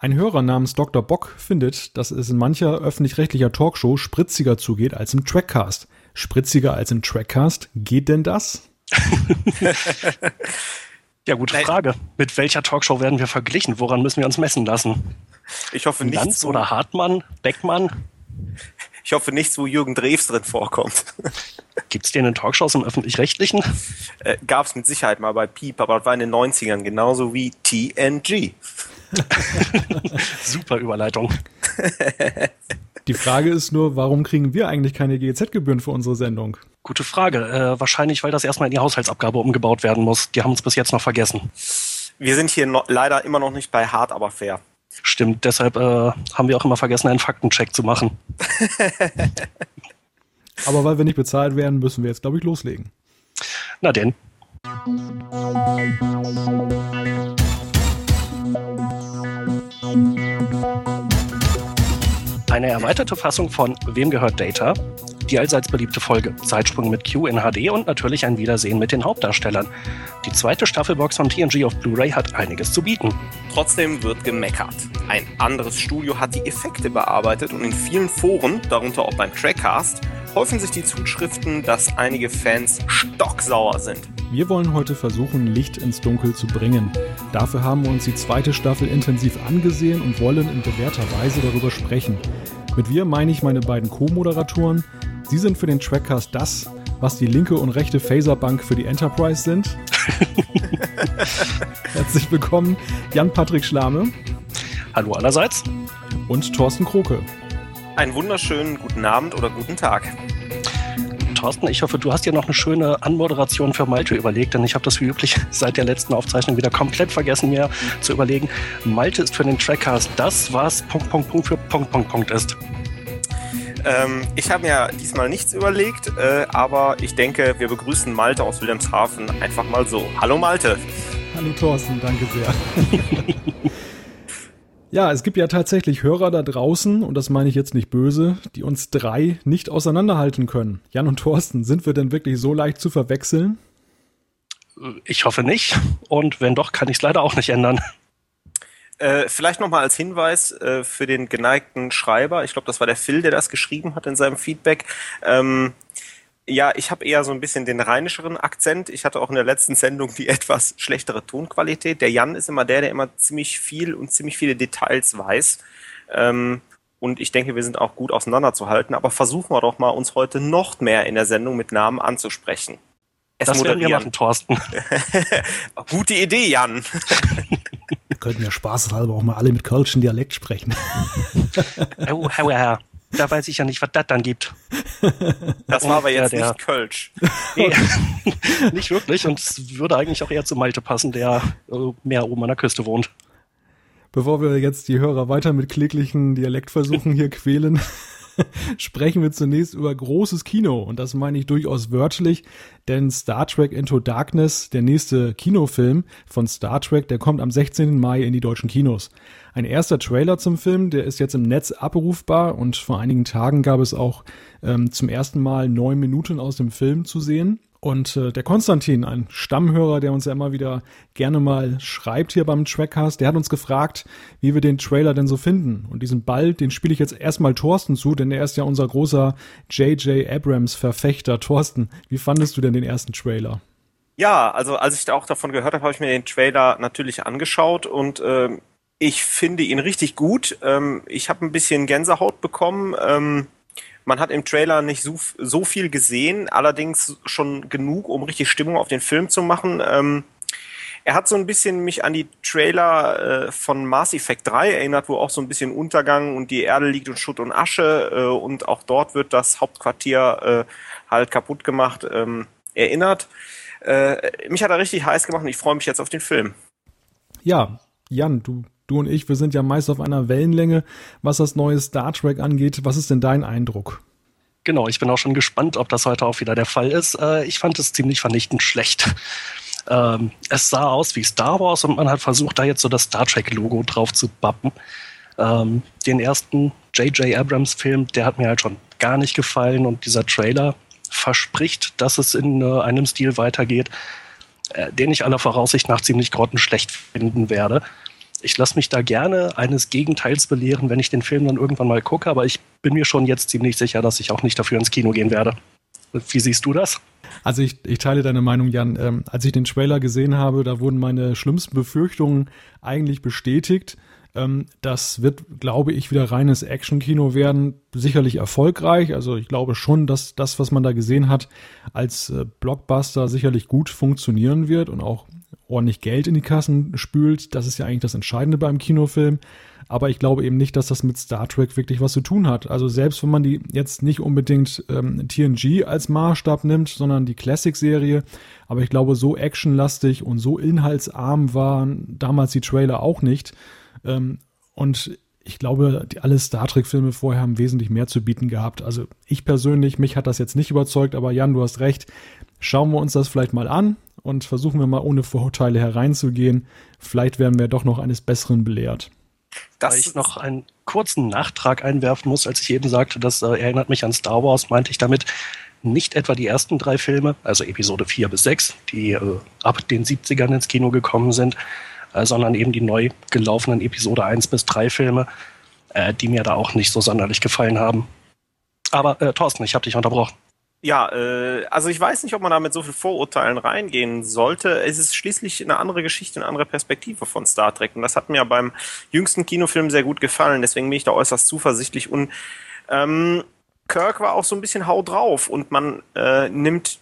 Ein Hörer namens Dr. Bock findet, dass es in mancher öffentlich-rechtlicher Talkshow spritziger zugeht als im Trackcast. Spritziger als im Trackcast, geht denn das? ja, gute Nein. Frage. Mit welcher Talkshow werden wir verglichen? Woran müssen wir uns messen lassen? Ich hoffe nicht. Lanz oder Hartmann? Beckmann? Ich hoffe nichts, wo Jürgen Drews drin vorkommt. Gibt es den in Talkshows im Öffentlich-Rechtlichen? Äh, Gab es mit Sicherheit mal bei Piep, aber das war in den 90ern genauso wie TNG. Super Überleitung. Die Frage ist nur, warum kriegen wir eigentlich keine GEZ-Gebühren für unsere Sendung? Gute Frage. Äh, wahrscheinlich, weil das erstmal in die Haushaltsabgabe umgebaut werden muss. Die haben uns bis jetzt noch vergessen. Wir sind hier no leider immer noch nicht bei hart, aber fair. Stimmt, deshalb äh, haben wir auch immer vergessen, einen Faktencheck zu machen. aber weil wir nicht bezahlt werden, müssen wir jetzt, glaube ich, loslegen. Na denn. Eine erweiterte Fassung von Wem gehört Data? Die allseits beliebte Folge Zeitsprung mit Q in HD und natürlich ein Wiedersehen mit den Hauptdarstellern. Die zweite Staffelbox von TNG auf Blu-ray hat einiges zu bieten. Trotzdem wird gemeckert. Ein anderes Studio hat die Effekte bearbeitet und in vielen Foren, darunter auch beim Trackcast, häufen sich die Zuschriften, dass einige Fans stocksauer sind. Wir wollen heute versuchen, Licht ins Dunkel zu bringen. Dafür haben wir uns die zweite Staffel intensiv angesehen und wollen in bewährter Weise darüber sprechen. Mit wir meine ich meine beiden Co-Moderatoren. Sie sind für den Trackcast das, was die linke und rechte Phaserbank für die Enterprise sind. Herzlich willkommen, Jan-Patrick Schlame. Hallo allerseits. Und Thorsten Kroke. Einen wunderschönen guten Abend oder guten Tag. Thorsten, ich hoffe, du hast dir noch eine schöne Anmoderation für Malte überlegt, denn ich habe das wie üblich seit der letzten Aufzeichnung wieder komplett vergessen, mir zu überlegen. Malte ist für den Trackcast das, was Punkt, Punkt, Punkt für Punkt, Punkt, Punkt ist. Ähm, ich habe mir diesmal nichts überlegt, äh, aber ich denke, wir begrüßen Malte aus Wilhelmshaven einfach mal so. Hallo Malte. Hallo Thorsten, danke sehr. Ja, es gibt ja tatsächlich Hörer da draußen, und das meine ich jetzt nicht böse, die uns drei nicht auseinanderhalten können. Jan und Thorsten, sind wir denn wirklich so leicht zu verwechseln? Ich hoffe nicht. Und wenn doch, kann ich es leider auch nicht ändern. Äh, vielleicht nochmal als Hinweis äh, für den geneigten Schreiber, ich glaube, das war der Phil, der das geschrieben hat in seinem Feedback. Ähm, ja, ich habe eher so ein bisschen den rheinischeren Akzent. Ich hatte auch in der letzten Sendung die etwas schlechtere Tonqualität. Der Jan ist immer der, der immer ziemlich viel und ziemlich viele Details weiß. Ähm, und ich denke, wir sind auch gut auseinanderzuhalten. Aber versuchen wir doch mal, uns heute noch mehr in der Sendung mit Namen anzusprechen. Es das werden wir machen, Thorsten. Gute Idee, Jan. wir könnten ja spaßeshalber auch mal alle mit kölschen Dialekt sprechen. oh, Herr, Herr da weiß ich ja nicht, was das dann gibt. Das war aber jetzt der, nicht Kölsch. Nee, nicht wirklich. Und es würde eigentlich auch eher zu Malte passen, der äh, mehr oben an der Küste wohnt. Bevor wir jetzt die Hörer weiter mit kläglichen Dialektversuchen hier quälen, sprechen wir zunächst über großes Kino. Und das meine ich durchaus wörtlich, denn Star Trek Into Darkness, der nächste Kinofilm von Star Trek, der kommt am 16. Mai in die deutschen Kinos. Ein erster Trailer zum Film, der ist jetzt im Netz abrufbar und vor einigen Tagen gab es auch ähm, zum ersten Mal neun Minuten aus dem Film zu sehen. Und äh, der Konstantin, ein Stammhörer, der uns ja immer wieder gerne mal schreibt hier beim Trackcast, der hat uns gefragt, wie wir den Trailer denn so finden. Und diesen Ball, den spiele ich jetzt erstmal Thorsten zu, denn er ist ja unser großer J.J. Abrams-Verfechter. Thorsten, wie fandest du denn den ersten Trailer? Ja, also als ich da auch davon gehört habe, habe ich mir den Trailer natürlich angeschaut und ähm, ich finde ihn richtig gut. Ähm, ich habe ein bisschen Gänsehaut bekommen. Ähm, man hat im Trailer nicht so, so, viel gesehen, allerdings schon genug, um richtig Stimmung auf den Film zu machen. Ähm, er hat so ein bisschen mich an die Trailer äh, von Mass Effect 3 erinnert, wo auch so ein bisschen Untergang und die Erde liegt in Schutt und Asche äh, und auch dort wird das Hauptquartier äh, halt kaputt gemacht, ähm, erinnert. Äh, mich hat er richtig heiß gemacht und ich freue mich jetzt auf den Film. Ja, Jan, du du und ich, wir sind ja meist auf einer Wellenlänge, was das neue Star Trek angeht. Was ist denn dein Eindruck? Genau, ich bin auch schon gespannt, ob das heute auch wieder der Fall ist. Äh, ich fand es ziemlich vernichtend schlecht. Ähm, es sah aus wie Star Wars und man hat versucht, da jetzt so das Star Trek-Logo drauf zu bappen. Ähm, den ersten J.J. Abrams-Film, der hat mir halt schon gar nicht gefallen und dieser Trailer verspricht, dass es in äh, einem Stil weitergeht, äh, den ich aller Voraussicht nach ziemlich grottenschlecht finden werde. Ich lasse mich da gerne eines Gegenteils belehren, wenn ich den Film dann irgendwann mal gucke, aber ich bin mir schon jetzt ziemlich sicher, dass ich auch nicht dafür ins Kino gehen werde. Wie siehst du das? Also ich, ich teile deine Meinung, Jan. Ähm, als ich den Trailer gesehen habe, da wurden meine schlimmsten Befürchtungen eigentlich bestätigt. Ähm, das wird, glaube ich, wieder reines Action-Kino werden. Sicherlich erfolgreich. Also ich glaube schon, dass das, was man da gesehen hat, als äh, Blockbuster sicherlich gut funktionieren wird und auch ordentlich Geld in die Kassen spült. Das ist ja eigentlich das Entscheidende beim Kinofilm. Aber ich glaube eben nicht, dass das mit Star Trek wirklich was zu tun hat. Also selbst wenn man die jetzt nicht unbedingt ähm, TNG als Maßstab nimmt, sondern die Classic-Serie. Aber ich glaube, so actionlastig und so inhaltsarm waren damals die Trailer auch nicht. Ähm, und ich glaube, die, alle Star Trek-Filme vorher haben wesentlich mehr zu bieten gehabt. Also ich persönlich, mich hat das jetzt nicht überzeugt, aber Jan, du hast recht. Schauen wir uns das vielleicht mal an und versuchen wir mal ohne Vorurteile hereinzugehen. Vielleicht werden wir doch noch eines Besseren belehrt. Da ich noch einen kurzen Nachtrag einwerfen muss, als ich eben sagte, das äh, erinnert mich an Star Wars, meinte ich damit nicht etwa die ersten drei Filme, also Episode 4 bis 6, die äh, ab den 70ern ins Kino gekommen sind, sondern eben die neu gelaufenen Episode 1 bis 3 Filme, äh, die mir da auch nicht so sonderlich gefallen haben. Aber äh, Thorsten, ich habe dich unterbrochen. Ja, äh, also ich weiß nicht, ob man da mit so viel Vorurteilen reingehen sollte. Es ist schließlich eine andere Geschichte, eine andere Perspektive von Star Trek. Und das hat mir beim jüngsten Kinofilm sehr gut gefallen. Deswegen bin ich da äußerst zuversichtlich. Und ähm, Kirk war auch so ein bisschen hau drauf. Und man äh, nimmt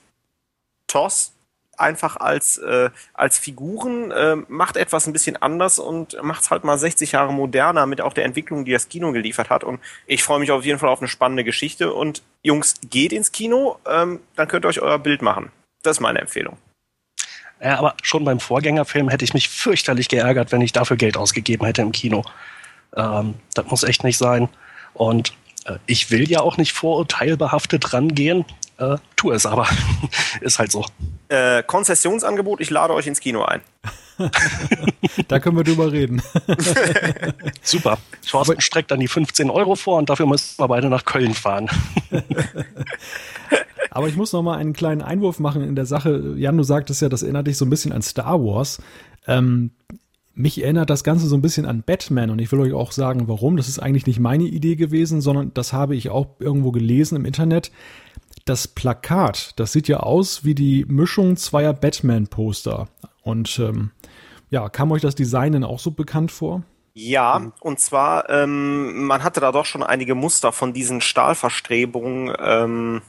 Toss einfach als, äh, als Figuren, äh, macht etwas ein bisschen anders und macht es halt mal 60 Jahre moderner mit auch der Entwicklung, die das Kino geliefert hat. Und ich freue mich auf jeden Fall auf eine spannende Geschichte. Und Jungs, geht ins Kino, ähm, dann könnt ihr euch euer Bild machen. Das ist meine Empfehlung. Ja, aber schon beim Vorgängerfilm hätte ich mich fürchterlich geärgert, wenn ich dafür Geld ausgegeben hätte im Kino. Ähm, das muss echt nicht sein. Und äh, ich will ja auch nicht vorurteilbehaftet rangehen. Äh, tu es aber. ist halt so. Äh, Konzessionsangebot, ich lade euch ins Kino ein. da können wir drüber reden. Super. Thorsten streckt dann die 15 Euro vor und dafür müssen wir beide nach Köln fahren. Aber ich muss noch mal einen kleinen Einwurf machen in der Sache. Jan, du sagtest ja, das erinnert dich so ein bisschen an Star Wars. Ähm, mich erinnert das Ganze so ein bisschen an Batman und ich will euch auch sagen, warum. Das ist eigentlich nicht meine Idee gewesen, sondern das habe ich auch irgendwo gelesen im Internet das Plakat, das sieht ja aus wie die Mischung zweier Batman-Poster. Und ähm, ja, kam euch das Design denn auch so bekannt vor? Ja, und zwar, ähm, man hatte da doch schon einige Muster von diesen Stahlverstrebungen ähm,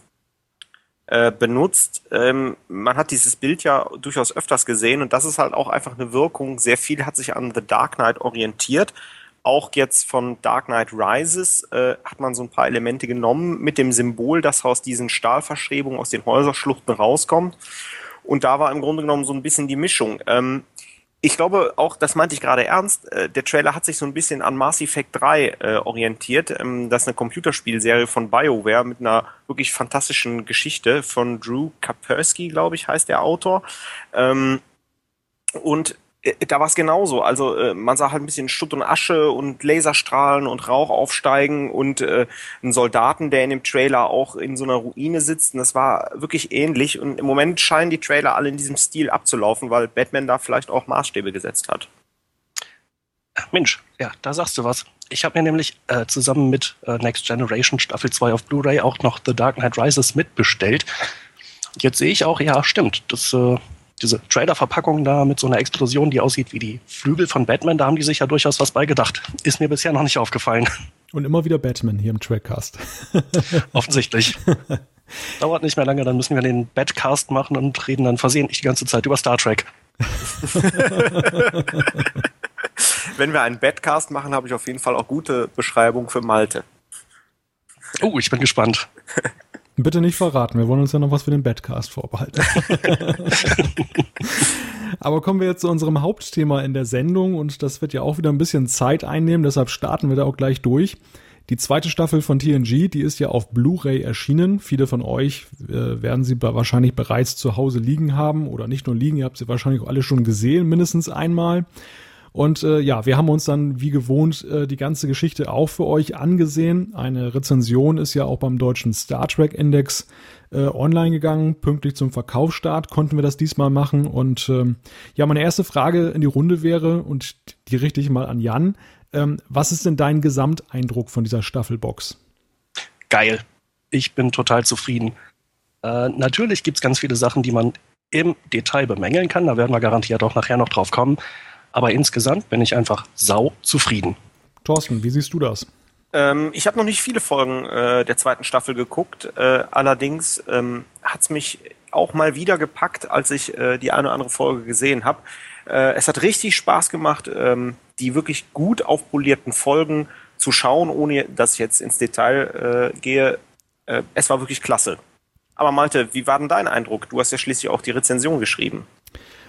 äh, benutzt. Ähm, man hat dieses Bild ja durchaus öfters gesehen und das ist halt auch einfach eine Wirkung. Sehr viel hat sich an The Dark Knight orientiert auch jetzt von Dark Knight Rises äh, hat man so ein paar Elemente genommen mit dem Symbol, das aus diesen Stahlverschrebungen aus den Häuserschluchten rauskommt. Und da war im Grunde genommen so ein bisschen die Mischung. Ähm, ich glaube auch, das meinte ich gerade ernst, äh, der Trailer hat sich so ein bisschen an Mass Effect 3 äh, orientiert. Ähm, das ist eine Computerspielserie von BioWare mit einer wirklich fantastischen Geschichte von Drew Kapersky, glaube ich, heißt der Autor. Ähm, und da war es genauso. Also äh, man sah halt ein bisschen Schutt und Asche und Laserstrahlen und Rauch aufsteigen und äh, einen Soldaten, der in dem Trailer auch in so einer Ruine sitzt. Und das war wirklich ähnlich. Und im Moment scheinen die Trailer alle in diesem Stil abzulaufen, weil Batman da vielleicht auch Maßstäbe gesetzt hat. Mensch, ja, da sagst du was. Ich habe mir nämlich äh, zusammen mit äh, Next Generation Staffel 2 auf Blu-ray auch noch The Dark Knight Rises mitbestellt. Jetzt sehe ich auch, ja, stimmt, das äh, diese Trailer-Verpackung da mit so einer Explosion, die aussieht wie die Flügel von Batman, da haben die sich ja durchaus was beigedacht. Ist mir bisher noch nicht aufgefallen. Und immer wieder Batman hier im Trackcast. Offensichtlich. Dauert nicht mehr lange, dann müssen wir den Batcast machen und reden dann versehentlich die ganze Zeit über Star Trek. Wenn wir einen Batcast machen, habe ich auf jeden Fall auch gute Beschreibung für Malte. Oh, ich bin gespannt. Bitte nicht verraten, wir wollen uns ja noch was für den Badcast vorbehalten. Aber kommen wir jetzt zu unserem Hauptthema in der Sendung und das wird ja auch wieder ein bisschen Zeit einnehmen, deshalb starten wir da auch gleich durch. Die zweite Staffel von TNG, die ist ja auf Blu-ray erschienen. Viele von euch äh, werden sie wahrscheinlich bereits zu Hause liegen haben oder nicht nur liegen, ihr habt sie wahrscheinlich auch alle schon gesehen, mindestens einmal. Und äh, ja, wir haben uns dann wie gewohnt äh, die ganze Geschichte auch für euch angesehen. Eine Rezension ist ja auch beim deutschen Star Trek Index äh, online gegangen. Pünktlich zum Verkaufsstart konnten wir das diesmal machen. Und ähm, ja, meine erste Frage in die Runde wäre, und die richte ich mal an Jan. Ähm, was ist denn dein Gesamteindruck von dieser Staffelbox? Geil. Ich bin total zufrieden. Äh, natürlich gibt es ganz viele Sachen, die man im Detail bemängeln kann. Da werden wir garantiert auch nachher noch drauf kommen. Aber insgesamt bin ich einfach sau zufrieden. Thorsten, wie siehst du das? Ähm, ich habe noch nicht viele Folgen äh, der zweiten Staffel geguckt. Äh, allerdings ähm, hat es mich auch mal wieder gepackt, als ich äh, die eine oder andere Folge gesehen habe. Äh, es hat richtig Spaß gemacht, ähm, die wirklich gut aufpolierten Folgen zu schauen, ohne dass ich jetzt ins Detail äh, gehe. Äh, es war wirklich klasse. Aber Malte, wie war denn dein Eindruck? Du hast ja schließlich auch die Rezension geschrieben.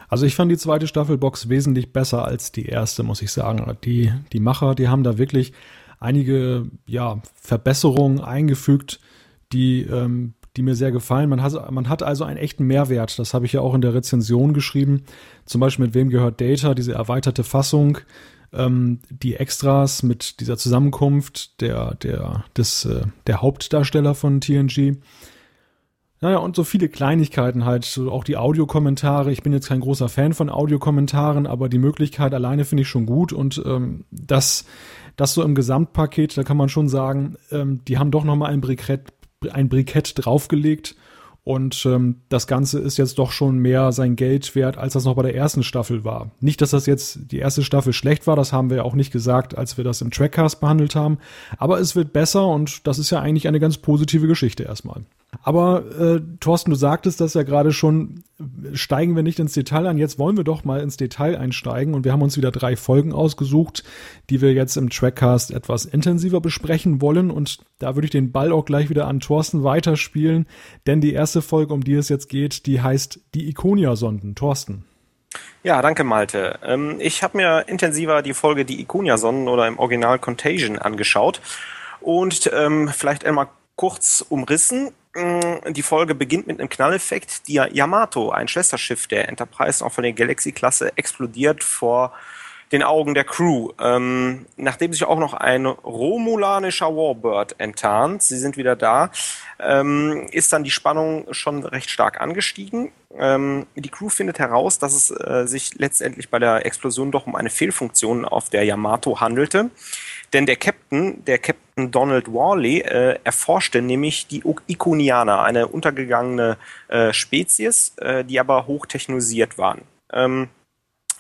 Also ich fand die zweite Staffelbox wesentlich besser als die erste, muss ich sagen. Die, die Macher, die haben da wirklich einige ja, Verbesserungen eingefügt, die, ähm, die mir sehr gefallen. Man hat, man hat also einen echten Mehrwert. Das habe ich ja auch in der Rezension geschrieben. Zum Beispiel mit wem gehört Data, diese erweiterte Fassung, ähm, die Extras mit dieser Zusammenkunft der, der, des, äh, der Hauptdarsteller von TNG. Naja, und so viele Kleinigkeiten halt, so auch die Audiokommentare. Ich bin jetzt kein großer Fan von Audiokommentaren, aber die Möglichkeit alleine finde ich schon gut und ähm, das, das so im Gesamtpaket, da kann man schon sagen, ähm, die haben doch nochmal ein Brikett, ein Brikett draufgelegt und ähm, das Ganze ist jetzt doch schon mehr sein Geld wert, als das noch bei der ersten Staffel war. Nicht, dass das jetzt die erste Staffel schlecht war, das haben wir ja auch nicht gesagt, als wir das im Trackcast behandelt haben. Aber es wird besser und das ist ja eigentlich eine ganz positive Geschichte erstmal. Aber äh, Thorsten, du sagtest das ja gerade schon, steigen wir nicht ins Detail ein. Jetzt wollen wir doch mal ins Detail einsteigen und wir haben uns wieder drei Folgen ausgesucht, die wir jetzt im Trackcast etwas intensiver besprechen wollen. Und da würde ich den Ball auch gleich wieder an Thorsten weiterspielen, denn die erste Folge, um die es jetzt geht, die heißt die Ikonia-Sonden. Thorsten. Ja, danke Malte. Ähm, ich habe mir intensiver die Folge Die Ikonia-Sonden oder im Original Contagion angeschaut und ähm, vielleicht einmal kurz umrissen. Die Folge beginnt mit einem Knalleffekt. Die Yamato, ein Schwesterschiff der Enterprise, auch von der Galaxy-Klasse, explodiert vor den Augen der Crew. Ähm, nachdem sich auch noch ein romulanischer Warbird enttarnt, sie sind wieder da, ähm, ist dann die Spannung schon recht stark angestiegen. Ähm, die Crew findet heraus, dass es äh, sich letztendlich bei der Explosion doch um eine Fehlfunktion auf der Yamato handelte. Denn der Captain, der Captain Donald Worley, äh, erforschte nämlich die Ikonianer, eine untergegangene äh, Spezies, äh, die aber hochtechnisiert waren. Ähm,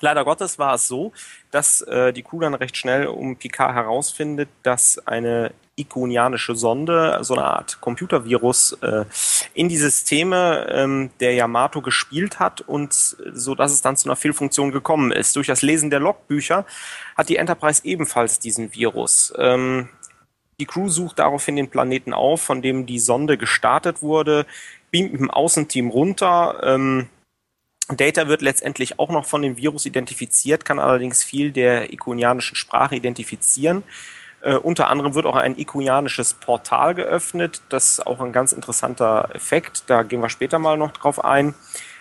leider Gottes war es so, dass äh, die Crew dann recht schnell um Picard herausfindet, dass eine ikonianische Sonde, so eine Art Computervirus, äh, in die Systeme ähm, der Yamato gespielt hat und so dass es dann zu einer Fehlfunktion gekommen ist. Durch das Lesen der Logbücher hat die Enterprise ebenfalls diesen Virus. Ähm, die Crew sucht daraufhin den Planeten auf, von dem die Sonde gestartet wurde, beamt mit dem Außenteam runter. Ähm, Data wird letztendlich auch noch von dem Virus identifiziert, kann allerdings viel der ikonianischen Sprache identifizieren. Äh, unter anderem wird auch ein ikuianisches Portal geöffnet. Das ist auch ein ganz interessanter Effekt. Da gehen wir später mal noch drauf ein.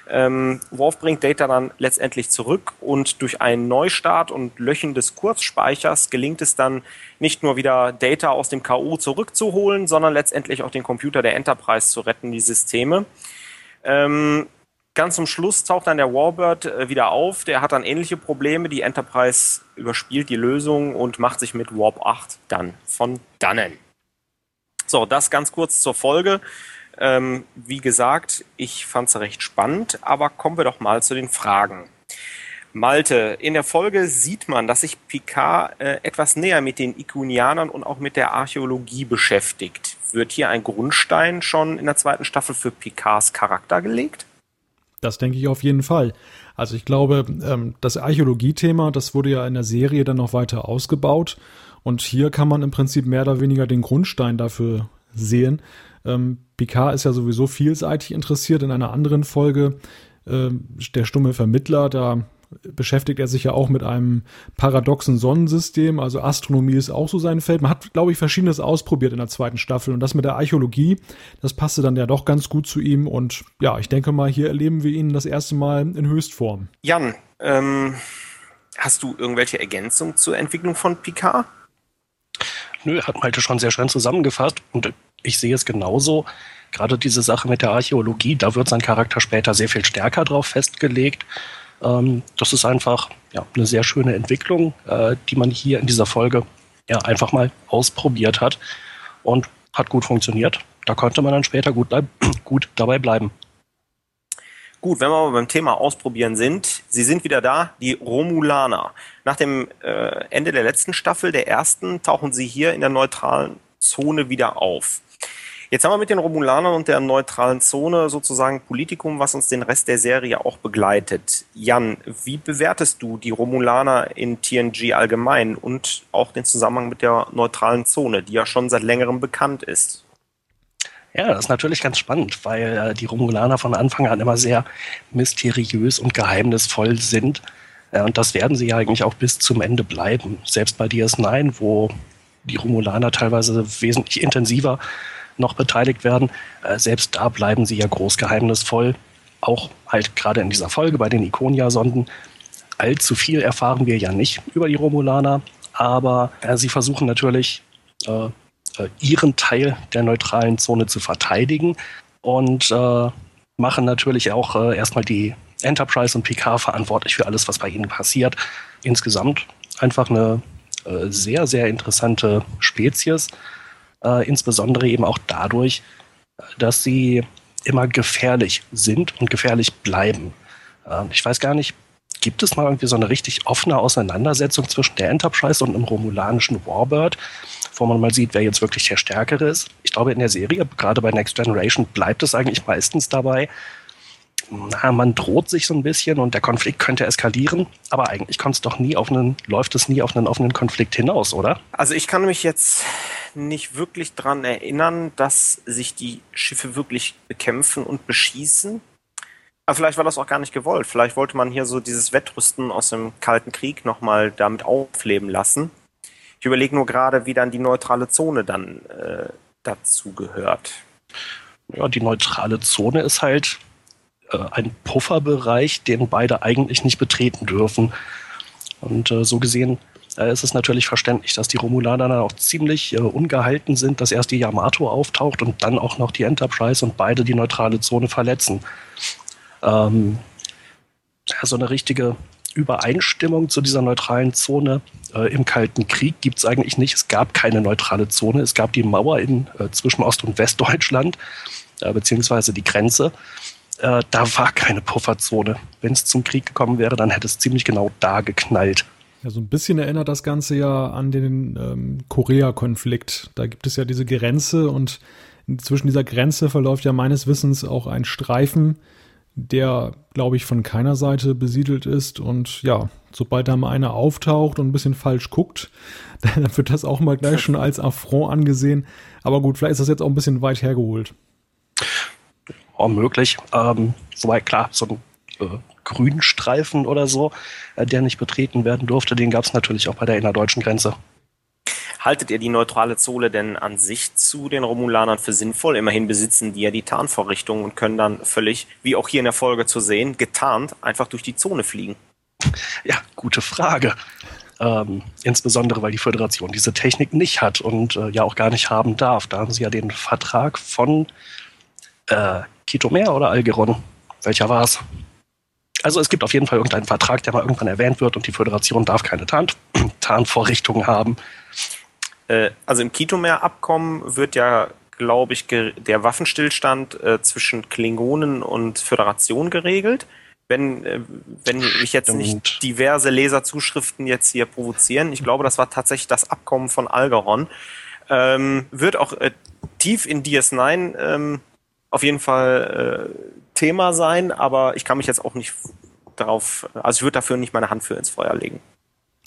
Ähm, Worf bringt Data dann letztendlich zurück und durch einen Neustart und Löchen des Kurzspeichers gelingt es dann nicht nur wieder Data aus dem K.O. zurückzuholen, sondern letztendlich auch den Computer der Enterprise zu retten, die Systeme. Ähm, Ganz zum Schluss taucht dann der Warbird äh, wieder auf. Der hat dann ähnliche Probleme. Die Enterprise überspielt die Lösung und macht sich mit Warp 8 dann von dannen. So, das ganz kurz zur Folge. Ähm, wie gesagt, ich fand es recht spannend, aber kommen wir doch mal zu den Fragen. Malte, in der Folge sieht man, dass sich Picard äh, etwas näher mit den Ikunianern und auch mit der Archäologie beschäftigt. Wird hier ein Grundstein schon in der zweiten Staffel für Picards Charakter gelegt? Das denke ich auf jeden Fall. Also ich glaube, ähm, das Archäologie-Thema, das wurde ja in der Serie dann noch weiter ausgebaut. Und hier kann man im Prinzip mehr oder weniger den Grundstein dafür sehen. Ähm, Picard ist ja sowieso vielseitig interessiert. In einer anderen Folge, äh, der stumme Vermittler, da beschäftigt er sich ja auch mit einem paradoxen Sonnensystem. Also Astronomie ist auch so sein Feld. Man hat, glaube ich, verschiedenes ausprobiert in der zweiten Staffel. Und das mit der Archäologie, das passte dann ja doch ganz gut zu ihm. Und ja, ich denke mal, hier erleben wir ihn das erste Mal in Höchstform. Jan, ähm, Hast du irgendwelche Ergänzungen zur Entwicklung von Picard? Nö, hat Malte schon sehr schön zusammengefasst und ich sehe es genauso. Gerade diese Sache mit der Archäologie, da wird sein Charakter später sehr viel stärker drauf festgelegt. Ähm, das ist einfach ja, eine sehr schöne Entwicklung, äh, die man hier in dieser Folge ja, einfach mal ausprobiert hat und hat gut funktioniert. Da konnte man dann später gut, gut dabei bleiben. Gut, wenn wir aber beim Thema Ausprobieren sind, sie sind wieder da, die Romulaner. Nach dem äh, Ende der letzten Staffel, der ersten, tauchen sie hier in der neutralen Zone wieder auf. Jetzt haben wir mit den Romulanern und der neutralen Zone sozusagen Politikum, was uns den Rest der Serie auch begleitet. Jan, wie bewertest du die Romulaner in TNG allgemein und auch den Zusammenhang mit der neutralen Zone, die ja schon seit längerem bekannt ist? Ja, das ist natürlich ganz spannend, weil äh, die Romulaner von Anfang an immer sehr mysteriös und geheimnisvoll sind. Äh, und das werden sie ja eigentlich auch bis zum Ende bleiben. Selbst bei DS9, wo die Romulaner teilweise wesentlich intensiver noch beteiligt werden, äh, selbst da bleiben sie ja groß geheimnisvoll. Auch halt gerade in dieser Folge bei den Ikonia-Sonden. Allzu viel erfahren wir ja nicht über die Romulaner, aber äh, sie versuchen natürlich äh, äh ihren Teil der neutralen Zone zu verteidigen und äh, machen natürlich auch äh, erstmal die Enterprise und Picard verantwortlich für alles, was bei ihnen passiert. Insgesamt einfach eine sehr, sehr interessante Spezies äh, insbesondere eben auch dadurch, dass sie immer gefährlich sind und gefährlich bleiben. Äh, ich weiß gar nicht, gibt es mal irgendwie so eine richtig offene Auseinandersetzung zwischen der Enterprise und einem romulanischen Warbird, wo man mal sieht, wer jetzt wirklich der Stärkere ist? Ich glaube, in der Serie, gerade bei Next Generation, bleibt es eigentlich meistens dabei, na, man droht sich so ein bisschen und der Konflikt könnte eskalieren, aber eigentlich kommt es doch nie auf einen, läuft es nie auf einen offenen Konflikt hinaus, oder? Also ich kann mich jetzt nicht wirklich daran erinnern, dass sich die Schiffe wirklich bekämpfen und beschießen. Aber vielleicht war das auch gar nicht gewollt. Vielleicht wollte man hier so dieses Wettrüsten aus dem Kalten Krieg nochmal damit aufleben lassen. Ich überlege nur gerade, wie dann die neutrale Zone dann äh, dazu gehört. Ja, die neutrale Zone ist halt äh, ein Pufferbereich, den beide eigentlich nicht betreten dürfen. Und äh, so gesehen äh, ist es natürlich verständlich, dass die Romulaner dann auch ziemlich äh, ungehalten sind, dass erst die Yamato auftaucht und dann auch noch die Enterprise und beide die neutrale Zone verletzen. Ähm, ja, so eine richtige Übereinstimmung zu dieser neutralen Zone äh, im Kalten Krieg gibt es eigentlich nicht. Es gab keine neutrale Zone. Es gab die Mauer in, äh, zwischen Ost- und Westdeutschland, äh, beziehungsweise die Grenze äh, da war keine Pufferzone. Wenn es zum Krieg gekommen wäre, dann hätte es ziemlich genau da geknallt. Ja, so ein bisschen erinnert das Ganze ja an den ähm, Korea-Konflikt. Da gibt es ja diese Grenze und zwischen dieser Grenze verläuft ja meines Wissens auch ein Streifen, der, glaube ich, von keiner Seite besiedelt ist. Und ja, sobald da mal einer auftaucht und ein bisschen falsch guckt, dann wird das auch mal gleich schon als Affront angesehen. Aber gut, vielleicht ist das jetzt auch ein bisschen weit hergeholt auch möglich. Ähm, wobei klar, so ein äh, Grünstreifen oder so, äh, der nicht betreten werden durfte, den gab es natürlich auch bei der innerdeutschen Grenze. Haltet ihr die neutrale Zone denn an sich zu den Romulanern für sinnvoll? Immerhin besitzen die ja die Tarnvorrichtung und können dann völlig, wie auch hier in der Folge zu sehen, getarnt einfach durch die Zone fliegen. Ja, gute Frage. Ähm, insbesondere, weil die Föderation diese Technik nicht hat und äh, ja auch gar nicht haben darf. Da haben sie ja den Vertrag von äh, Kitomer oder Algeron? Welcher war es? Also es gibt auf jeden Fall irgendeinen Vertrag, der mal irgendwann erwähnt wird und die Föderation darf keine Tarn Tarnvorrichtungen haben. Äh, also im Kitomer-Abkommen wird ja, glaube ich, der Waffenstillstand äh, zwischen Klingonen und Föderation geregelt. Wenn, äh, wenn mich jetzt nicht diverse Leserzuschriften jetzt hier provozieren, ich glaube, das war tatsächlich das Abkommen von Algeron, ähm, wird auch äh, tief in DS9 ähm, auf jeden Fall äh, Thema sein, aber ich kann mich jetzt auch nicht darauf, also ich würde dafür nicht meine Hand für ins Feuer legen.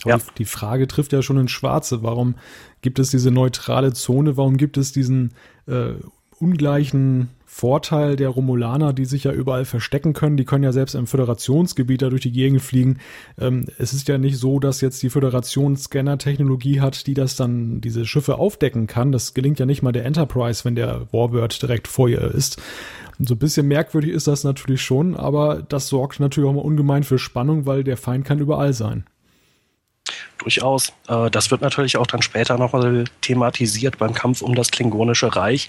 Ja. Die Frage trifft ja schon ins Schwarze. Warum gibt es diese neutrale Zone? Warum gibt es diesen äh, ungleichen Vorteil der Romulaner, die sich ja überall verstecken können. Die können ja selbst im Föderationsgebiet da durch die Gegend fliegen. Ähm, es ist ja nicht so, dass jetzt die Föderation Scanner-Technologie hat, die das dann, diese Schiffe aufdecken kann. Das gelingt ja nicht mal der Enterprise, wenn der Warbird direkt vor ihr ist. Und so ein bisschen merkwürdig ist das natürlich schon, aber das sorgt natürlich auch mal ungemein für Spannung, weil der Feind kann überall sein. durchaus. Äh, das wird natürlich auch dann später nochmal thematisiert beim Kampf um das Klingonische Reich,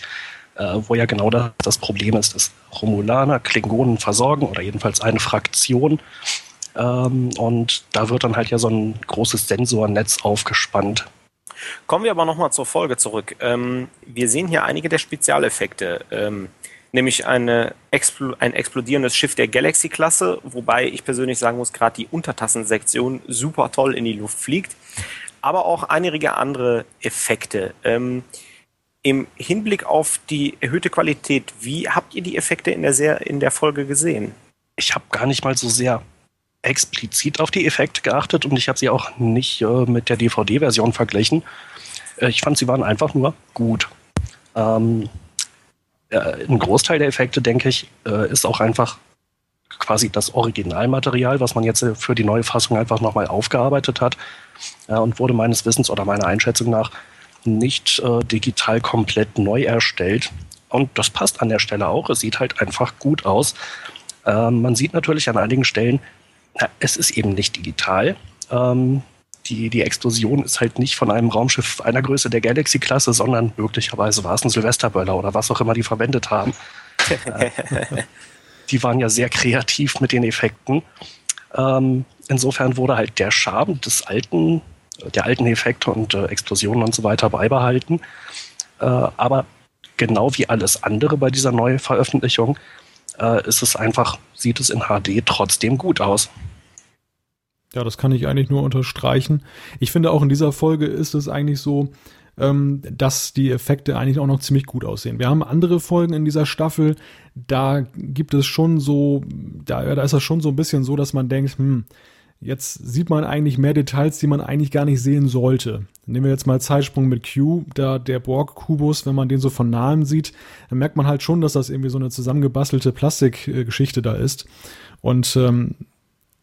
äh, wo ja genau das, das Problem ist, dass Romulaner Klingonen versorgen oder jedenfalls eine Fraktion. Ähm, und da wird dann halt ja so ein großes Sensornetz aufgespannt. Kommen wir aber nochmal zur Folge zurück. Ähm, wir sehen hier einige der Spezialeffekte. Ähm, nämlich eine ein explodierendes Schiff der Galaxy-Klasse, wobei ich persönlich sagen muss, gerade die Untertassensektion super toll in die Luft fliegt, aber auch einige andere Effekte. Ähm, Im Hinblick auf die erhöhte Qualität, wie habt ihr die Effekte in der, Ser in der Folge gesehen? Ich habe gar nicht mal so sehr explizit auf die Effekte geachtet und ich habe sie auch nicht äh, mit der DVD-Version verglichen. Äh, ich fand, sie waren einfach nur gut. Ähm, äh, ein Großteil der Effekte, denke ich, äh, ist auch einfach quasi das Originalmaterial, was man jetzt für die neue Fassung einfach nochmal aufgearbeitet hat äh, und wurde meines Wissens oder meiner Einschätzung nach nicht äh, digital komplett neu erstellt. Und das passt an der Stelle auch. Es sieht halt einfach gut aus. Ähm, man sieht natürlich an einigen Stellen, na, es ist eben nicht digital. Ähm, die, die Explosion ist halt nicht von einem Raumschiff einer Größe der Galaxy-Klasse, sondern möglicherweise war es ein Silvesterböller oder was auch immer die verwendet haben. die waren ja sehr kreativ mit den Effekten. Ähm, insofern wurde halt der Charme des alten, der alten Effekte und äh, Explosionen und so weiter beibehalten. Äh, aber genau wie alles andere bei dieser neuen Veröffentlichung äh, ist es einfach, sieht es in HD trotzdem gut aus. Ja, das kann ich eigentlich nur unterstreichen. Ich finde auch in dieser Folge ist es eigentlich so, ähm, dass die Effekte eigentlich auch noch ziemlich gut aussehen. Wir haben andere Folgen in dieser Staffel, da gibt es schon so, da, da ist das schon so ein bisschen so, dass man denkt, hm, jetzt sieht man eigentlich mehr Details, die man eigentlich gar nicht sehen sollte. Nehmen wir jetzt mal Zeitsprung mit Q, da der Borg-Kubus, wenn man den so von nahem sieht, dann merkt man halt schon, dass das irgendwie so eine zusammengebastelte Plastikgeschichte da ist. Und ähm,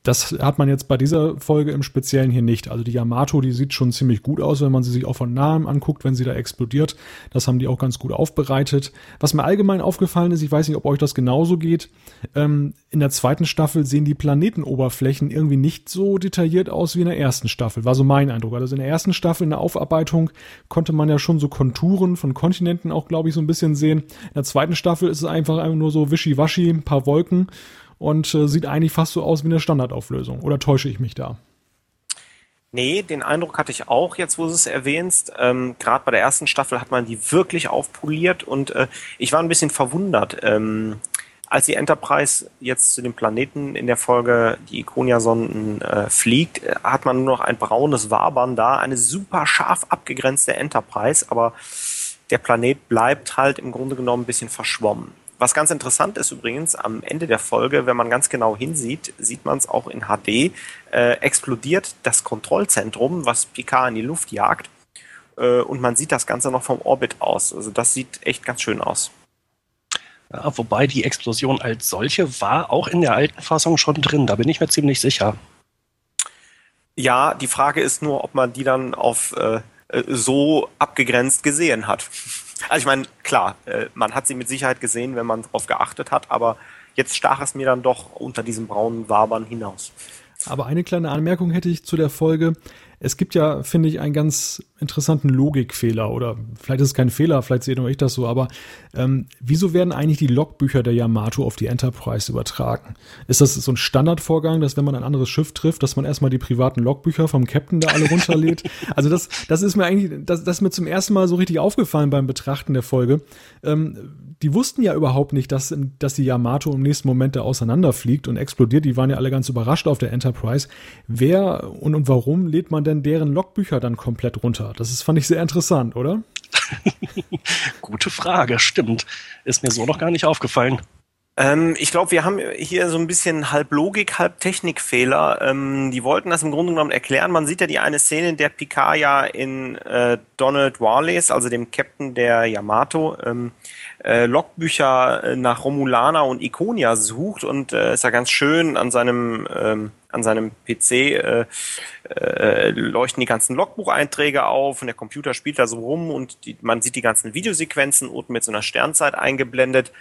das hat man jetzt bei dieser Folge im Speziellen hier nicht. Also die Yamato, die sieht schon ziemlich gut aus, wenn man sie sich auch von nahem anguckt, wenn sie da explodiert. Das haben die auch ganz gut aufbereitet. Was mir allgemein aufgefallen ist, ich weiß nicht, ob euch das genauso geht, ähm, in der zweiten Staffel sehen die Planetenoberflächen irgendwie nicht so detailliert aus wie in der ersten Staffel. War so mein Eindruck. Also in der ersten Staffel in der Aufarbeitung konnte man ja schon so Konturen von Kontinenten auch, glaube ich, so ein bisschen sehen. In der zweiten Staffel ist es einfach, nur so wischiwaschi, ein paar Wolken und äh, sieht eigentlich fast so aus wie eine Standardauflösung. Oder täusche ich mich da? Nee, den Eindruck hatte ich auch, jetzt wo du es erwähnst. Ähm, Gerade bei der ersten Staffel hat man die wirklich aufpoliert und äh, ich war ein bisschen verwundert. Ähm, als die Enterprise jetzt zu dem Planeten in der Folge die Ikonia-Sonden äh, fliegt, äh, hat man nur noch ein braunes Wabern da, eine super scharf abgegrenzte Enterprise, aber der Planet bleibt halt im Grunde genommen ein bisschen verschwommen. Was ganz interessant ist übrigens, am Ende der Folge, wenn man ganz genau hinsieht, sieht man es auch in HD, äh, explodiert das Kontrollzentrum, was Picard in die Luft jagt. Äh, und man sieht das Ganze noch vom Orbit aus. Also das sieht echt ganz schön aus. Ja, wobei die Explosion als solche war auch in der alten Fassung schon drin, da bin ich mir ziemlich sicher. Ja, die Frage ist nur, ob man die dann auf äh, äh so abgegrenzt gesehen hat. Also ich meine, klar, äh, man hat sie mit Sicherheit gesehen, wenn man darauf geachtet hat, aber jetzt stach es mir dann doch unter diesem braunen Wabern hinaus. Aber eine kleine Anmerkung hätte ich zu der Folge. Es gibt ja, finde ich, einen ganz interessanten Logikfehler oder vielleicht ist es kein Fehler, vielleicht sehe nur ich das so, aber ähm, wieso werden eigentlich die Logbücher der Yamato auf die Enterprise übertragen? Ist das so ein Standardvorgang, dass wenn man ein anderes Schiff trifft, dass man erstmal die privaten Logbücher vom Captain da alle runterlädt? also das, das ist mir eigentlich, das, das ist mir zum ersten Mal so richtig aufgefallen beim Betrachten der Folge. Ähm, die wussten ja überhaupt nicht, dass, dass die Yamato im nächsten Moment da auseinanderfliegt und explodiert. Die waren ja alle ganz überrascht auf der Enterprise. Wer und, und warum lädt man denn deren Logbücher dann komplett runter? Das ist, fand ich sehr interessant, oder? Gute Frage, stimmt. Ist mir so noch gar nicht aufgefallen. Ähm, ich glaube, wir haben hier so ein bisschen halb Logik, halb Technikfehler. Ähm, die wollten das im Grunde genommen erklären. Man sieht ja die eine Szene, in der Picard ja in äh, Donald Warles, also dem Captain der Yamato, ähm, äh, Logbücher äh, nach Romulaner und Iconia sucht und äh, ist ja ganz schön an seinem ähm, an seinem PC äh, äh, leuchten die ganzen Logbucheinträge auf und der Computer spielt da so rum und die, man sieht die ganzen Videosequenzen unten mit so einer Sternzeit eingeblendet.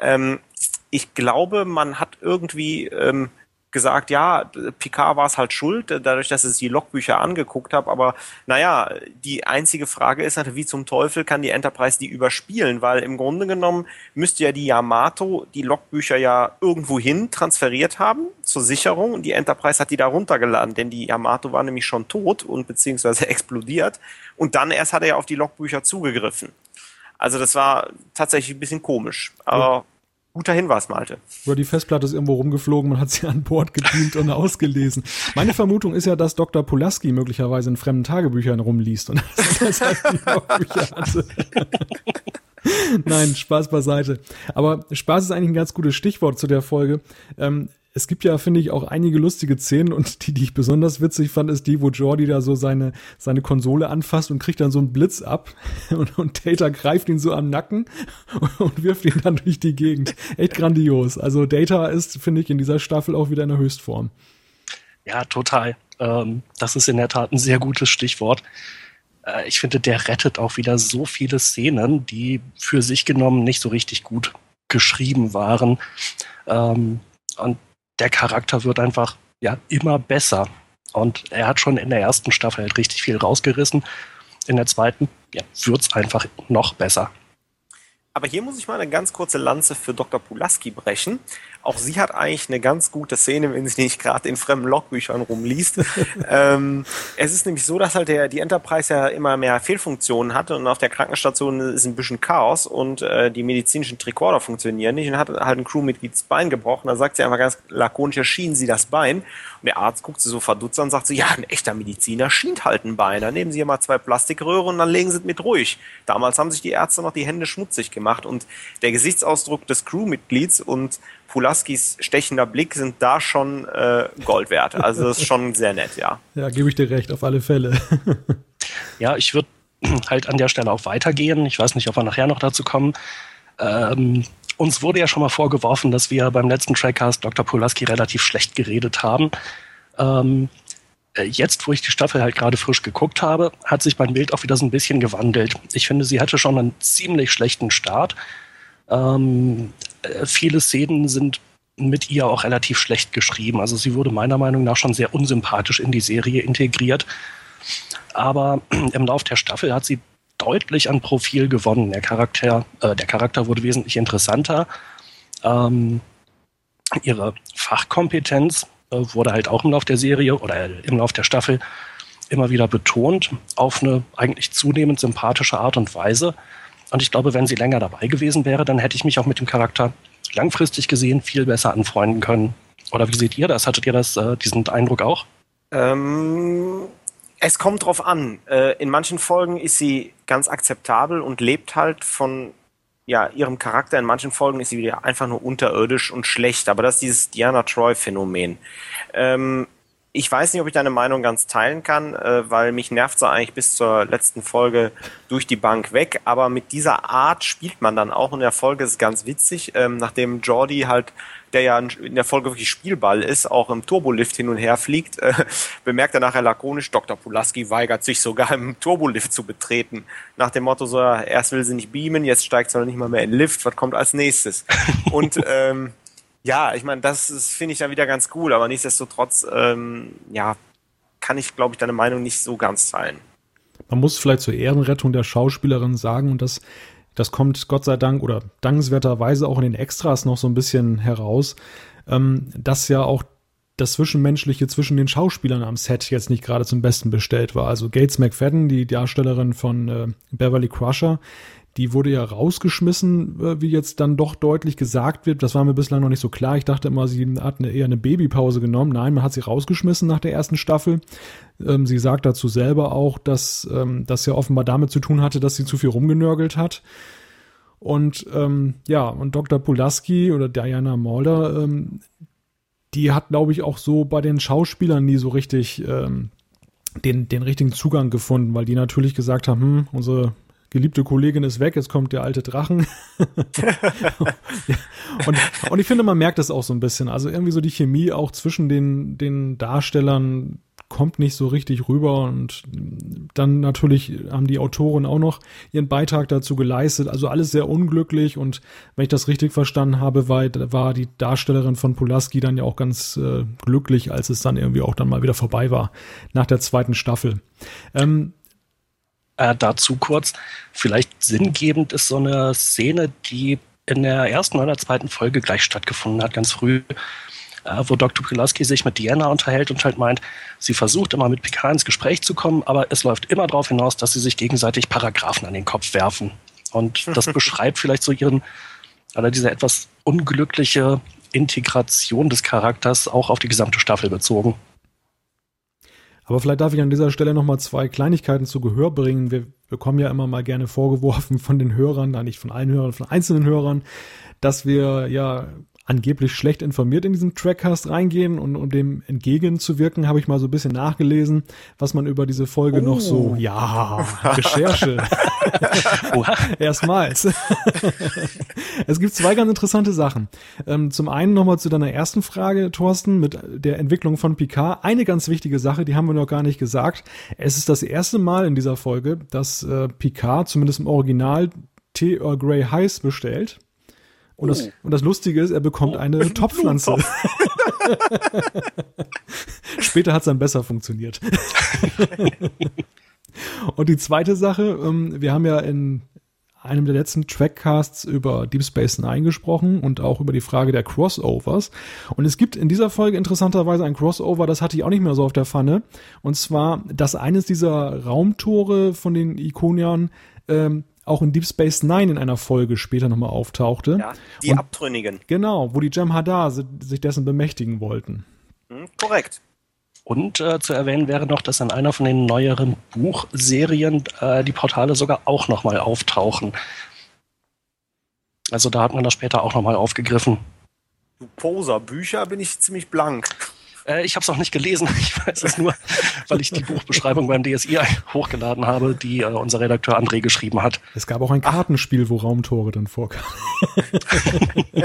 Ähm, ich glaube, man hat irgendwie ähm, gesagt, ja, Picard war es halt schuld, dadurch, dass ich die Logbücher angeguckt habe. Aber naja, die einzige Frage ist natürlich, wie zum Teufel kann die Enterprise die überspielen? Weil im Grunde genommen müsste ja die Yamato die Logbücher ja irgendwo hin transferiert haben zur Sicherung und die Enterprise hat die da runtergeladen, denn die Yamato war nämlich schon tot und beziehungsweise explodiert und dann erst hat er ja auf die Logbücher zugegriffen. Also das war tatsächlich ein bisschen komisch. Aber Guter Hinweis, Malte. Über die Festplatte ist irgendwo rumgeflogen, man hat sie an Bord gedient und ausgelesen. Meine Vermutung ist ja, dass Dr. Pulaski möglicherweise in fremden Tagebüchern rumliest und das Logbücher hatte. Nein, Spaß beiseite. Aber Spaß ist eigentlich ein ganz gutes Stichwort zu der Folge. Ähm, es gibt ja, finde ich, auch einige lustige Szenen und die, die ich besonders witzig fand, ist die, wo Jordi da so seine, seine Konsole anfasst und kriegt dann so einen Blitz ab und, und Data greift ihn so am Nacken und wirft ihn dann durch die Gegend. Echt grandios. Also Data ist, finde ich, in dieser Staffel auch wieder in der Höchstform. Ja, total. Ähm, das ist in der Tat ein sehr gutes Stichwort. Äh, ich finde, der rettet auch wieder so viele Szenen, die für sich genommen nicht so richtig gut geschrieben waren. Ähm, und der Charakter wird einfach ja immer besser. Und er hat schon in der ersten Staffel halt richtig viel rausgerissen. In der zweiten ja, wird es einfach noch besser. Aber hier muss ich mal eine ganz kurze Lanze für Dr. Pulaski brechen. Auch sie hat eigentlich eine ganz gute Szene, wenn sie nicht gerade in fremden Logbüchern rumliest. ähm, es ist nämlich so, dass halt der, die Enterprise ja immer mehr Fehlfunktionen hatte und auf der Krankenstation ist ein bisschen Chaos und äh, die medizinischen Tricorder funktionieren nicht und hat halt ein Crewmitglied das Bein gebrochen. Da sagt sie einfach ganz lakonisch, ja, schienen sie das Bein. Und der Arzt guckt sie so verdutzt an und sagt so, ja, ein echter Mediziner schient halt ein Bein. Dann nehmen sie hier mal zwei Plastikröhre und dann legen sie es mit ruhig. Damals haben sich die Ärzte noch die Hände schmutzig gemacht und der Gesichtsausdruck des Crewmitglieds und Pulaskis stechender Blick sind da schon äh, Gold wert. Also das ist schon sehr nett, ja. Ja, gebe ich dir recht, auf alle Fälle. ja, ich würde halt an der Stelle auch weitergehen. Ich weiß nicht, ob wir nachher noch dazu kommen. Ähm, uns wurde ja schon mal vorgeworfen, dass wir beim letzten Trackcast Dr. Pulaski relativ schlecht geredet haben. Ähm, äh, jetzt, wo ich die Staffel halt gerade frisch geguckt habe, hat sich mein Bild auch wieder so ein bisschen gewandelt. Ich finde, sie hatte schon einen ziemlich schlechten Start. Ähm, äh, viele Szenen sind mit ihr auch relativ schlecht geschrieben. Also sie wurde meiner Meinung nach schon sehr unsympathisch in die Serie integriert. Aber im Lauf der Staffel hat sie deutlich an Profil gewonnen. Der Charakter, äh, der Charakter wurde wesentlich interessanter. Ähm, ihre Fachkompetenz äh, wurde halt auch im Lauf der Serie oder im Lauf der Staffel immer wieder betont, auf eine eigentlich zunehmend sympathische Art und Weise. Und ich glaube, wenn sie länger dabei gewesen wäre, dann hätte ich mich auch mit dem Charakter langfristig gesehen viel besser anfreunden können. Oder wie seht ihr das? Hattet ihr das, äh, diesen Eindruck auch? Ähm, es kommt drauf an. Äh, in manchen Folgen ist sie ganz akzeptabel und lebt halt von ja, ihrem Charakter. In manchen Folgen ist sie wieder einfach nur unterirdisch und schlecht. Aber das ist dieses Diana Troy-Phänomen. Ähm, ich weiß nicht, ob ich deine Meinung ganz teilen kann, äh, weil mich nervt sie eigentlich bis zur letzten Folge durch die Bank weg. Aber mit dieser Art spielt man dann auch. In der Folge ist ganz witzig, ähm, nachdem Jordi halt, der ja in der Folge wirklich Spielball ist, auch im Turbolift hin und her fliegt, äh, bemerkt er nachher lakonisch, Dr. Pulaski weigert sich sogar im Turbolift zu betreten. Nach dem Motto so, erst will sie nicht beamen, jetzt steigt sie noch nicht mal mehr in den Lift, was kommt als nächstes? Und ähm, ja, ich meine, das, finde ich dann wieder ganz cool, aber nichtsdestotrotz, ähm, ja, kann ich, glaube ich, deine Meinung nicht so ganz teilen. Man muss vielleicht zur Ehrenrettung der Schauspielerin sagen, und das, das kommt Gott sei Dank oder dankenswerterweise auch in den Extras noch so ein bisschen heraus, ähm, dass ja auch das Zwischenmenschliche zwischen den Schauspielern am Set jetzt nicht gerade zum Besten bestellt war. Also Gates McFadden, die Darstellerin von äh, Beverly Crusher, die wurde ja rausgeschmissen, äh, wie jetzt dann doch deutlich gesagt wird. Das war mir bislang noch nicht so klar. Ich dachte immer, sie hat eine, eher eine Babypause genommen. Nein, man hat sie rausgeschmissen nach der ersten Staffel. Ähm, sie sagt dazu selber auch, dass ähm, das ja offenbar damit zu tun hatte, dass sie zu viel rumgenörgelt hat. Und ähm, ja, und Dr. Pulaski oder Diana Mulder, ähm, die hat, glaube ich, auch so bei den Schauspielern nie so richtig ähm, den, den richtigen Zugang gefunden, weil die natürlich gesagt haben, hm, unsere geliebte Kollegin ist weg, jetzt kommt der alte Drachen. und, und ich finde, man merkt das auch so ein bisschen. Also irgendwie so die Chemie auch zwischen den, den Darstellern kommt nicht so richtig rüber und dann natürlich haben die Autoren auch noch ihren Beitrag dazu geleistet. Also alles sehr unglücklich und wenn ich das richtig verstanden habe, war, war die Darstellerin von Pulaski dann ja auch ganz äh, glücklich, als es dann irgendwie auch dann mal wieder vorbei war nach der zweiten Staffel. Ähm, äh, dazu kurz, vielleicht sinngebend ist so eine Szene, die in der ersten oder zweiten Folge gleich stattgefunden hat, ganz früh, äh, wo Dr. Pulaski sich mit Diana unterhält und halt meint, sie versucht immer mit Picard ins Gespräch zu kommen, aber es läuft immer darauf hinaus, dass sie sich gegenseitig Paragraphen an den Kopf werfen. Und das beschreibt vielleicht so ihren, oder diese etwas unglückliche Integration des Charakters auch auf die gesamte Staffel bezogen. Aber vielleicht darf ich an dieser Stelle nochmal zwei Kleinigkeiten zu Gehör bringen. Wir bekommen ja immer mal gerne vorgeworfen von den Hörern, da nicht von allen Hörern, von einzelnen Hörern, dass wir ja angeblich schlecht informiert in diesen Trackcast reingehen und um dem entgegenzuwirken, habe ich mal so ein bisschen nachgelesen, was man über diese Folge oh. noch so, oh. ja, Recherche. Erstmals. es gibt zwei ganz interessante Sachen. Ähm, zum einen nochmal zu deiner ersten Frage, Thorsten, mit der Entwicklung von Picard. Eine ganz wichtige Sache, die haben wir noch gar nicht gesagt. Es ist das erste Mal in dieser Folge, dass äh, Picard, zumindest im Original, Tee Earl Grey Heiß bestellt. Und, oh. das, und das Lustige ist, er bekommt oh, eine Topfpflanze. Später hat es dann besser funktioniert. und die zweite Sache, ähm, wir haben ja in einem der letzten Trackcasts über Deep Space Nine gesprochen und auch über die Frage der Crossovers. Und es gibt in dieser Folge interessanterweise ein Crossover, das hatte ich auch nicht mehr so auf der Pfanne. Und zwar, dass eines dieser Raumtore von den Ikoniern ähm, auch in Deep Space Nine in einer Folge später nochmal auftauchte. Ja, die und, Abtrünnigen. Genau, wo die Jem'Hadar sich dessen bemächtigen wollten. Hm, korrekt. Und äh, zu erwähnen wäre noch, dass in einer von den neueren Buchserien äh, die Portale sogar auch nochmal auftauchen. Also da hat man das später auch nochmal aufgegriffen. Du Poser, Bücher bin ich ziemlich blank. Äh, ich habe es auch nicht gelesen. Ich weiß es nur, weil ich die Buchbeschreibung beim DSI hochgeladen habe, die äh, unser Redakteur André geschrieben hat. Es gab auch ein Kartenspiel, wo Raumtore dann vorkamen.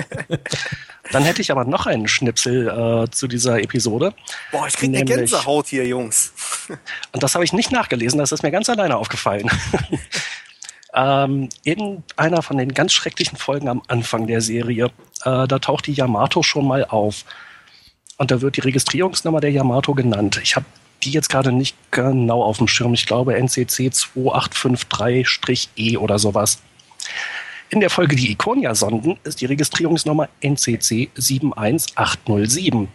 dann hätte ich aber noch einen Schnipsel äh, zu dieser Episode. Boah, ich krieg eine Gänsehaut hier, Jungs. und das habe ich nicht nachgelesen, das ist mir ganz alleine aufgefallen. Ähm, in einer von den ganz schrecklichen Folgen am Anfang der Serie, äh, da taucht die Yamato schon mal auf. Und da wird die Registrierungsnummer der Yamato genannt. Ich habe die jetzt gerade nicht genau auf dem Schirm. Ich glaube NCC 2853-E oder sowas. In der Folge Die Iconia-Sonden ist die Registrierungsnummer NCC 71807.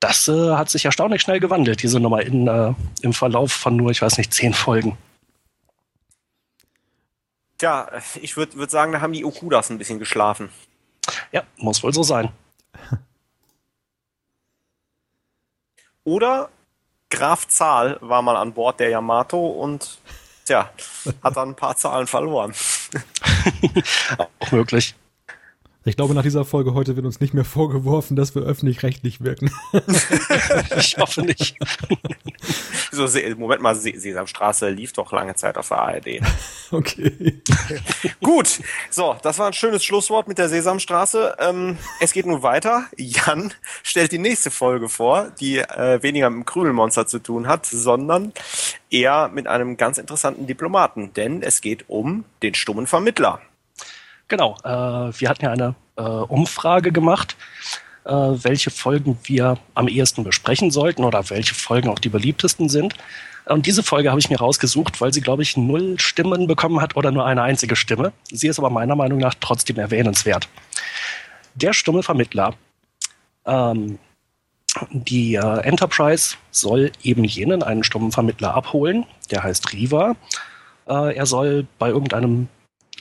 Das äh, hat sich erstaunlich schnell gewandelt, diese Nummer in, äh, im Verlauf von nur, ich weiß nicht, zehn Folgen. Tja, ich würde würd sagen, da haben die Okudas ein bisschen geschlafen. Ja, muss wohl so sein. Oder Graf Zahl war mal an Bord der Yamato und tja, hat dann ein paar Zahlen verloren. Auch möglich. Ich glaube, nach dieser Folge heute wird uns nicht mehr vorgeworfen, dass wir öffentlich-rechtlich wirken. ich hoffe nicht. so, Moment mal, Sesamstraße lief doch lange Zeit auf der ARD. Okay. Gut, so, das war ein schönes Schlusswort mit der Sesamstraße. Ähm, es geht nun weiter. Jan stellt die nächste Folge vor, die äh, weniger mit dem Krümelmonster zu tun hat, sondern eher mit einem ganz interessanten Diplomaten, denn es geht um den stummen Vermittler. Genau, äh, wir hatten ja eine äh, Umfrage gemacht, äh, welche Folgen wir am ehesten besprechen sollten oder welche Folgen auch die beliebtesten sind. Und diese Folge habe ich mir rausgesucht, weil sie, glaube ich, null Stimmen bekommen hat oder nur eine einzige Stimme. Sie ist aber meiner Meinung nach trotzdem erwähnenswert. Der stumme Vermittler. Ähm, die äh, Enterprise soll eben jenen, einen stummen Vermittler, abholen. Der heißt Riva. Äh, er soll bei irgendeinem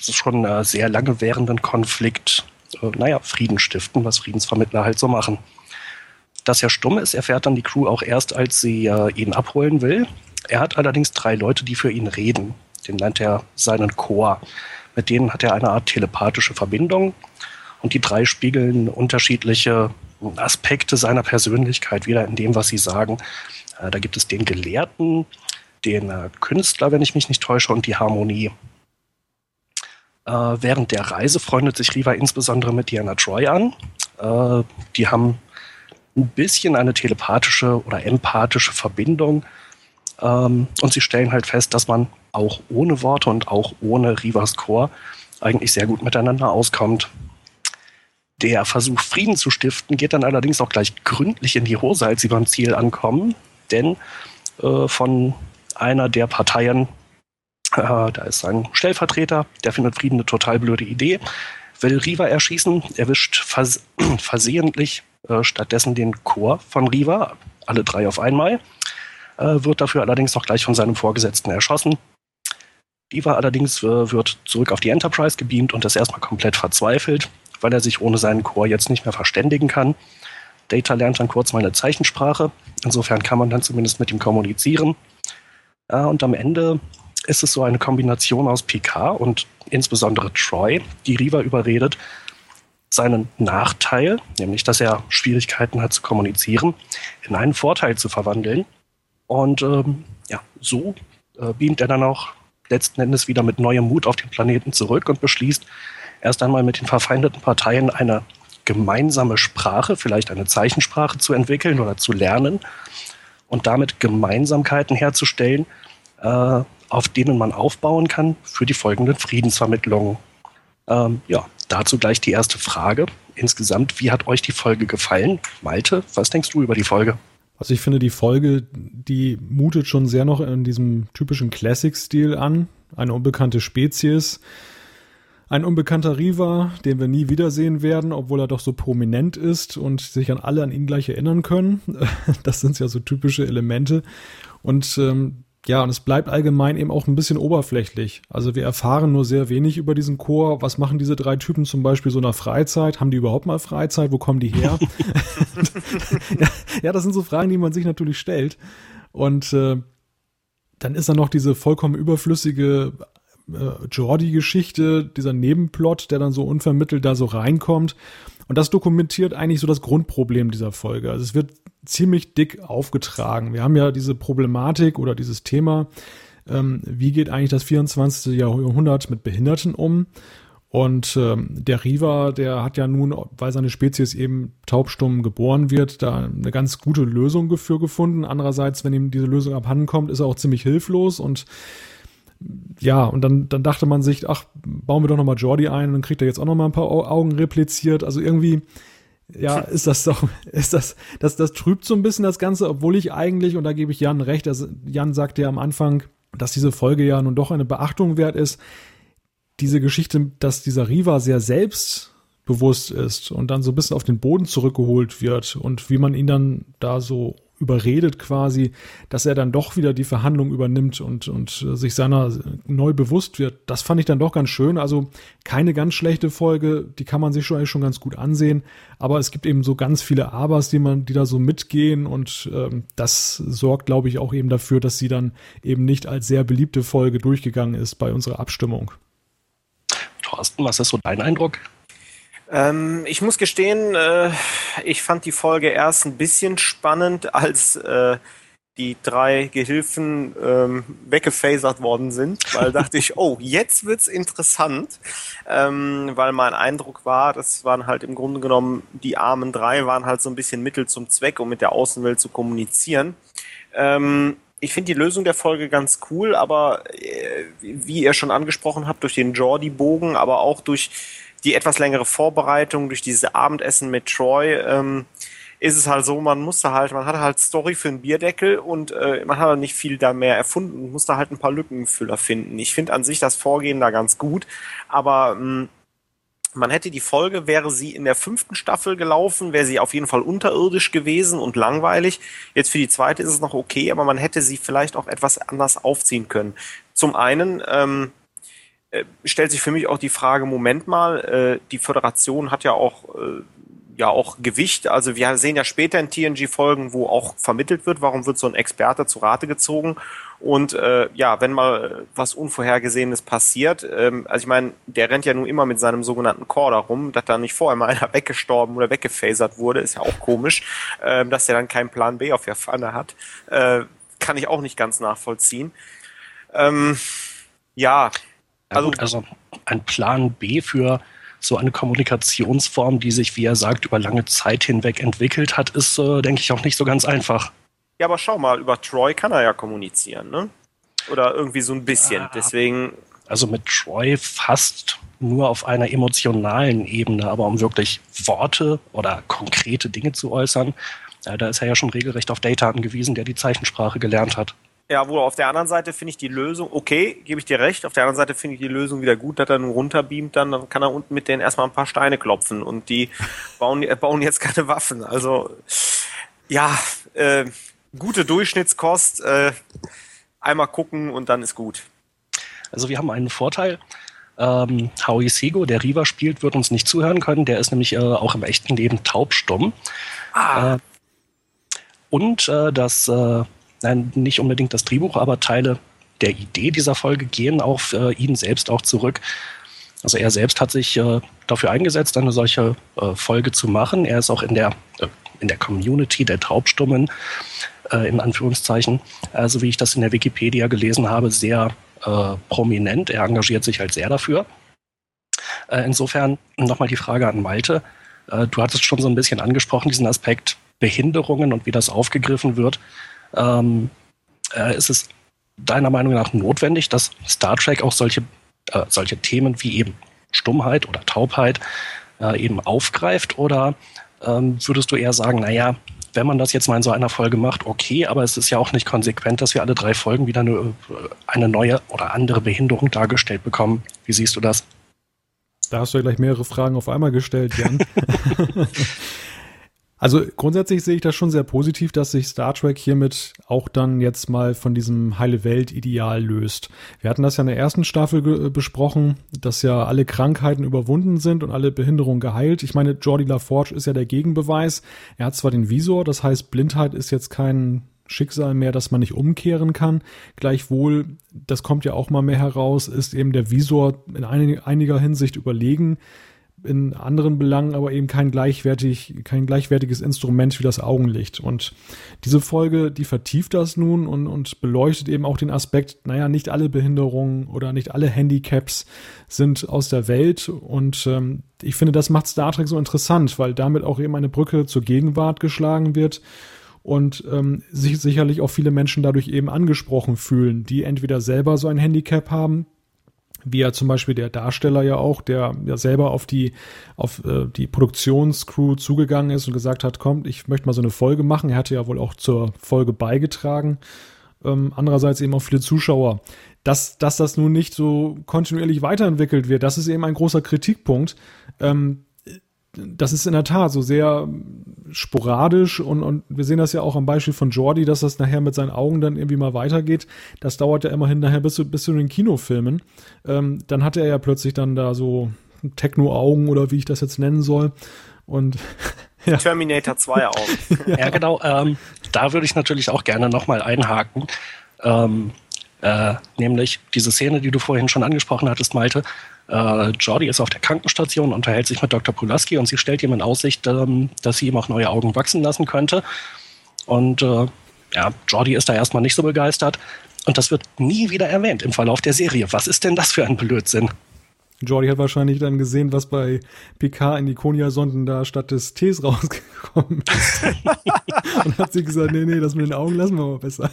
schon ein sehr lange währenden Konflikt, äh, naja, Frieden stiften, was Friedensvermittler halt so machen. Dass er stumm ist, erfährt dann die Crew auch erst, als sie äh, ihn abholen will. Er hat allerdings drei Leute, die für ihn reden. Den nennt er seinen Chor. Mit denen hat er eine Art telepathische Verbindung. Und die drei spiegeln unterschiedliche Aspekte seiner Persönlichkeit wieder in dem, was sie sagen. Äh, da gibt es den Gelehrten, den äh, Künstler, wenn ich mich nicht täusche, und die Harmonie. Äh, während der Reise freundet sich Riva insbesondere mit Diana Troy an. Äh, die haben ein bisschen eine telepathische oder empathische Verbindung. Ähm, und sie stellen halt fest, dass man auch ohne Worte und auch ohne Rivas Chor eigentlich sehr gut miteinander auskommt. Der Versuch, Frieden zu stiften, geht dann allerdings auch gleich gründlich in die Hose, als sie beim Ziel ankommen. Denn äh, von einer der Parteien, äh, da ist ein Stellvertreter, der findet Frieden eine total blöde Idee, will Riva erschießen, erwischt vers versehentlich äh, stattdessen den Chor von Riva, alle drei auf einmal, äh, wird dafür allerdings noch gleich von seinem Vorgesetzten erschossen. Riva allerdings äh, wird zurück auf die Enterprise gebeamt und ist erstmal komplett verzweifelt, weil er sich ohne seinen Chor jetzt nicht mehr verständigen kann. Data lernt dann kurz mal eine Zeichensprache. Insofern kann man dann zumindest mit ihm kommunizieren. und am Ende ist es so eine Kombination aus Picard und insbesondere Troy, die Riva überredet, seinen Nachteil, nämlich dass er Schwierigkeiten hat zu kommunizieren, in einen Vorteil zu verwandeln. Und ähm, ja, so äh, beamt er dann auch letzten Endes wieder mit neuem Mut auf den Planeten zurück und beschließt, erst einmal mit den verfeindeten Parteien eine gemeinsame Sprache, vielleicht eine Zeichensprache zu entwickeln oder zu lernen und damit Gemeinsamkeiten herzustellen, äh, auf denen man aufbauen kann für die folgenden Friedensvermittlungen. Ähm, ja, dazu gleich die erste Frage. Insgesamt, wie hat euch die Folge gefallen? Malte, was denkst du über die Folge? Also ich finde die Folge, die mutet schon sehr noch in diesem typischen Classic-Stil an. Eine unbekannte Spezies. Ein unbekannter Riva, den wir nie wiedersehen werden, obwohl er doch so prominent ist und sich an alle an ihn gleich erinnern können. Das sind ja so typische Elemente. Und ähm, ja, und es bleibt allgemein eben auch ein bisschen oberflächlich. Also wir erfahren nur sehr wenig über diesen Chor. Was machen diese drei Typen zum Beispiel so nach Freizeit? Haben die überhaupt mal Freizeit? Wo kommen die her? ja, das sind so Fragen, die man sich natürlich stellt. Und äh, dann ist da noch diese vollkommen überflüssige äh, Jordi-Geschichte, dieser Nebenplot, der dann so unvermittelt da so reinkommt. Und das dokumentiert eigentlich so das Grundproblem dieser Folge. Also es wird ziemlich dick aufgetragen. Wir haben ja diese Problematik oder dieses Thema, ähm, wie geht eigentlich das 24. Jahrhundert mit Behinderten um? Und ähm, der Riva, der hat ja nun, weil seine Spezies eben taubstumm geboren wird, da eine ganz gute Lösung für gefunden. Andererseits, wenn ihm diese Lösung abhanden kommt, ist er auch ziemlich hilflos und ja, und dann, dann dachte man sich, ach, bauen wir doch nochmal Jordi ein und dann kriegt er jetzt auch nochmal ein paar Augen repliziert. Also irgendwie, ja, ist das doch, ist das, das, das trübt so ein bisschen das Ganze, obwohl ich eigentlich, und da gebe ich Jan recht, also Jan sagte ja am Anfang, dass diese Folge ja nun doch eine Beachtung wert ist. Diese Geschichte, dass dieser Riva sehr selbstbewusst ist und dann so ein bisschen auf den Boden zurückgeholt wird und wie man ihn dann da so überredet quasi, dass er dann doch wieder die Verhandlung übernimmt und, und äh, sich seiner neu bewusst wird. Das fand ich dann doch ganz schön. Also keine ganz schlechte Folge, die kann man sich schon schon ganz gut ansehen. Aber es gibt eben so ganz viele Abers, die man, die da so mitgehen und ähm, das sorgt, glaube ich, auch eben dafür, dass sie dann eben nicht als sehr beliebte Folge durchgegangen ist bei unserer Abstimmung. Thorsten, was ist so dein Eindruck? Ähm, ich muss gestehen, äh, ich fand die Folge erst ein bisschen spannend, als äh, die drei Gehilfen ähm, weggefasert worden sind, weil dachte ich, oh, jetzt wird's interessant, ähm, weil mein Eindruck war, das waren halt im Grunde genommen die armen drei waren halt so ein bisschen Mittel zum Zweck, um mit der Außenwelt zu kommunizieren. Ähm, ich finde die Lösung der Folge ganz cool, aber äh, wie ihr schon angesprochen habt, durch den Jordi-Bogen, aber auch durch die etwas längere Vorbereitung, durch dieses Abendessen mit Troy, ähm, ist es halt so, man musste halt, man hatte halt Story für einen Bierdeckel und äh, man hat halt nicht viel da mehr erfunden und musste halt ein paar Lückenfüller finden. Ich finde an sich das Vorgehen da ganz gut, aber ähm, man hätte die Folge, wäre sie in der fünften Staffel gelaufen, wäre sie auf jeden Fall unterirdisch gewesen und langweilig. Jetzt für die zweite ist es noch okay, aber man hätte sie vielleicht auch etwas anders aufziehen können. Zum einen, ähm, äh, stellt sich für mich auch die Frage, Moment mal, äh, die Föderation hat ja auch, äh, ja auch Gewicht. Also wir sehen ja später in TNG-Folgen, wo auch vermittelt wird, warum wird so ein Experte zu Rate gezogen. Und äh, ja, wenn mal was Unvorhergesehenes passiert, ähm, also ich meine, der rennt ja nun immer mit seinem sogenannten Core rum, dass da nicht vorher mal einer weggestorben oder weggefasert wurde, ist ja auch komisch, äh, dass der dann keinen Plan B auf der Pfanne hat. Äh, kann ich auch nicht ganz nachvollziehen. Ähm, ja, also, gut, also ein Plan B für so eine Kommunikationsform, die sich, wie er sagt, über lange Zeit hinweg entwickelt hat, ist, äh, denke ich, auch nicht so ganz einfach. Ja, aber schau mal, über Troy kann er ja kommunizieren, ne? Oder irgendwie so ein bisschen. Ja. Deswegen. Also mit Troy fast nur auf einer emotionalen Ebene, aber um wirklich Worte oder konkrete Dinge zu äußern, ja, da ist er ja schon regelrecht auf Data angewiesen, der die Zeichensprache gelernt hat. Ja, wo auf der anderen Seite finde ich die Lösung, okay, gebe ich dir recht, auf der anderen Seite finde ich die Lösung wieder gut, dass er nur runterbeamt, dann, dann kann er unten mit denen erstmal ein paar Steine klopfen und die bauen, bauen jetzt keine Waffen. Also, ja, äh, gute Durchschnittskost, äh, einmal gucken und dann ist gut. Also wir haben einen Vorteil. Ähm, Howie Sego, der Riva spielt, wird uns nicht zuhören können. Der ist nämlich äh, auch im echten Leben taubstumm. Ah. Äh, und äh, das, äh, nein, nicht unbedingt das Drehbuch, aber Teile der Idee dieser Folge gehen auf äh, ihn selbst auch zurück. Also er selbst hat sich äh, dafür eingesetzt, eine solche äh, Folge zu machen. Er ist auch in der, äh, in der Community der Taubstummen, äh, in Anführungszeichen, also wie ich das in der Wikipedia gelesen habe, sehr äh, prominent. Er engagiert sich halt sehr dafür. Insofern nochmal die Frage an Malte. Du hattest schon so ein bisschen angesprochen, diesen Aspekt Behinderungen und wie das aufgegriffen wird. Ähm, äh, ist es deiner Meinung nach notwendig, dass Star Trek auch solche, äh, solche Themen wie eben Stummheit oder Taubheit äh, eben aufgreift? Oder ähm, würdest du eher sagen, naja, wenn man das jetzt mal in so einer Folge macht, okay, aber es ist ja auch nicht konsequent, dass wir alle drei Folgen wieder eine, äh, eine neue oder andere Behinderung dargestellt bekommen. Wie siehst du das? Da hast du ja gleich mehrere Fragen auf einmal gestellt, Jan. Also grundsätzlich sehe ich das schon sehr positiv, dass sich Star Trek hiermit auch dann jetzt mal von diesem heile Welt-Ideal löst. Wir hatten das ja in der ersten Staffel besprochen, dass ja alle Krankheiten überwunden sind und alle Behinderungen geheilt. Ich meine, Jordi LaForge ist ja der Gegenbeweis. Er hat zwar den Visor, das heißt, Blindheit ist jetzt kein Schicksal mehr, das man nicht umkehren kann. Gleichwohl, das kommt ja auch mal mehr heraus, ist eben der Visor in einiger Hinsicht überlegen in anderen Belangen aber eben kein gleichwertig, kein gleichwertiges Instrument wie das Augenlicht. Und diese Folge, die vertieft das nun und, und beleuchtet eben auch den Aspekt, naja, nicht alle Behinderungen oder nicht alle Handicaps sind aus der Welt. Und ähm, ich finde, das macht Star Trek so interessant, weil damit auch eben eine Brücke zur Gegenwart geschlagen wird und ähm, sich sicherlich auch viele Menschen dadurch eben angesprochen fühlen, die entweder selber so ein Handicap haben, wie ja zum Beispiel der Darsteller ja auch, der ja selber auf die, auf äh, die Produktionscrew zugegangen ist und gesagt hat, kommt, ich möchte mal so eine Folge machen. Er hatte ja wohl auch zur Folge beigetragen. Ähm, andererseits eben auch viele Zuschauer. Dass, dass das nun nicht so kontinuierlich weiterentwickelt wird, das ist eben ein großer Kritikpunkt. Ähm, das ist in der Tat so sehr sporadisch und, und wir sehen das ja auch am Beispiel von Jordi, dass das nachher mit seinen Augen dann irgendwie mal weitergeht. Das dauert ja immerhin nachher bis zu, bis zu den Kinofilmen. Ähm, dann hat er ja plötzlich dann da so Techno-Augen oder wie ich das jetzt nennen soll. Und ja. Terminator 2 Augen. ja, genau. Ähm, da würde ich natürlich auch gerne nochmal einhaken. Ähm, äh, nämlich diese Szene, die du vorhin schon angesprochen hattest, Malte, äh, Jordi ist auf der Krankenstation, unterhält sich mit Dr. Pulaski und sie stellt ihm in Aussicht, ähm, dass sie ihm auch neue Augen wachsen lassen könnte. Und äh, ja, Jordi ist da erstmal nicht so begeistert. Und das wird nie wieder erwähnt im Verlauf der Serie. Was ist denn das für ein Blödsinn? Jordi hat wahrscheinlich dann gesehen, was bei PK in die Konia-Sonden da statt des Tees rausgekommen ist. und hat sie gesagt, nee, nee, das mit den Augen lassen wir mal besser.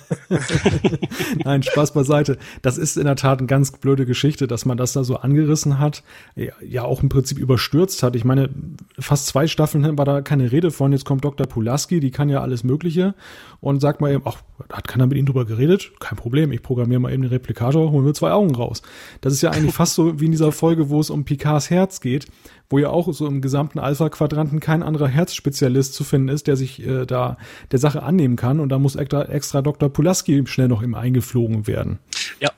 Nein, Spaß beiseite. Das ist in der Tat eine ganz blöde Geschichte, dass man das da so angerissen hat, ja auch im Prinzip überstürzt hat. Ich meine, fast zwei Staffeln war da keine Rede von. Jetzt kommt Dr. Pulaski, die kann ja alles Mögliche und sagt mal eben, ach, hat keiner mit ihm drüber geredet? Kein Problem, ich programmiere mal eben den Replikator, holen wir zwei Augen raus. Das ist ja eigentlich fast so wie in dieser Folge Folge, wo es um Picards Herz geht, wo ja auch so im gesamten Alpha-Quadranten kein anderer Herzspezialist zu finden ist, der sich äh, da der Sache annehmen kann. Und da muss extra, extra Dr. Pulaski schnell noch ihm eingeflogen werden. Ja.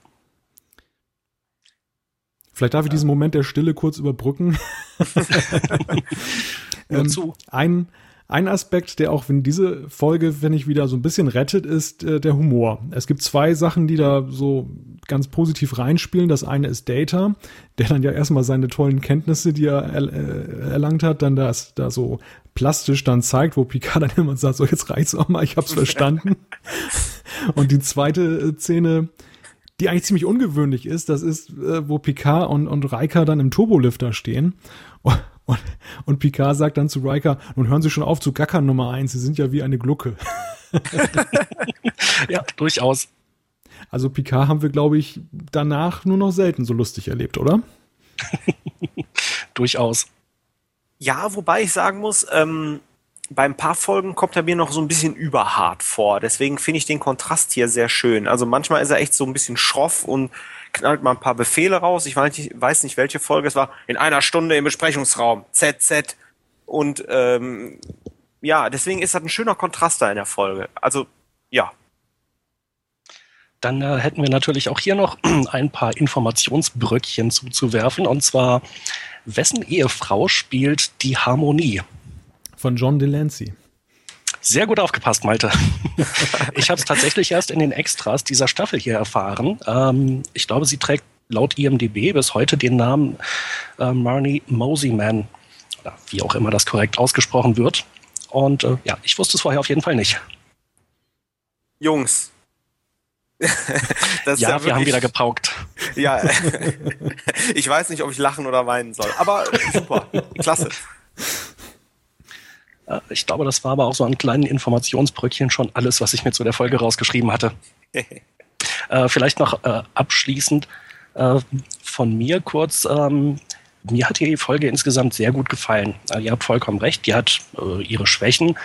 Vielleicht darf ich diesen Moment der Stille kurz überbrücken. ähm, ein, ein Aspekt, der auch wenn diese Folge, wenn ich wieder so ein bisschen rettet, ist äh, der Humor. Es gibt zwei Sachen, die da so ganz positiv reinspielen. Das eine ist Data, der dann ja erstmal seine tollen Kenntnisse, die er äh, erlangt hat, dann das da so plastisch dann zeigt, wo Picard dann immer sagt, so jetzt reicht's auch mal, ich hab's verstanden. Und die zweite äh, Szene, die eigentlich ziemlich ungewöhnlich ist. Das ist, äh, wo Picard und, und Riker dann im Turbolifter stehen. Und, und, Picard sagt dann zu Riker, nun hören Sie schon auf zu gackern Nummer eins, Sie sind ja wie eine Glucke. ja, durchaus. Also Picard haben wir, glaube ich, danach nur noch selten so lustig erlebt, oder? durchaus. Ja, wobei ich sagen muss, ähm, bei ein paar Folgen kommt er mir noch so ein bisschen überhart vor. Deswegen finde ich den Kontrast hier sehr schön. Also manchmal ist er echt so ein bisschen schroff und knallt mal ein paar Befehle raus. Ich weiß nicht, weiß nicht welche Folge es war. In einer Stunde im Besprechungsraum. ZZ. Und ähm, ja, deswegen ist das ein schöner Kontrast da in der Folge. Also ja. Dann äh, hätten wir natürlich auch hier noch ein paar Informationsbröckchen zuzuwerfen. Und zwar, wessen Ehefrau spielt die Harmonie? Von John Delancey. Sehr gut aufgepasst, Malte. ich habe es tatsächlich erst in den Extras dieser Staffel hier erfahren. Ähm, ich glaube, sie trägt laut IMDB bis heute den Namen äh, Marnie Moseyman. Oder wie auch immer das korrekt ausgesprochen wird. Und äh, ja, ich wusste es vorher auf jeden Fall nicht. Jungs. ja, ja wir wirklich, haben wieder gepaukt. Ja, ich weiß nicht, ob ich lachen oder weinen soll. Aber super, klasse. Äh, ich glaube, das war aber auch so ein kleinen Informationsbröckchen schon alles, was ich mir zu der Folge rausgeschrieben hatte. äh, vielleicht noch äh, abschließend von mir kurz. Ähm, mir hat die Folge insgesamt sehr gut gefallen. Ihr habt vollkommen recht, die hat ihre Schwächen,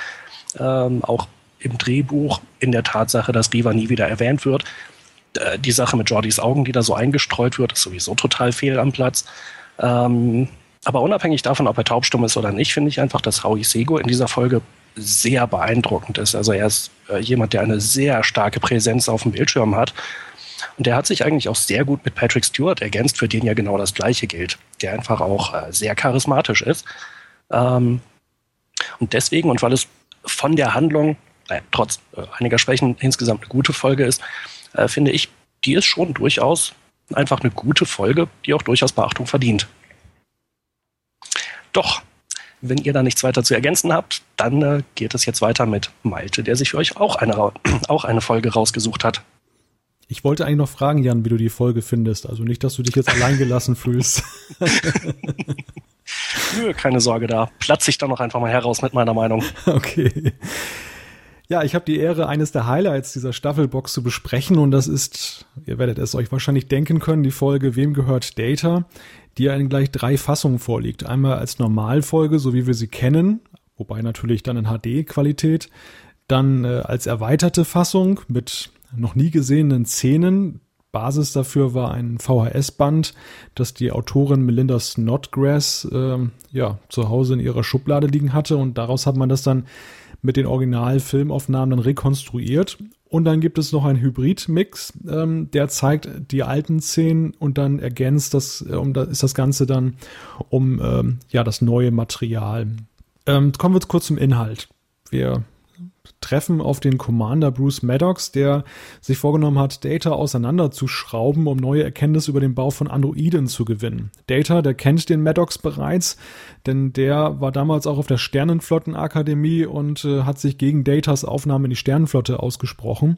ähm, auch im Drehbuch, in der Tatsache, dass Riva nie wieder erwähnt wird. die Sache mit Jordys Augen, die da so eingestreut wird, ist sowieso total fehl am Platz. Ähm, aber unabhängig davon, ob er taubstumm ist oder nicht, finde ich einfach, dass Howie Sego in dieser Folge sehr beeindruckend ist. Also er ist äh, jemand, der eine sehr starke Präsenz auf dem Bildschirm hat. Und der hat sich eigentlich auch sehr gut mit Patrick Stewart ergänzt, für den ja genau das Gleiche gilt. Der einfach auch äh, sehr charismatisch ist. Ähm, und deswegen, und weil es von der Handlung, äh, trotz äh, einiger Schwächen, insgesamt eine gute Folge ist, äh, finde ich, die ist schon durchaus einfach eine gute Folge, die auch durchaus Beachtung verdient. Doch, wenn ihr da nichts weiter zu ergänzen habt, dann äh, geht es jetzt weiter mit Malte, der sich für euch auch eine, auch eine Folge rausgesucht hat. Ich wollte eigentlich noch fragen, Jan, wie du die Folge findest. Also nicht, dass du dich jetzt alleingelassen fühlst. Nö, keine Sorge, da platze ich dann noch einfach mal heraus mit meiner Meinung. Okay. Ja, ich habe die Ehre, eines der Highlights dieser Staffelbox zu besprechen und das ist, ihr werdet es euch wahrscheinlich denken können, die Folge Wem gehört Data, die ja in gleich drei Fassungen vorliegt. Einmal als Normalfolge, so wie wir sie kennen, wobei natürlich dann in HD-Qualität, dann äh, als erweiterte Fassung mit noch nie gesehenen Szenen. Basis dafür war ein VHS-Band, das die Autorin Melinda Snodgrass äh, ja, zu Hause in ihrer Schublade liegen hatte und daraus hat man das dann mit den Originalfilmaufnahmen dann rekonstruiert. Und dann gibt es noch einen Hybrid-Mix, ähm, der zeigt die alten Szenen und dann ergänzt das, äh, um, da ist das Ganze dann um ähm, ja das neue Material. Ähm, kommen wir kurz zum Inhalt. Wir treffen auf den Commander Bruce Maddox, der sich vorgenommen hat, Data auseinanderzuschrauben, um neue Erkenntnisse über den Bau von Androiden zu gewinnen. Data, der kennt den Maddox bereits, denn der war damals auch auf der Sternenflottenakademie und äh, hat sich gegen Datas Aufnahme in die Sternenflotte ausgesprochen.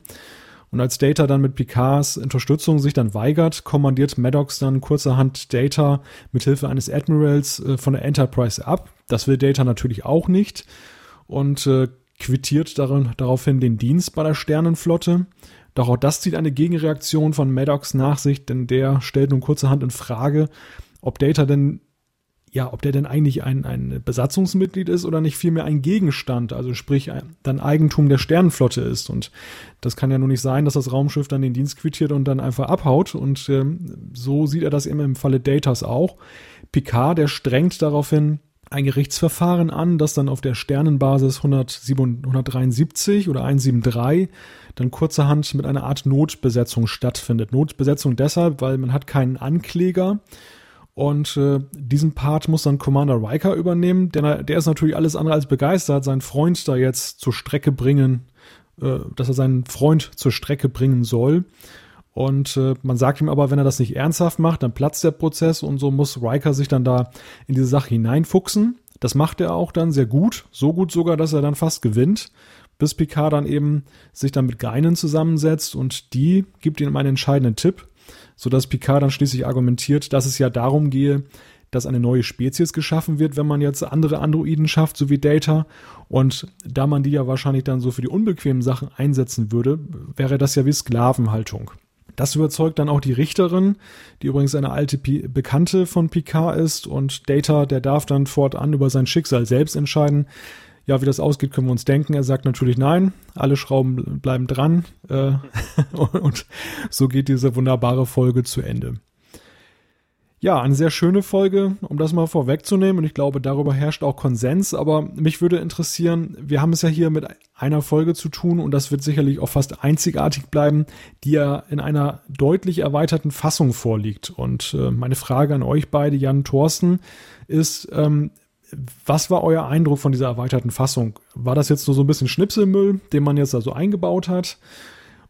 Und als Data dann mit Picards Unterstützung sich dann weigert, kommandiert Maddox dann kurzerhand Data mit Hilfe eines Admirals äh, von der Enterprise ab. Das will Data natürlich auch nicht und äh, quittiert darin, daraufhin den Dienst bei der Sternenflotte. Doch auch das zieht eine Gegenreaktion von Maddox nach sich, denn der stellt nun kurzerhand in Frage, ob Data denn, ja, ob der denn eigentlich ein, ein Besatzungsmitglied ist oder nicht vielmehr ein Gegenstand, also sprich dann Eigentum der Sternenflotte ist. Und das kann ja nur nicht sein, dass das Raumschiff dann den Dienst quittiert und dann einfach abhaut. Und ähm, so sieht er das eben im Falle Datas auch. Picard, der strengt daraufhin ein Gerichtsverfahren an, das dann auf der Sternenbasis 173 oder 173 dann kurzerhand mit einer Art Notbesetzung stattfindet. Notbesetzung deshalb, weil man hat keinen Ankläger und äh, diesen Part muss dann Commander Riker übernehmen, denn der ist natürlich alles andere als begeistert, seinen Freund da jetzt zur Strecke bringen, äh, dass er seinen Freund zur Strecke bringen soll. Und äh, man sagt ihm aber, wenn er das nicht ernsthaft macht, dann platzt der Prozess und so muss Riker sich dann da in diese Sache hineinfuchsen. Das macht er auch dann sehr gut, so gut sogar, dass er dann fast gewinnt. bis Picard dann eben sich dann mit Geinen zusammensetzt und die gibt ihm einen entscheidenden Tipp, sodass Picard dann schließlich argumentiert, dass es ja darum gehe, dass eine neue Spezies geschaffen wird, wenn man jetzt andere Androiden schafft, so wie Data. Und da man die ja wahrscheinlich dann so für die unbequemen Sachen einsetzen würde, wäre das ja wie Sklavenhaltung. Das überzeugt dann auch die Richterin, die übrigens eine alte P Bekannte von Picard ist und Data, der darf dann fortan über sein Schicksal selbst entscheiden. Ja, wie das ausgeht, können wir uns denken. Er sagt natürlich nein, alle Schrauben bleiben dran äh, und so geht diese wunderbare Folge zu Ende. Ja, eine sehr schöne Folge, um das mal vorwegzunehmen. Und ich glaube, darüber herrscht auch Konsens. Aber mich würde interessieren, wir haben es ja hier mit einer Folge zu tun und das wird sicherlich auch fast einzigartig bleiben, die ja in einer deutlich erweiterten Fassung vorliegt. Und äh, meine Frage an euch beide, Jan Thorsten, ist, ähm, was war euer Eindruck von dieser erweiterten Fassung? War das jetzt nur so ein bisschen Schnipselmüll, den man jetzt da so eingebaut hat?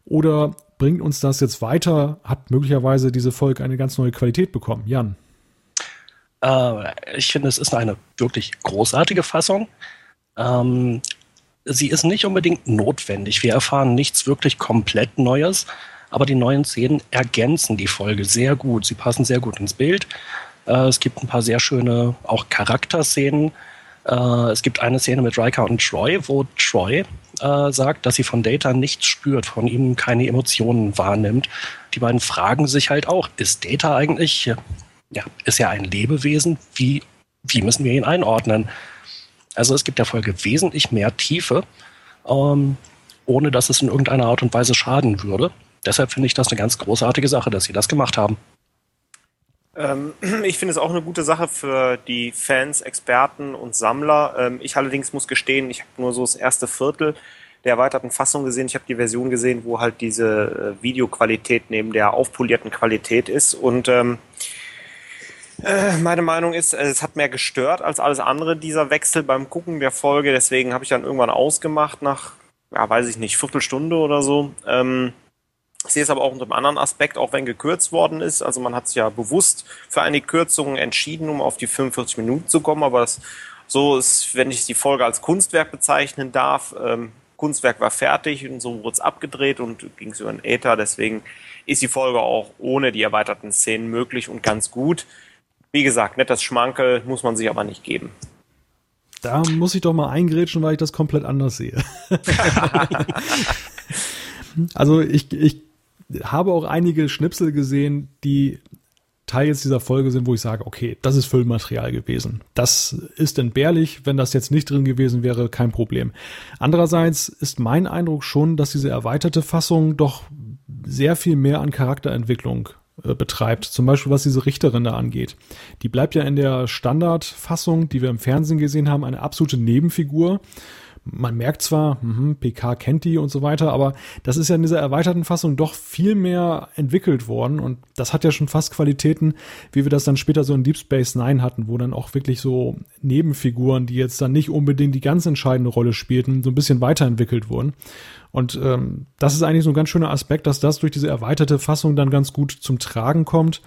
Oder bringt uns das jetzt weiter? Hat möglicherweise diese Folge eine ganz neue Qualität bekommen? Jan? Äh, ich finde, es ist eine wirklich großartige Fassung. Ähm, sie ist nicht unbedingt notwendig. Wir erfahren nichts wirklich komplett Neues, aber die neuen Szenen ergänzen die Folge sehr gut. Sie passen sehr gut ins Bild. Äh, es gibt ein paar sehr schöne auch Charakterszenen. Äh, es gibt eine Szene mit Riker und Troy, wo Troy äh, sagt, dass sie von Data nichts spürt, von ihm keine Emotionen wahrnimmt. Die beiden fragen sich halt auch, ist Data eigentlich, ja, ist er ein Lebewesen? Wie, wie müssen wir ihn einordnen? Also es gibt der Folge wesentlich mehr Tiefe, ähm, ohne dass es in irgendeiner Art und Weise schaden würde. Deshalb finde ich das eine ganz großartige Sache, dass sie das gemacht haben. Ähm, ich finde es auch eine gute Sache für die Fans, Experten und Sammler. Ähm, ich allerdings muss gestehen, ich habe nur so das erste Viertel der erweiterten Fassung gesehen. Ich habe die Version gesehen, wo halt diese äh, Videoqualität neben der aufpolierten Qualität ist. Und ähm, äh, meine Meinung ist, es hat mehr gestört als alles andere, dieser Wechsel beim Gucken der Folge. Deswegen habe ich dann irgendwann ausgemacht nach, ja, weiß ich nicht, Viertelstunde oder so. Ähm, ich sehe es aber auch unter einem anderen Aspekt, auch wenn gekürzt worden ist. Also man hat sich ja bewusst für eine Kürzung entschieden, um auf die 45 Minuten zu kommen. Aber das, so ist, wenn ich die Folge als Kunstwerk bezeichnen darf, ähm, Kunstwerk war fertig und so wurde es abgedreht und ging es über den Äther. Deswegen ist die Folge auch ohne die erweiterten Szenen möglich und ganz gut. Wie gesagt, nettes Schmankel muss man sich aber nicht geben. Da muss ich doch mal eingrätschen, weil ich das komplett anders sehe. also ich, ich habe auch einige Schnipsel gesehen, die Teil jetzt dieser Folge sind, wo ich sage, okay, das ist Füllmaterial gewesen. Das ist entbehrlich. Wenn das jetzt nicht drin gewesen wäre, kein Problem. Andererseits ist mein Eindruck schon, dass diese erweiterte Fassung doch sehr viel mehr an Charakterentwicklung äh, betreibt. Zum Beispiel was diese Richterin da angeht. Die bleibt ja in der Standardfassung, die wir im Fernsehen gesehen haben, eine absolute Nebenfigur man merkt zwar, mh, PK kennt die und so weiter, aber das ist ja in dieser erweiterten Fassung doch viel mehr entwickelt worden und das hat ja schon fast Qualitäten, wie wir das dann später so in Deep Space Nine hatten, wo dann auch wirklich so Nebenfiguren, die jetzt dann nicht unbedingt die ganz entscheidende Rolle spielten, so ein bisschen weiterentwickelt wurden. Und ähm, das ist eigentlich so ein ganz schöner Aspekt, dass das durch diese erweiterte Fassung dann ganz gut zum Tragen kommt.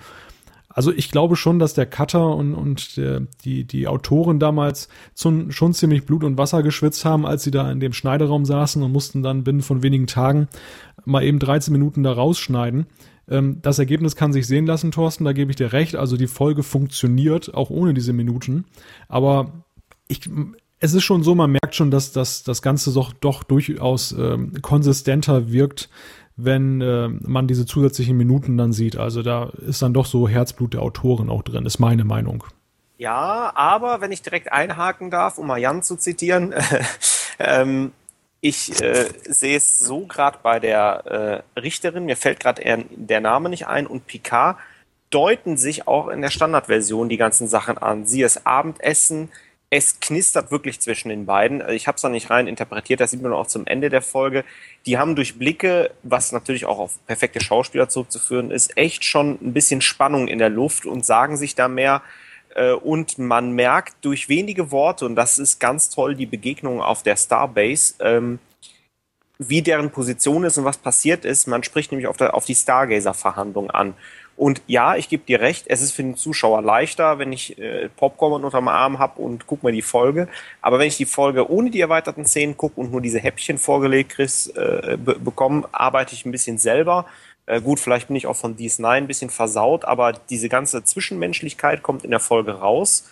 Also ich glaube schon, dass der Cutter und, und der, die, die Autoren damals zum, schon ziemlich Blut und Wasser geschwitzt haben, als sie da in dem Schneideraum saßen und mussten dann binnen von wenigen Tagen mal eben 13 Minuten da rausschneiden. Ähm, das Ergebnis kann sich sehen lassen, Thorsten, da gebe ich dir recht. Also die Folge funktioniert auch ohne diese Minuten. Aber ich, es ist schon so, man merkt schon, dass, dass das Ganze doch, doch durchaus ähm, konsistenter wirkt wenn äh, man diese zusätzlichen Minuten dann sieht. Also da ist dann doch so Herzblut der Autoren auch drin, ist meine Meinung. Ja, aber wenn ich direkt einhaken darf, um mal Jan zu zitieren, ähm, ich äh, sehe es so gerade bei der äh, Richterin, mir fällt gerade der Name nicht ein, und Picard deuten sich auch in der Standardversion die ganzen Sachen an. Sie es Abendessen, es knistert wirklich zwischen den beiden. Ich habe es da nicht rein interpretiert, das sieht man auch zum Ende der Folge. Die haben durch Blicke, was natürlich auch auf perfekte Schauspieler zurückzuführen ist, echt schon ein bisschen Spannung in der Luft und sagen sich da mehr. Äh, und man merkt durch wenige Worte, und das ist ganz toll, die Begegnung auf der Starbase, ähm, wie deren Position ist und was passiert ist. Man spricht nämlich auf, auf die Stargazer-Verhandlung an. Und ja, ich gebe dir recht, es ist für den Zuschauer leichter, wenn ich äh, Popcorn unterm Arm habe und guck mir die Folge. Aber wenn ich die Folge ohne die erweiterten Szenen gucke und nur diese Häppchen vorgelegt krieg's, äh, be bekomme, arbeite ich ein bisschen selber. Äh, gut, vielleicht bin ich auch von DS9 ein bisschen versaut, aber diese ganze Zwischenmenschlichkeit kommt in der Folge raus.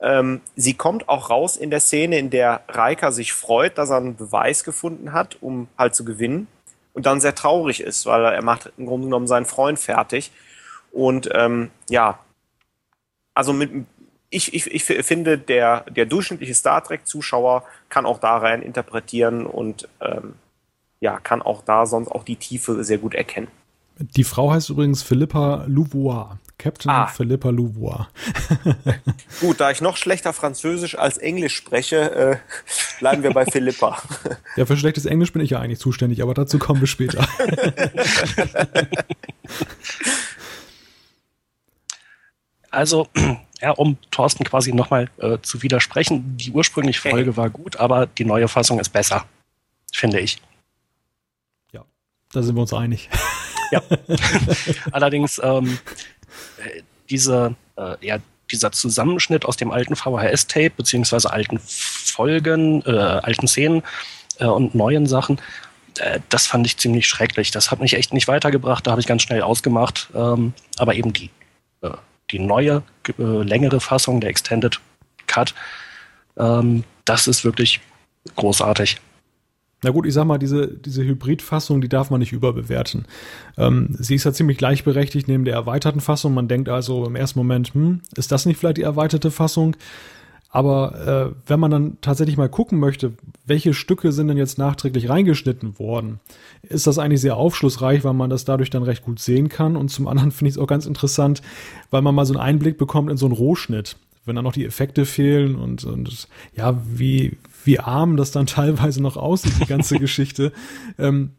Ähm, sie kommt auch raus in der Szene, in der Reika sich freut, dass er einen Beweis gefunden hat, um halt zu gewinnen. Und dann sehr traurig ist, weil er macht im Grunde genommen seinen Freund fertig. Und ähm, ja, also mit, ich, ich, ich finde, der, der durchschnittliche Star Trek-Zuschauer kann auch da rein interpretieren und ähm, ja, kann auch da sonst auch die Tiefe sehr gut erkennen. Die Frau heißt übrigens Philippa Louvois. Captain ah. Philippa Louvois. Gut, da ich noch schlechter Französisch als Englisch spreche, äh, bleiben wir bei Philippa. Ja, für schlechtes Englisch bin ich ja eigentlich zuständig, aber dazu kommen wir später. Also, ja, um Thorsten quasi nochmal äh, zu widersprechen, die ursprüngliche Folge war gut, aber die neue Fassung ist besser, finde ich. Ja, da sind wir uns einig. Ja. Allerdings, ähm, diese, äh, ja, dieser Zusammenschnitt aus dem alten VHS-Tape, beziehungsweise alten Folgen, äh, alten Szenen äh, und neuen Sachen, äh, das fand ich ziemlich schrecklich. Das hat mich echt nicht weitergebracht, da habe ich ganz schnell ausgemacht. Ähm, aber eben die die neue, äh, längere Fassung, der Extended Cut, ähm, das ist wirklich großartig. Na gut, ich sag mal, diese, diese Hybrid-Fassung, die darf man nicht überbewerten. Ähm, sie ist ja ziemlich gleichberechtigt neben der erweiterten Fassung. Man denkt also im ersten Moment, hm, ist das nicht vielleicht die erweiterte Fassung? Aber äh, wenn man dann tatsächlich mal gucken möchte, welche Stücke sind denn jetzt nachträglich reingeschnitten worden, ist das eigentlich sehr aufschlussreich, weil man das dadurch dann recht gut sehen kann. Und zum anderen finde ich es auch ganz interessant, weil man mal so einen Einblick bekommt in so einen Rohschnitt. Wenn dann noch die Effekte fehlen und, und ja, wie, wie arm das dann teilweise noch aussieht, die ganze Geschichte. Ähm,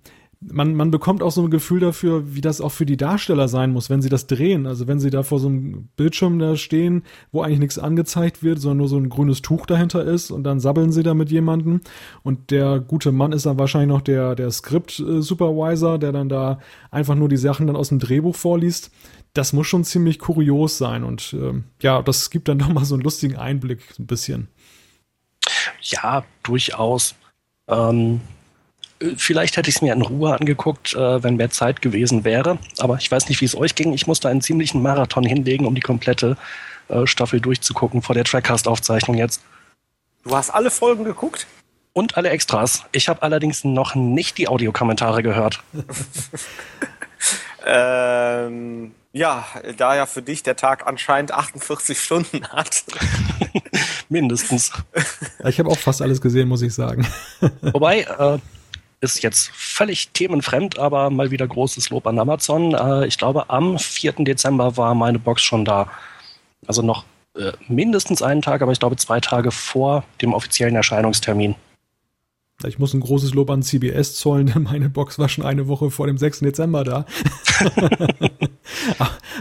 man, man bekommt auch so ein Gefühl dafür, wie das auch für die Darsteller sein muss, wenn sie das drehen. Also wenn sie da vor so einem Bildschirm da stehen, wo eigentlich nichts angezeigt wird, sondern nur so ein grünes Tuch dahinter ist und dann sabbeln sie da mit jemandem. Und der gute Mann ist dann wahrscheinlich noch der, der Script-Supervisor, der dann da einfach nur die Sachen dann aus dem Drehbuch vorliest. Das muss schon ziemlich kurios sein und äh, ja, das gibt dann doch mal so einen lustigen Einblick, ein bisschen. Ja, durchaus. Ähm Vielleicht hätte ich es mir in Ruhe angeguckt, äh, wenn mehr Zeit gewesen wäre. Aber ich weiß nicht, wie es euch ging. Ich musste einen ziemlichen Marathon hinlegen, um die komplette äh, Staffel durchzugucken vor der Trackcast-Aufzeichnung jetzt. Du hast alle Folgen geguckt? Und alle Extras. Ich habe allerdings noch nicht die Audiokommentare gehört. ähm, ja, da ja für dich der Tag anscheinend 48 Stunden hat. Mindestens. Ich habe auch fast alles gesehen, muss ich sagen. Wobei, äh, ist jetzt völlig themenfremd, aber mal wieder großes Lob an Amazon. Äh, ich glaube, am 4. Dezember war meine Box schon da. Also noch äh, mindestens einen Tag, aber ich glaube zwei Tage vor dem offiziellen Erscheinungstermin. Ich muss ein großes Lob an CBS zollen, denn meine Box war schon eine Woche vor dem 6. Dezember da.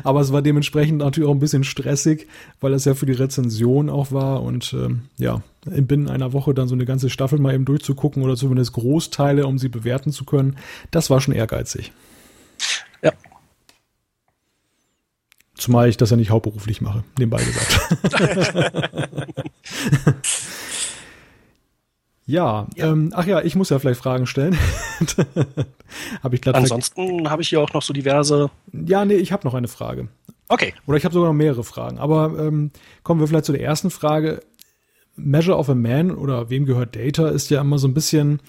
Aber es war dementsprechend natürlich auch ein bisschen stressig, weil es ja für die Rezension auch war und ähm, ja, binnen einer Woche dann so eine ganze Staffel mal eben durchzugucken oder zumindest Großteile, um sie bewerten zu können, das war schon ehrgeizig. Ja. Zumal ich das ja nicht hauptberuflich mache, nebenbei gesagt. Ja, ja. Ähm, ach ja, ich muss ja vielleicht Fragen stellen. hab ich Ansonsten habe ich hier auch noch so diverse. Ja, nee, ich habe noch eine Frage. Okay. Oder ich habe sogar noch mehrere Fragen. Aber ähm, kommen wir vielleicht zu der ersten Frage. Measure of a Man oder wem gehört Data ist ja immer so ein bisschen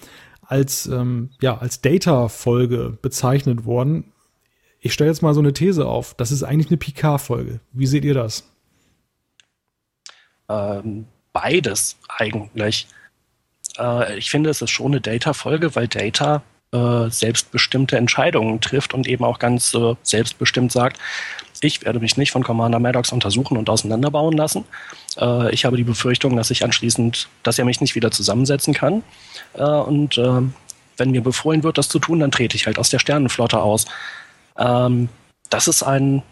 als, ähm, ja, als Data-Folge bezeichnet worden. Ich stelle jetzt mal so eine These auf. Das ist eigentlich eine Picard-Folge. Wie seht ihr das? Ähm, beides eigentlich. Äh, ich finde, es ist schon eine Data-Folge, weil Data äh, selbstbestimmte Entscheidungen trifft und eben auch ganz äh, selbstbestimmt sagt, ich werde mich nicht von Commander Maddox untersuchen und auseinanderbauen lassen. Äh, ich habe die Befürchtung, dass ich anschließend, dass er mich nicht wieder zusammensetzen kann. Äh, und äh, wenn mir befohlen wird, das zu tun, dann trete ich halt aus der Sternenflotte aus. Ähm, das ist ein,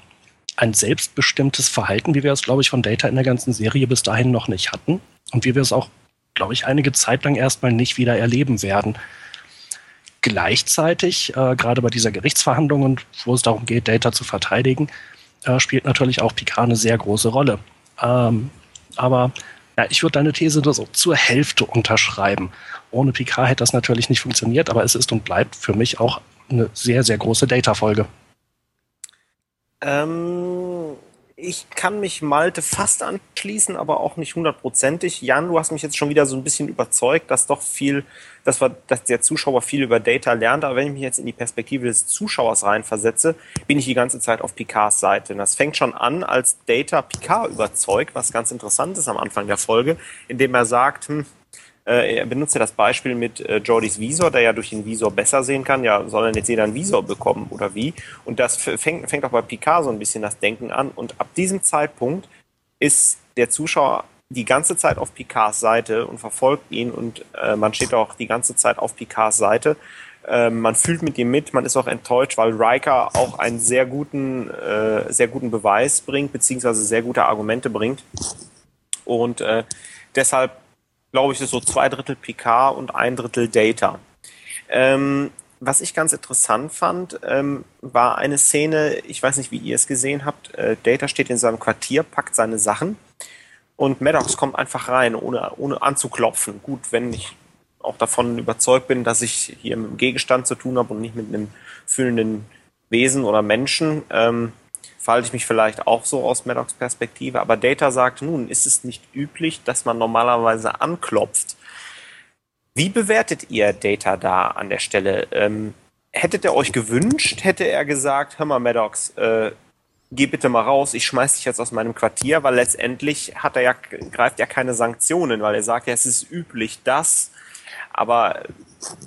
ein selbstbestimmtes Verhalten, wie wir es, glaube ich, von Data in der ganzen Serie bis dahin noch nicht hatten. Und wie wir es auch glaube ich, einige Zeit lang erstmal nicht wieder erleben werden. Gleichzeitig, äh, gerade bei dieser Gerichtsverhandlung und wo es darum geht, Data zu verteidigen, äh, spielt natürlich auch Picard eine sehr große Rolle. Ähm, aber ja, ich würde deine These nur so zur Hälfte unterschreiben. Ohne Picard hätte das natürlich nicht funktioniert, aber es ist und bleibt für mich auch eine sehr, sehr große Data-Folge. Ähm, ich kann mich Malte fast anschließen, aber auch nicht hundertprozentig. Jan, du hast mich jetzt schon wieder so ein bisschen überzeugt, dass doch viel, dass, wir, dass der Zuschauer viel über Data lernt. Aber wenn ich mich jetzt in die Perspektive des Zuschauers reinversetze, bin ich die ganze Zeit auf Picards Seite. Und das fängt schon an, als Data Picard überzeugt, was ganz interessant ist am Anfang der Folge, indem er sagt, hm, er benutzt ja das Beispiel mit äh, Jordys Visor, der ja durch den Visor besser sehen kann. Ja, soll denn jetzt jeder einen Visor bekommen oder wie? Und das fängt, fängt auch bei Picard so ein bisschen das Denken an. Und ab diesem Zeitpunkt ist der Zuschauer die ganze Zeit auf Picards Seite und verfolgt ihn und äh, man steht auch die ganze Zeit auf Picards Seite. Äh, man fühlt mit ihm mit, man ist auch enttäuscht, weil Riker auch einen sehr guten, äh, sehr guten Beweis bringt, beziehungsweise sehr gute Argumente bringt. Und äh, deshalb glaube ich, ist so zwei Drittel Picard und ein Drittel Data. Ähm, was ich ganz interessant fand, ähm, war eine Szene, ich weiß nicht, wie ihr es gesehen habt. Äh, Data steht in seinem Quartier, packt seine Sachen und Maddox kommt einfach rein, ohne, ohne anzuklopfen. Gut, wenn ich auch davon überzeugt bin, dass ich hier mit einem Gegenstand zu tun habe und nicht mit einem fühlenden Wesen oder Menschen, ähm, verhalte ich mich vielleicht auch so aus Maddox Perspektive, aber Data sagt, nun ist es nicht üblich, dass man normalerweise anklopft. Wie bewertet ihr Data da an der Stelle? Ähm, hättet ihr euch gewünscht, hätte er gesagt, hör mal Maddox, äh, geh bitte mal raus, ich schmeiß dich jetzt aus meinem Quartier, weil letztendlich hat er ja, greift ja keine Sanktionen, weil er sagt ja, es ist üblich, das, aber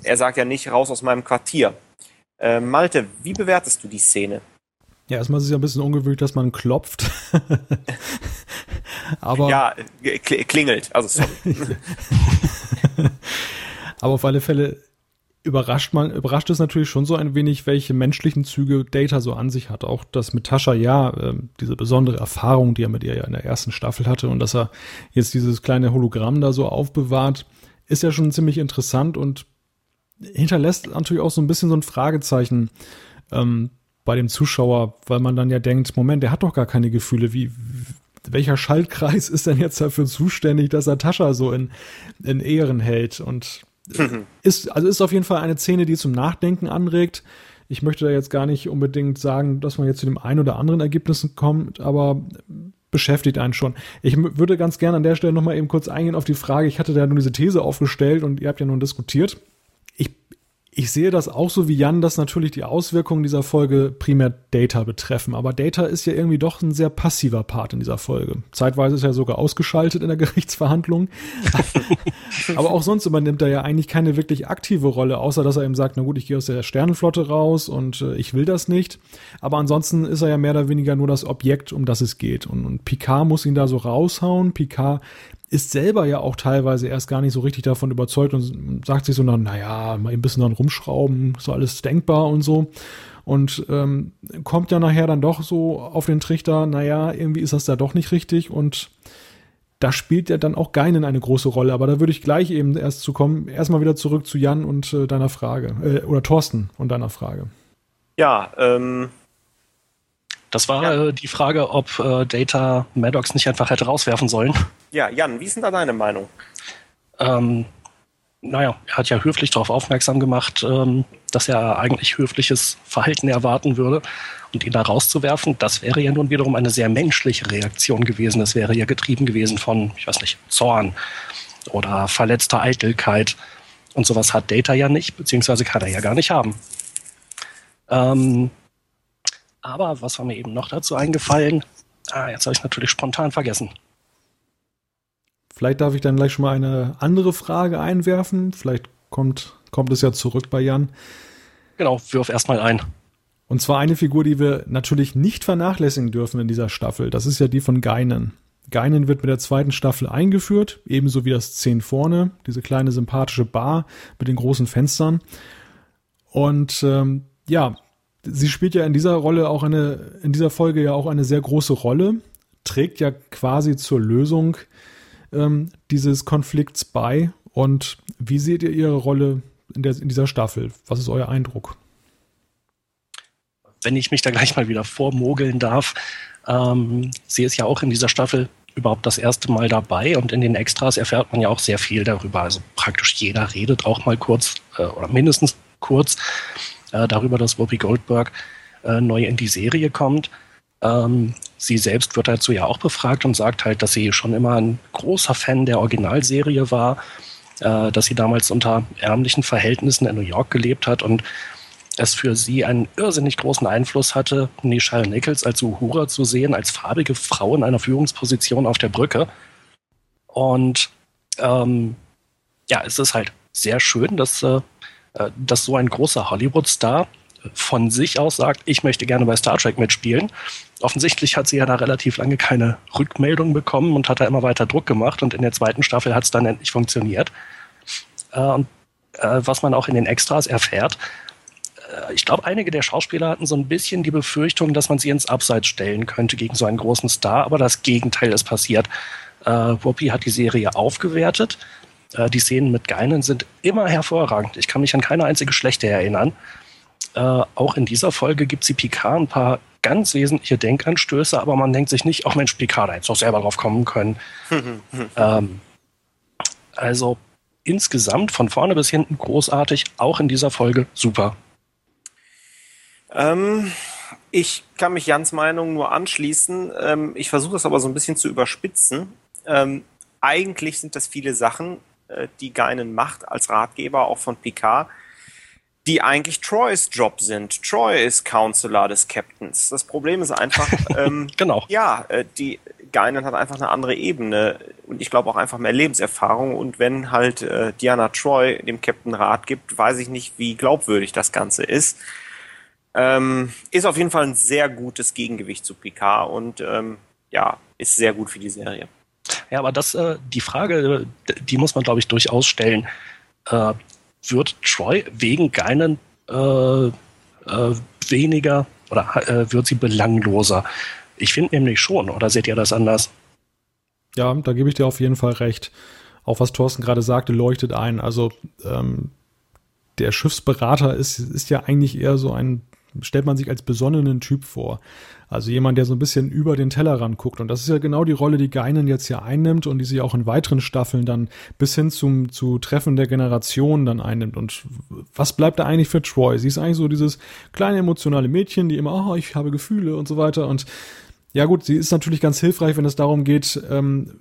er sagt ja nicht raus aus meinem Quartier. Äh, Malte, wie bewertest du die Szene? Ja, erstmal ist es ja ein bisschen ungewöhnlich, dass man klopft. Aber ja, klingelt. Also sorry. Aber auf alle Fälle überrascht man, überrascht es natürlich schon so ein wenig, welche menschlichen Züge Data so an sich hat. Auch dass mit Tascha ja äh, diese besondere Erfahrung, die er mit ihr ja in der ersten Staffel hatte und dass er jetzt dieses kleine Hologramm da so aufbewahrt, ist ja schon ziemlich interessant und hinterlässt natürlich auch so ein bisschen so ein Fragezeichen. Ähm, bei dem Zuschauer, weil man dann ja denkt, Moment, der hat doch gar keine Gefühle. Wie, welcher Schaltkreis ist denn jetzt dafür zuständig, dass er Tascha so in, in Ehren hält? Und mhm. ist, also ist auf jeden Fall eine Szene, die zum Nachdenken anregt. Ich möchte da jetzt gar nicht unbedingt sagen, dass man jetzt zu dem einen oder anderen Ergebnis kommt, aber beschäftigt einen schon. Ich würde ganz gerne an der Stelle nochmal eben kurz eingehen auf die Frage, ich hatte da nun diese These aufgestellt und ihr habt ja nun diskutiert. Ich sehe das auch so wie Jan, dass natürlich die Auswirkungen dieser Folge primär Data betreffen. Aber Data ist ja irgendwie doch ein sehr passiver Part in dieser Folge. Zeitweise ist er sogar ausgeschaltet in der Gerichtsverhandlung. Aber auch sonst übernimmt er ja eigentlich keine wirklich aktive Rolle, außer dass er eben sagt, na gut, ich gehe aus der Sternenflotte raus und äh, ich will das nicht. Aber ansonsten ist er ja mehr oder weniger nur das Objekt, um das es geht. Und, und Picard muss ihn da so raushauen. Picard ist selber ja auch teilweise erst gar nicht so richtig davon überzeugt und sagt sich so, na, naja, mal ein bisschen dann rumschrauben, so alles denkbar und so. Und ähm, kommt ja nachher dann doch so auf den Trichter, naja, irgendwie ist das da doch nicht richtig und da spielt ja dann auch Geinen eine große Rolle. Aber da würde ich gleich eben erst zu kommen. Erstmal wieder zurück zu Jan und äh, deiner Frage. Äh, oder Thorsten und deiner Frage. Ja, ähm, das war ja. äh, die Frage, ob äh, Data Maddox nicht einfach hätte rauswerfen sollen. Ja, Jan, wie ist denn da deine Meinung? Ähm, naja, er hat ja höflich darauf aufmerksam gemacht, ähm, dass er eigentlich höfliches Verhalten erwarten würde. Und ihn da rauszuwerfen, das wäre ja nun wiederum eine sehr menschliche Reaktion gewesen. Das wäre ja getrieben gewesen von, ich weiß nicht, Zorn oder verletzter Eitelkeit. Und sowas hat Data ja nicht, beziehungsweise kann er ja gar nicht haben. Ähm, aber was war mir eben noch dazu eingefallen? Ah, jetzt habe ich natürlich spontan vergessen. Vielleicht darf ich dann gleich schon mal eine andere Frage einwerfen. Vielleicht kommt, kommt es ja zurück bei Jan. Genau, wirf erstmal ein. Und zwar eine Figur, die wir natürlich nicht vernachlässigen dürfen in dieser Staffel. Das ist ja die von Geinen. Geinen wird mit der zweiten Staffel eingeführt, ebenso wie das Zehn vorne, diese kleine sympathische Bar mit den großen Fenstern. Und ähm, ja, sie spielt ja in dieser Rolle auch eine, in dieser Folge ja auch eine sehr große Rolle, trägt ja quasi zur Lösung ähm, dieses Konflikts bei. Und wie seht ihr ihre Rolle in, der, in dieser Staffel? Was ist euer Eindruck? Wenn ich mich da gleich mal wieder vormogeln darf, ähm, sie ist ja auch in dieser Staffel überhaupt das erste Mal dabei und in den Extras erfährt man ja auch sehr viel darüber. Also praktisch jeder redet auch mal kurz äh, oder mindestens kurz äh, darüber, dass Whoopi Goldberg äh, neu in die Serie kommt. Ähm, sie selbst wird dazu ja auch befragt und sagt halt, dass sie schon immer ein großer Fan der Originalserie war, äh, dass sie damals unter ärmlichen Verhältnissen in New York gelebt hat und es für sie einen irrsinnig großen Einfluss hatte, Nichelle Nichols als Uhura zu sehen, als farbige Frau in einer Führungsposition auf der Brücke. Und ähm, ja, es ist halt sehr schön, dass, äh, dass so ein großer Hollywood-Star von sich aus sagt, ich möchte gerne bei Star Trek mitspielen. Offensichtlich hat sie ja da relativ lange keine Rückmeldung bekommen und hat da immer weiter Druck gemacht und in der zweiten Staffel hat es dann endlich funktioniert. Äh, und äh, was man auch in den Extras erfährt, äh, ich glaube, einige der Schauspieler hatten so ein bisschen die Befürchtung, dass man sie ins Abseits stellen könnte gegen so einen großen Star, aber das Gegenteil ist passiert. Äh, Whoopi hat die Serie aufgewertet. Äh, die Szenen mit Geinen sind immer hervorragend. Ich kann mich an keine einzige schlechte erinnern. Äh, auch in dieser Folge gibt sie Picard ein paar ganz wesentliche Denkanstöße, aber man denkt sich nicht, auch oh Mensch, Picard, da hätte doch selber drauf kommen können. ähm, also insgesamt von vorne bis hinten großartig, auch in dieser Folge super. Ähm, ich kann mich Jans Meinung nur anschließen. Ähm, ich versuche das aber so ein bisschen zu überspitzen. Ähm, eigentlich sind das viele Sachen, äh, die Geinen macht als Ratgeber, auch von Picard, die eigentlich Troys Job sind. Troy ist Counselor des Captains. Das Problem ist einfach, ähm, genau. ja, äh, die Geinen hat einfach eine andere Ebene und ich glaube auch einfach mehr Lebenserfahrung. Und wenn halt äh, Diana Troy dem Captain Rat gibt, weiß ich nicht, wie glaubwürdig das Ganze ist. Ähm, ist auf jeden Fall ein sehr gutes Gegengewicht zu Picard und ähm, ja, ist sehr gut für die Serie. Ja, aber das, äh, die Frage, die muss man, glaube ich, durchaus stellen. Äh, wird Troy wegen Geinen äh, äh, weniger oder äh, wird sie belangloser? Ich finde nämlich schon, oder seht ihr das anders? Ja, da gebe ich dir auf jeden Fall recht. Auch was Thorsten gerade sagte, leuchtet ein. Also ähm, der Schiffsberater ist, ist ja eigentlich eher so ein stellt man sich als besonnenen Typ vor. Also jemand, der so ein bisschen über den Tellerrand guckt. Und das ist ja genau die Rolle, die Geinen jetzt hier einnimmt und die sie auch in weiteren Staffeln dann bis hin zum zu Treffen der Generation dann einnimmt. Und was bleibt da eigentlich für Troy? Sie ist eigentlich so dieses kleine emotionale Mädchen, die immer, oh, ich habe Gefühle und so weiter. Und ja gut, sie ist natürlich ganz hilfreich, wenn es darum geht, ähm,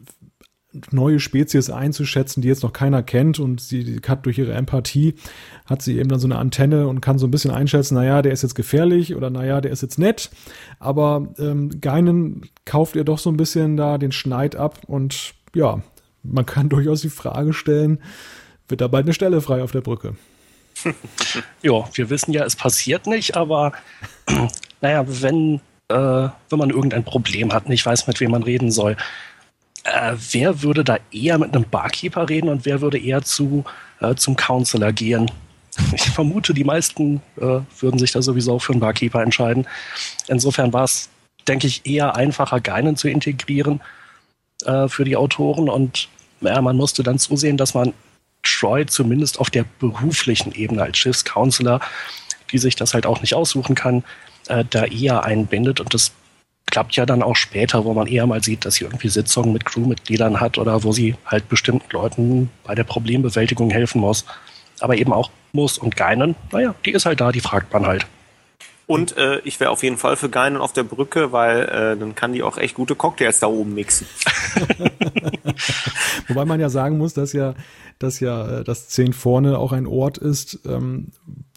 neue Spezies einzuschätzen, die jetzt noch keiner kennt und sie hat durch ihre Empathie, hat sie eben dann so eine Antenne und kann so ein bisschen einschätzen, naja, der ist jetzt gefährlich oder naja, der ist jetzt nett, aber ähm, Geinen kauft ihr doch so ein bisschen da den Schneid ab und ja, man kann durchaus die Frage stellen, wird da bald eine Stelle frei auf der Brücke? ja, wir wissen ja, es passiert nicht, aber naja, wenn, äh, wenn man irgendein Problem hat, nicht weiß, mit wem man reden soll, äh, wer würde da eher mit einem Barkeeper reden und wer würde eher zu, äh, zum Counselor gehen? Ich vermute, die meisten äh, würden sich da sowieso für einen Barkeeper entscheiden. Insofern war es, denke ich, eher einfacher, Geinen zu integrieren äh, für die Autoren und ja, man musste dann zusehen, dass man Troy zumindest auf der beruflichen Ebene als Schiffscounselor, die sich das halt auch nicht aussuchen kann, äh, da eher einbindet und das klappt ja dann auch später, wo man eher mal sieht, dass sie irgendwie Sitzungen mit Crewmitgliedern hat oder wo sie halt bestimmten Leuten bei der Problembewältigung helfen muss. Aber eben auch muss und Geinen, naja, die ist halt da, die fragt man halt. Und äh, ich wäre auf jeden Fall für Geinen auf der Brücke, weil äh, dann kann die auch echt gute Cocktails da oben mixen. Wobei man ja sagen muss, dass ja, dass ja äh, das 10 vorne auch ein Ort ist, ähm,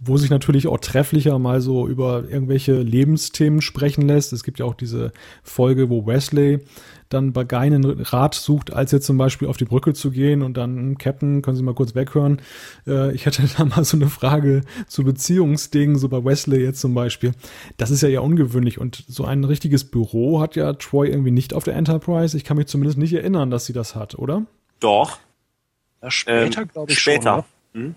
wo sich natürlich auch trefflicher mal so über irgendwelche Lebensthemen sprechen lässt. Es gibt ja auch diese Folge, wo Wesley dann bei keinen Rat sucht, als jetzt zum Beispiel auf die Brücke zu gehen und dann, Captain, können Sie mal kurz weghören. Äh, ich hätte da mal so eine Frage zu Beziehungsdingen, so bei Wesley jetzt zum Beispiel. Das ist ja eher ungewöhnlich und so ein richtiges Büro hat ja Troy irgendwie nicht auf der Enterprise. Ich kann mich zumindest nicht erinnern, dass sie das hat, oder? Doch. Ja, später, ähm, glaube ich, später. schon. Ne? Hm?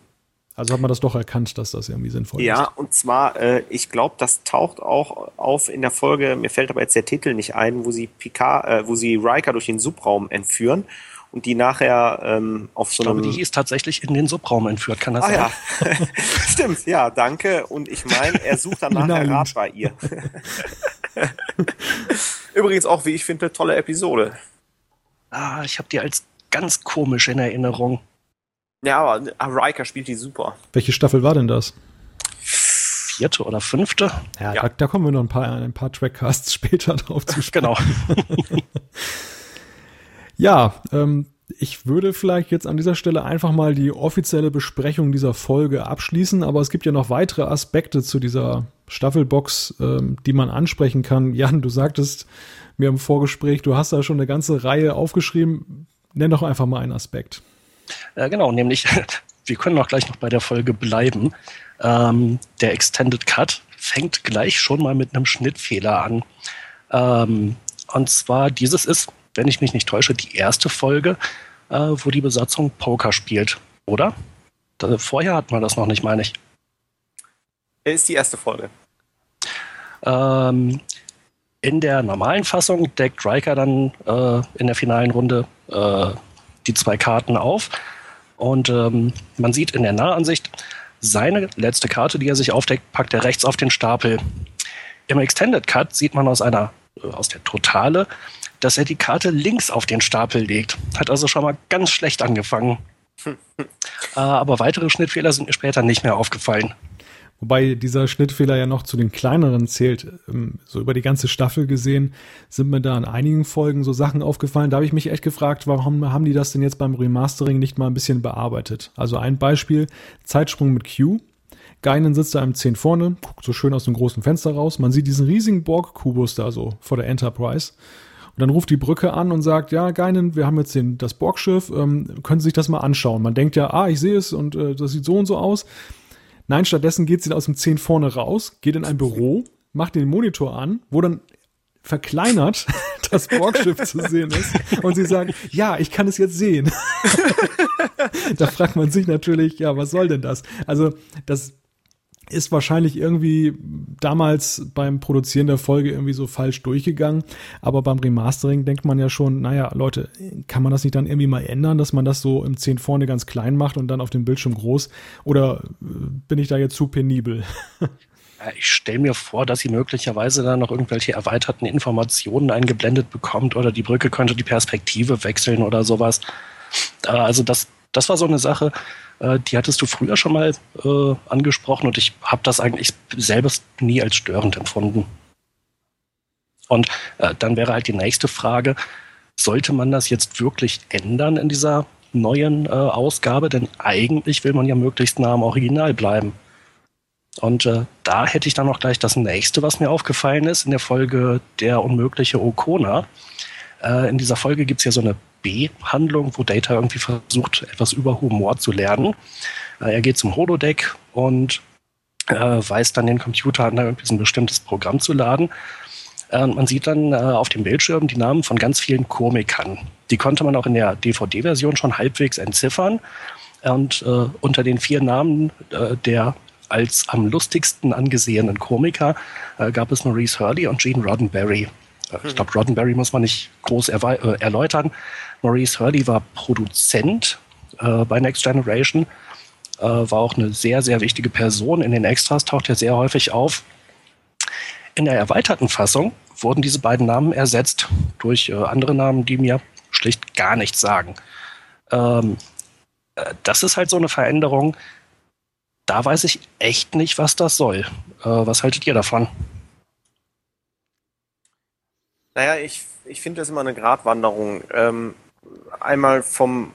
Also hat man das doch erkannt, dass das irgendwie sinnvoll ja, ist. Ja, und zwar, äh, ich glaube, das taucht auch auf in der Folge, mir fällt aber jetzt der Titel nicht ein, wo sie Picard, äh, wo sie Riker durch den Subraum entführen und die nachher ähm, auf so ich einem... glaube, die ist tatsächlich in den Subraum entführt, kann das Ah sein? ja, stimmt, ja, danke. Und ich meine, er sucht dann nachher. Rat bei ihr. Übrigens auch, wie ich finde, eine tolle Episode. Ah, ich habe die als ganz komisch in Erinnerung. Ja, aber Riker spielt die super. Welche Staffel war denn das? Vierte oder fünfte? Ja, Ja. Da, da kommen wir noch ein paar, ein paar Trackcasts später drauf zu sprechen. Genau. Ja, ähm, ich würde vielleicht jetzt an dieser Stelle einfach mal die offizielle Besprechung dieser Folge abschließen, aber es gibt ja noch weitere Aspekte zu dieser Staffelbox, ähm, die man ansprechen kann. Jan, du sagtest mir im Vorgespräch, du hast da schon eine ganze Reihe aufgeschrieben. Nenn doch einfach mal einen Aspekt. Äh, genau, nämlich, wir können auch gleich noch bei der Folge bleiben. Ähm, der Extended Cut fängt gleich schon mal mit einem Schnittfehler an. Ähm, und zwar, dieses ist, wenn ich mich nicht täusche, die erste Folge, äh, wo die Besatzung Poker spielt, oder? Da, vorher hatten wir das noch nicht, meine ich. Ist die erste Folge. Ähm, in der normalen Fassung deckt Riker dann äh, in der finalen Runde äh, die zwei Karten auf. Und ähm, man sieht in der Nahansicht, seine letzte Karte, die er sich aufdeckt, packt er rechts auf den Stapel. Im Extended Cut sieht man aus einer, äh, aus der Totale, dass er die Karte links auf den Stapel legt. Hat also schon mal ganz schlecht angefangen. äh, aber weitere Schnittfehler sind mir später nicht mehr aufgefallen. Wobei dieser Schnittfehler ja noch zu den kleineren zählt. Ähm, So über die ganze Staffel gesehen sind mir da in einigen Folgen so Sachen aufgefallen. Da habe ich mich echt gefragt, warum haben die das denn jetzt beim Remastering nicht mal ein bisschen bearbeitet? Also ein Beispiel, Zeitsprung mit Q. Geinen sitzt da im 10 vorne, guckt so schön aus dem großen Fenster raus. Man sieht diesen riesigen Borg-Kubus da so vor der Enterprise. Und dann ruft die Brücke an und sagt, ja, Geinen, wir haben jetzt den, das Borgschiff, ähm, können Sie sich das mal anschauen. Man denkt ja, ah, ich sehe es und äh, das sieht so und so aus. Nein, stattdessen geht sie aus dem 10 vorne raus, geht in ein Büro, macht den Monitor an, wo dann verkleinert das Borgschiff zu sehen ist. Und sie sagt, ja, ich kann es jetzt sehen. da fragt man sich natürlich, ja, was soll denn das? Also, das ist wahrscheinlich irgendwie damals beim Produzieren der Folge irgendwie so falsch durchgegangen. Aber beim Remastering denkt man ja schon, naja, Leute, kann man das nicht dann irgendwie mal ändern, dass man das so im 10 vorne ganz klein macht und dann auf dem Bildschirm groß? Oder äh, bin ich da jetzt zu penibel? Ja, Ich stelle mir vor, dass sie möglicherweise dann noch irgendwelche erweiterten Informationen eingeblendet bekommt oder die Brücke könnte die Perspektive wechseln oder sowas. Äh, Also das, das war so eine Sache, äh, die hattest du früher schon mal äh, angesprochen und ich habe das eigentlich selbst nie als störend empfunden. Und äh, dann wäre halt die nächste Frage, sollte man das jetzt wirklich ändern in dieser neuen äh, Ausgabe? Denn eigentlich will man ja möglichst nah am Original bleiben. Und äh, da hätte ich dann noch gleich das nächste, was mir aufgefallen ist, in der Folge Der unmögliche Okona. Äh, in dieser Folge gibt es ja so eine B-Handlung, wo Data irgendwie versucht, etwas über Humor zu lernen. Äh, er geht zum Holodeck und äh, weist dann den Computer an, da irgendwie ein bestimmtes Programm zu laden. Äh, man sieht dann äh, auf dem Bildschirm die Namen von ganz vielen Komikern. Die konnte man auch in der DVD-Version schon halbwegs entziffern. Und äh, unter den vier Namen äh, der als am lustigsten angesehenen Komiker gab es Maurice Hurley und Gene Roddenberry. Äh, ich glaube, Roddenberry muss man nicht groß äh, erläutern. Maurice Hurley war Produzent äh, bei Next Generation, äh, war auch eine sehr, sehr wichtige Person. In den Extras taucht er sehr häufig auf. In der erweiterten Fassung wurden diese beiden Namen ersetzt durch äh, andere Namen, die mir schlicht gar nichts sagen. Ähm, äh, das ist halt so eine Veränderung, da weiß ich echt nicht, was das soll. Was haltet ihr davon? Naja, ich, ich finde das immer eine Gratwanderung. Ähm, einmal vom,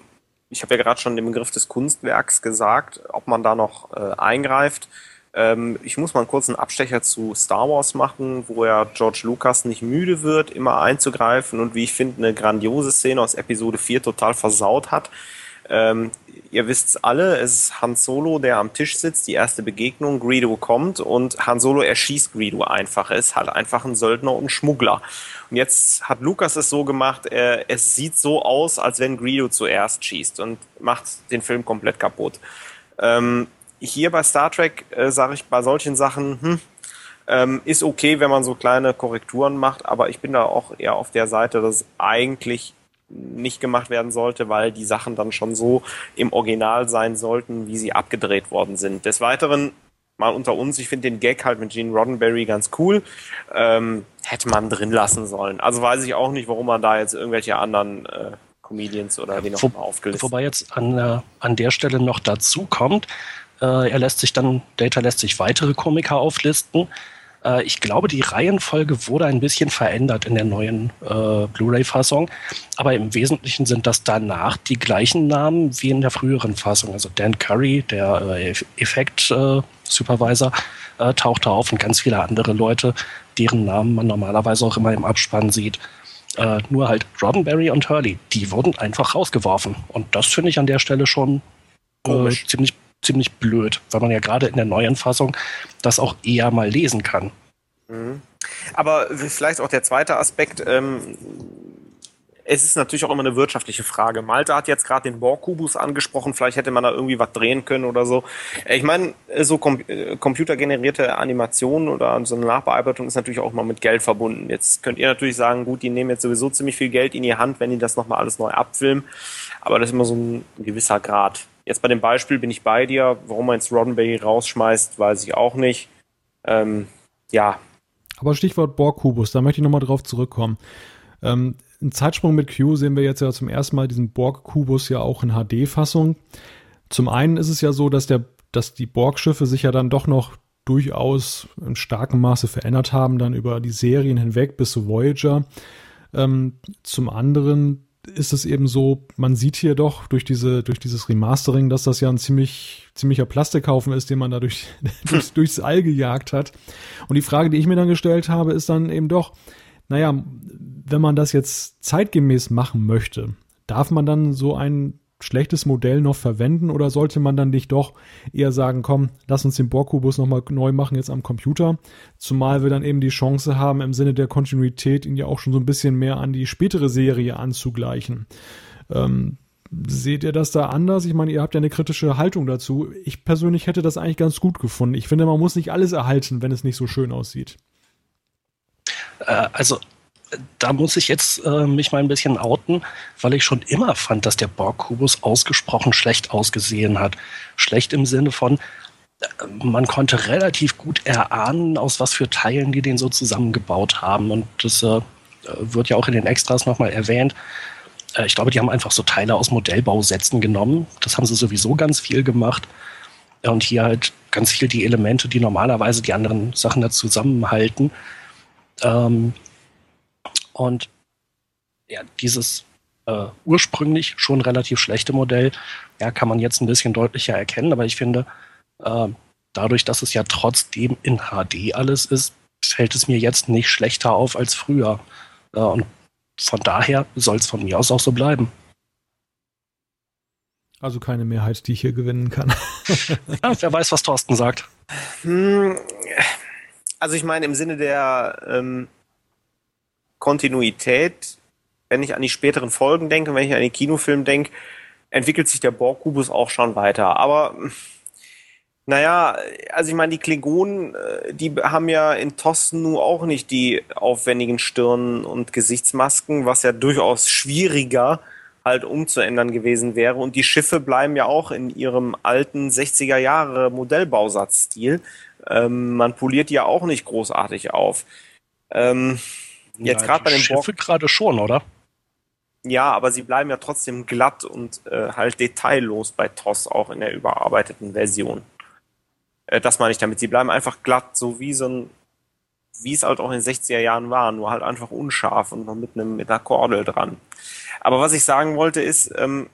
ich habe ja gerade schon den Begriff des Kunstwerks gesagt, ob man da noch äh, eingreift. Ähm, ich muss mal einen kurzen Abstecher zu Star Wars machen, wo ja George Lucas nicht müde wird, immer einzugreifen und wie ich finde, eine grandiose Szene aus Episode 4 total versaut hat. Ähm, ihr wisst's alle, es ist Han Solo, der am Tisch sitzt, die erste Begegnung, Greedo kommt und Han Solo erschießt Greedo einfach. Er ist halt einfach ein Söldner und Schmuggler. Und jetzt hat Lucas es so gemacht, äh, es sieht so aus, als wenn Greedo zuerst schießt und macht den Film komplett kaputt. Ähm, hier bei Star Trek äh, sage ich bei solchen Sachen, hm, ähm, ist okay, wenn man so kleine Korrekturen macht, aber ich bin da auch eher auf der Seite, dass es eigentlich nicht gemacht werden sollte, weil die Sachen dann schon so im Original sein sollten, wie sie abgedreht worden sind. Des Weiteren mal unter uns, ich finde den Gag halt mit Gene Roddenberry ganz cool. Ähm, hätte man drin lassen sollen. Also weiß ich auch nicht, warum man da jetzt irgendwelche anderen äh, Comedians oder wie noch Wo, mal aufgelistet Wobei jetzt an, äh, an der Stelle noch dazu kommt, äh, er lässt sich dann, Data lässt sich weitere Komiker auflisten. Äh, ich glaube, die Reihenfolge wurde ein bisschen verändert in der neuen äh, Blu-ray-Fassung, aber im Wesentlichen sind das danach die gleichen Namen wie in der früheren Fassung. Also Dan Curry, der äh, Effekt-Supervisor, äh, tauchte auf und ganz viele andere Leute, deren Namen man normalerweise auch immer im Abspann sieht. Äh, nur halt Roddenberry und Hurley, die wurden einfach rausgeworfen. Und das finde ich an der Stelle schon äh, ziemlich ziemlich blöd, weil man ja gerade in der neuen Fassung das auch eher mal lesen kann. Mhm. Aber vielleicht auch der zweite Aspekt, ähm, es ist natürlich auch immer eine wirtschaftliche Frage. Malte hat jetzt gerade den Borg-Kubus angesprochen, vielleicht hätte man da irgendwie was drehen können oder so. Ich meine, so com äh, computergenerierte Animationen oder so eine Nachbearbeitung ist natürlich auch mal mit Geld verbunden. Jetzt könnt ihr natürlich sagen, gut, die nehmen jetzt sowieso ziemlich viel Geld in die Hand, wenn die das nochmal alles neu abfilmen. Aber das ist immer so ein gewisser Grad. Jetzt bei dem Beispiel bin ich bei dir. Warum man jetzt Roddenberry rausschmeißt, weiß ich auch nicht. Ähm, ja. Aber Stichwort Borg-Kubus, da möchte ich nochmal drauf zurückkommen. Ähm, Im Zeitsprung mit Q sehen wir jetzt ja zum ersten Mal diesen Borg-Kubus ja auch in HD-Fassung. Zum einen ist es ja so, dass, der, dass die Borg-Schiffe sich ja dann doch noch durchaus in starkem Maße verändert haben, dann über die Serien hinweg bis zu Voyager. Ähm, zum anderen ist es eben so, man sieht hier doch durch diese, durch dieses Remastering, dass das ja ein ziemlich, ziemlicher Plastikhaufen ist, den man da durch, durchs, durchs All gejagt hat. Und die Frage, die ich mir dann gestellt habe, ist dann eben doch, naja, wenn man das jetzt zeitgemäß machen möchte, darf man dann so ein schlechtes Modell noch verwenden oder sollte man dann nicht doch eher sagen, komm, lass uns den Borg-Kubus nochmal neu machen jetzt am Computer, zumal wir dann eben die Chance haben, im Sinne der Kontinuität ihn ja auch schon so ein bisschen mehr an die spätere Serie anzugleichen. Ähm, seht ihr das da anders? Ich meine, ihr habt ja eine kritische Haltung dazu. Ich persönlich hätte das eigentlich ganz gut gefunden. Ich finde, man muss nicht alles erhalten, wenn es nicht so schön aussieht. Äh, also da muss ich jetzt äh, mich mal ein bisschen outen, weil ich schon immer fand, dass der Borg-Kubus ausgesprochen schlecht ausgesehen hat. Schlecht im Sinne von, äh, man konnte relativ gut erahnen, aus was für Teilen die den so zusammengebaut haben. Und das äh, wird ja auch in den Extras nochmal erwähnt. Äh, ich glaube, die haben einfach so Teile aus Modellbausätzen genommen. Das haben sie sowieso ganz viel gemacht. Und hier halt ganz viel die Elemente, die normalerweise die anderen Sachen da zusammenhalten. Ähm, und ja, dieses äh, ursprünglich schon relativ schlechte Modell, ja, kann man jetzt ein bisschen deutlicher erkennen, aber ich finde, äh, dadurch, dass es ja trotzdem in HD alles ist, fällt es mir jetzt nicht schlechter auf als früher. Äh, und von daher soll es von mir aus auch so bleiben. Also keine Mehrheit, die ich hier gewinnen kann. ja, wer weiß, was Thorsten sagt. Hm, also ich meine, im Sinne der ähm, Kontinuität, wenn ich an die späteren Folgen denke, wenn ich an den Kinofilm denke, entwickelt sich der Borg-Kubus auch schon weiter. Aber naja, also ich meine, die Klingonen, äh, die haben ja in Tosten nun auch nicht die aufwendigen Stirnen und Gesichtsmasken, was ja durchaus schwieriger halt umzuändern gewesen wäre. Und die Schiffe bleiben ja auch in ihrem alten 60er Jahre Modellbausatzstil. Ähm, man poliert die ja auch nicht großartig auf. Ähm, Jetzt ja, gerade bei den Schiffe gerade schon, oder? Ja, aber sie bleiben ja trotzdem glatt und äh, halt detaillos bei TOS auch in der überarbeiteten Version. Äh, das meine ich damit. Sie bleiben einfach glatt, so wie so ein, wie es halt auch in den 60er Jahren war, nur halt einfach unscharf und noch mit einem mit einer Kordel dran. Aber was ich sagen wollte ist, ähm,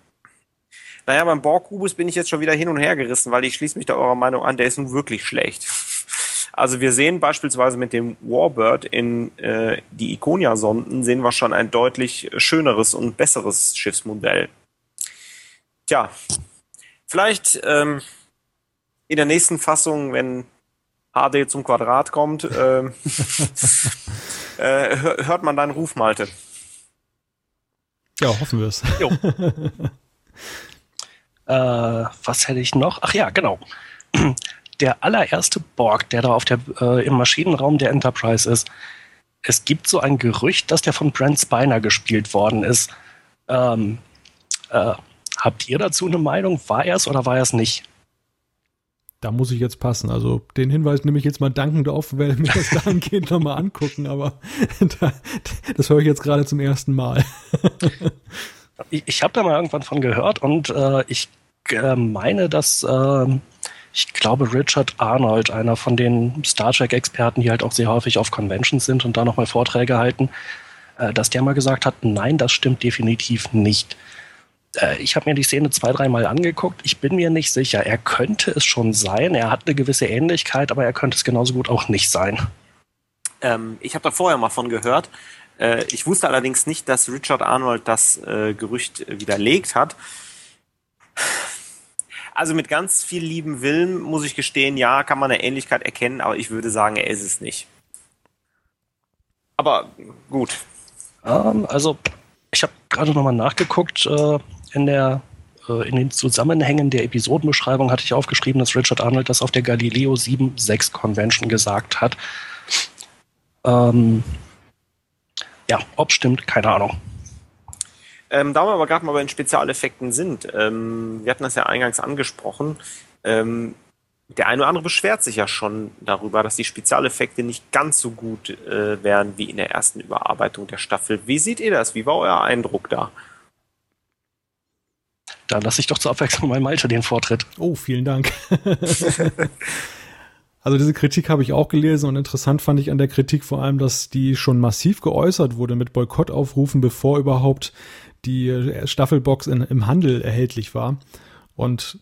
naja, beim Borg-Kubus bin ich jetzt schon wieder hin und her gerissen, weil ich schließe mich da eurer Meinung an, der ist nun wirklich schlecht. Also wir sehen beispielsweise mit dem Warbird in äh, die Iconia-Sonden sehen wir schon ein deutlich schöneres und besseres Schiffsmodell. Tja, vielleicht ähm, in der nächsten Fassung, wenn HD zum Quadrat kommt, äh, äh, hört man deinen Ruf, Malte. Ja, hoffen wir es. äh, was hätte ich noch? Ach ja, genau der allererste Borg, der da auf der, äh, im Maschinenraum der Enterprise ist. Es gibt so ein Gerücht, dass der von Brent Spiner gespielt worden ist. Ähm, äh, habt ihr dazu eine Meinung? War er es oder war er es nicht? Da muss ich jetzt passen. Also den Hinweis nehme ich jetzt mal dankend auf, werde mir das dahingehend nochmal angucken, aber da, das höre ich jetzt gerade zum ersten Mal. ich ich habe da mal irgendwann von gehört und äh, ich äh, meine, dass äh, ich glaube Richard Arnold, einer von den Star Trek-Experten, die halt auch sehr häufig auf Conventions sind und da nochmal Vorträge halten, äh, dass der mal gesagt hat, nein, das stimmt definitiv nicht. Äh, ich habe mir die Szene zwei, dreimal angeguckt. Ich bin mir nicht sicher. Er könnte es schon sein. Er hat eine gewisse Ähnlichkeit, aber er könnte es genauso gut auch nicht sein. Ähm, ich habe da vorher mal von gehört. Äh, ich wusste allerdings nicht, dass Richard Arnold das Gerücht widerlegt hat. Also mit ganz viel lieben Willen muss ich gestehen, ja, kann man eine Ähnlichkeit erkennen, aber ich würde sagen, er ist es nicht. Aber gut. Ähm, also ich habe gerade nochmal nachgeguckt. Äh, in der äh, in den Zusammenhängen der Episodenbeschreibung hatte ich aufgeschrieben, dass Richard Arnold das auf der Galileo 7.6 Convention gesagt hat. Ähm, ja, ob stimmt, keine Ahnung. Ähm, da wir aber gerade mal bei den Spezialeffekten sind, ähm, wir hatten das ja eingangs angesprochen, ähm, der eine oder andere beschwert sich ja schon darüber, dass die Spezialeffekte nicht ganz so gut äh, wären wie in der ersten Überarbeitung der Staffel. Wie seht ihr das? Wie war euer Eindruck da? Da lasse ich doch zur Abwechslung mal Malte den Vortritt. Oh, vielen Dank. also diese Kritik habe ich auch gelesen und interessant fand ich an der Kritik vor allem, dass die schon massiv geäußert wurde mit Boykottaufrufen, bevor überhaupt die Staffelbox in, im Handel erhältlich war. Und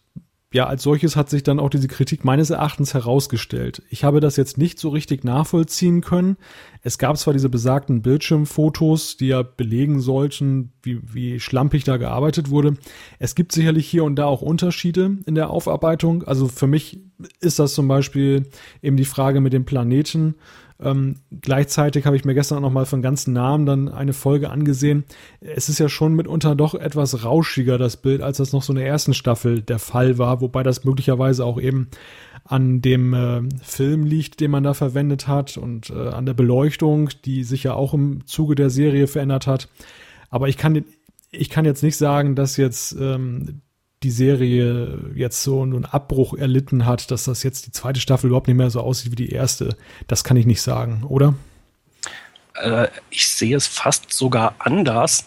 ja, als solches hat sich dann auch diese Kritik meines Erachtens herausgestellt. Ich habe das jetzt nicht so richtig nachvollziehen können. Es gab zwar diese besagten Bildschirmfotos, die ja belegen sollten, wie, wie schlampig da gearbeitet wurde. Es gibt sicherlich hier und da auch Unterschiede in der Aufarbeitung. Also für mich ist das zum Beispiel eben die Frage mit dem Planeten ähm, gleichzeitig habe ich mir gestern auch noch mal von ganzen Namen dann eine Folge angesehen. Es ist ja schon mitunter doch etwas rauschiger, das Bild, als das noch so in der ersten Staffel der Fall war, wobei das möglicherweise auch eben an dem äh, Film liegt, den man da verwendet hat und äh, an der Beleuchtung, die sich ja auch im Zuge der Serie verändert hat. Aber ich kann, ich kann jetzt nicht sagen, dass jetzt ähm, die Serie jetzt so einen Abbruch erlitten hat, dass das jetzt die zweite Staffel überhaupt nicht mehr so aussieht wie die erste. Das kann ich nicht sagen, oder? Äh, ich sehe es fast sogar anders.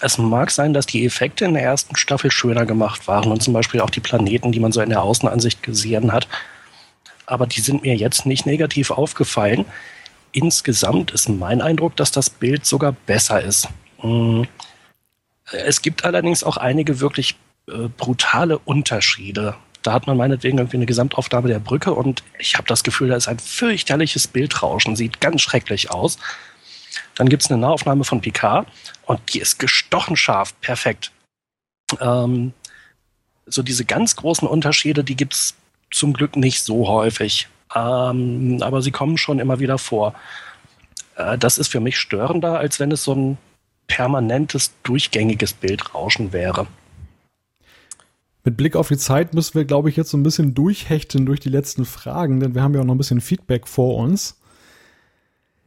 Es mag sein, dass die Effekte in der ersten Staffel schöner gemacht waren und zum Beispiel auch die Planeten, die man so in der Außenansicht gesehen hat. Aber die sind mir jetzt nicht negativ aufgefallen. Insgesamt ist mein Eindruck, dass das Bild sogar besser ist. Hm. Es gibt allerdings auch einige wirklich äh, brutale Unterschiede. Da hat man meinetwegen irgendwie eine Gesamtaufnahme der Brücke und ich habe das Gefühl, da ist ein fürchterliches Bildrauschen, sieht ganz schrecklich aus. Dann gibt es eine Nahaufnahme von Picard und die ist gestochen scharf, perfekt. Ähm, so diese ganz großen Unterschiede, die gibt es zum Glück nicht so häufig. Ähm, aber sie kommen schon immer wieder vor. Äh, das ist für mich störender, als wenn es so ein permanentes, durchgängiges Bildrauschen wäre. Mit Blick auf die Zeit müssen wir, glaube ich, jetzt so ein bisschen durchhechten durch die letzten Fragen, denn wir haben ja auch noch ein bisschen Feedback vor uns.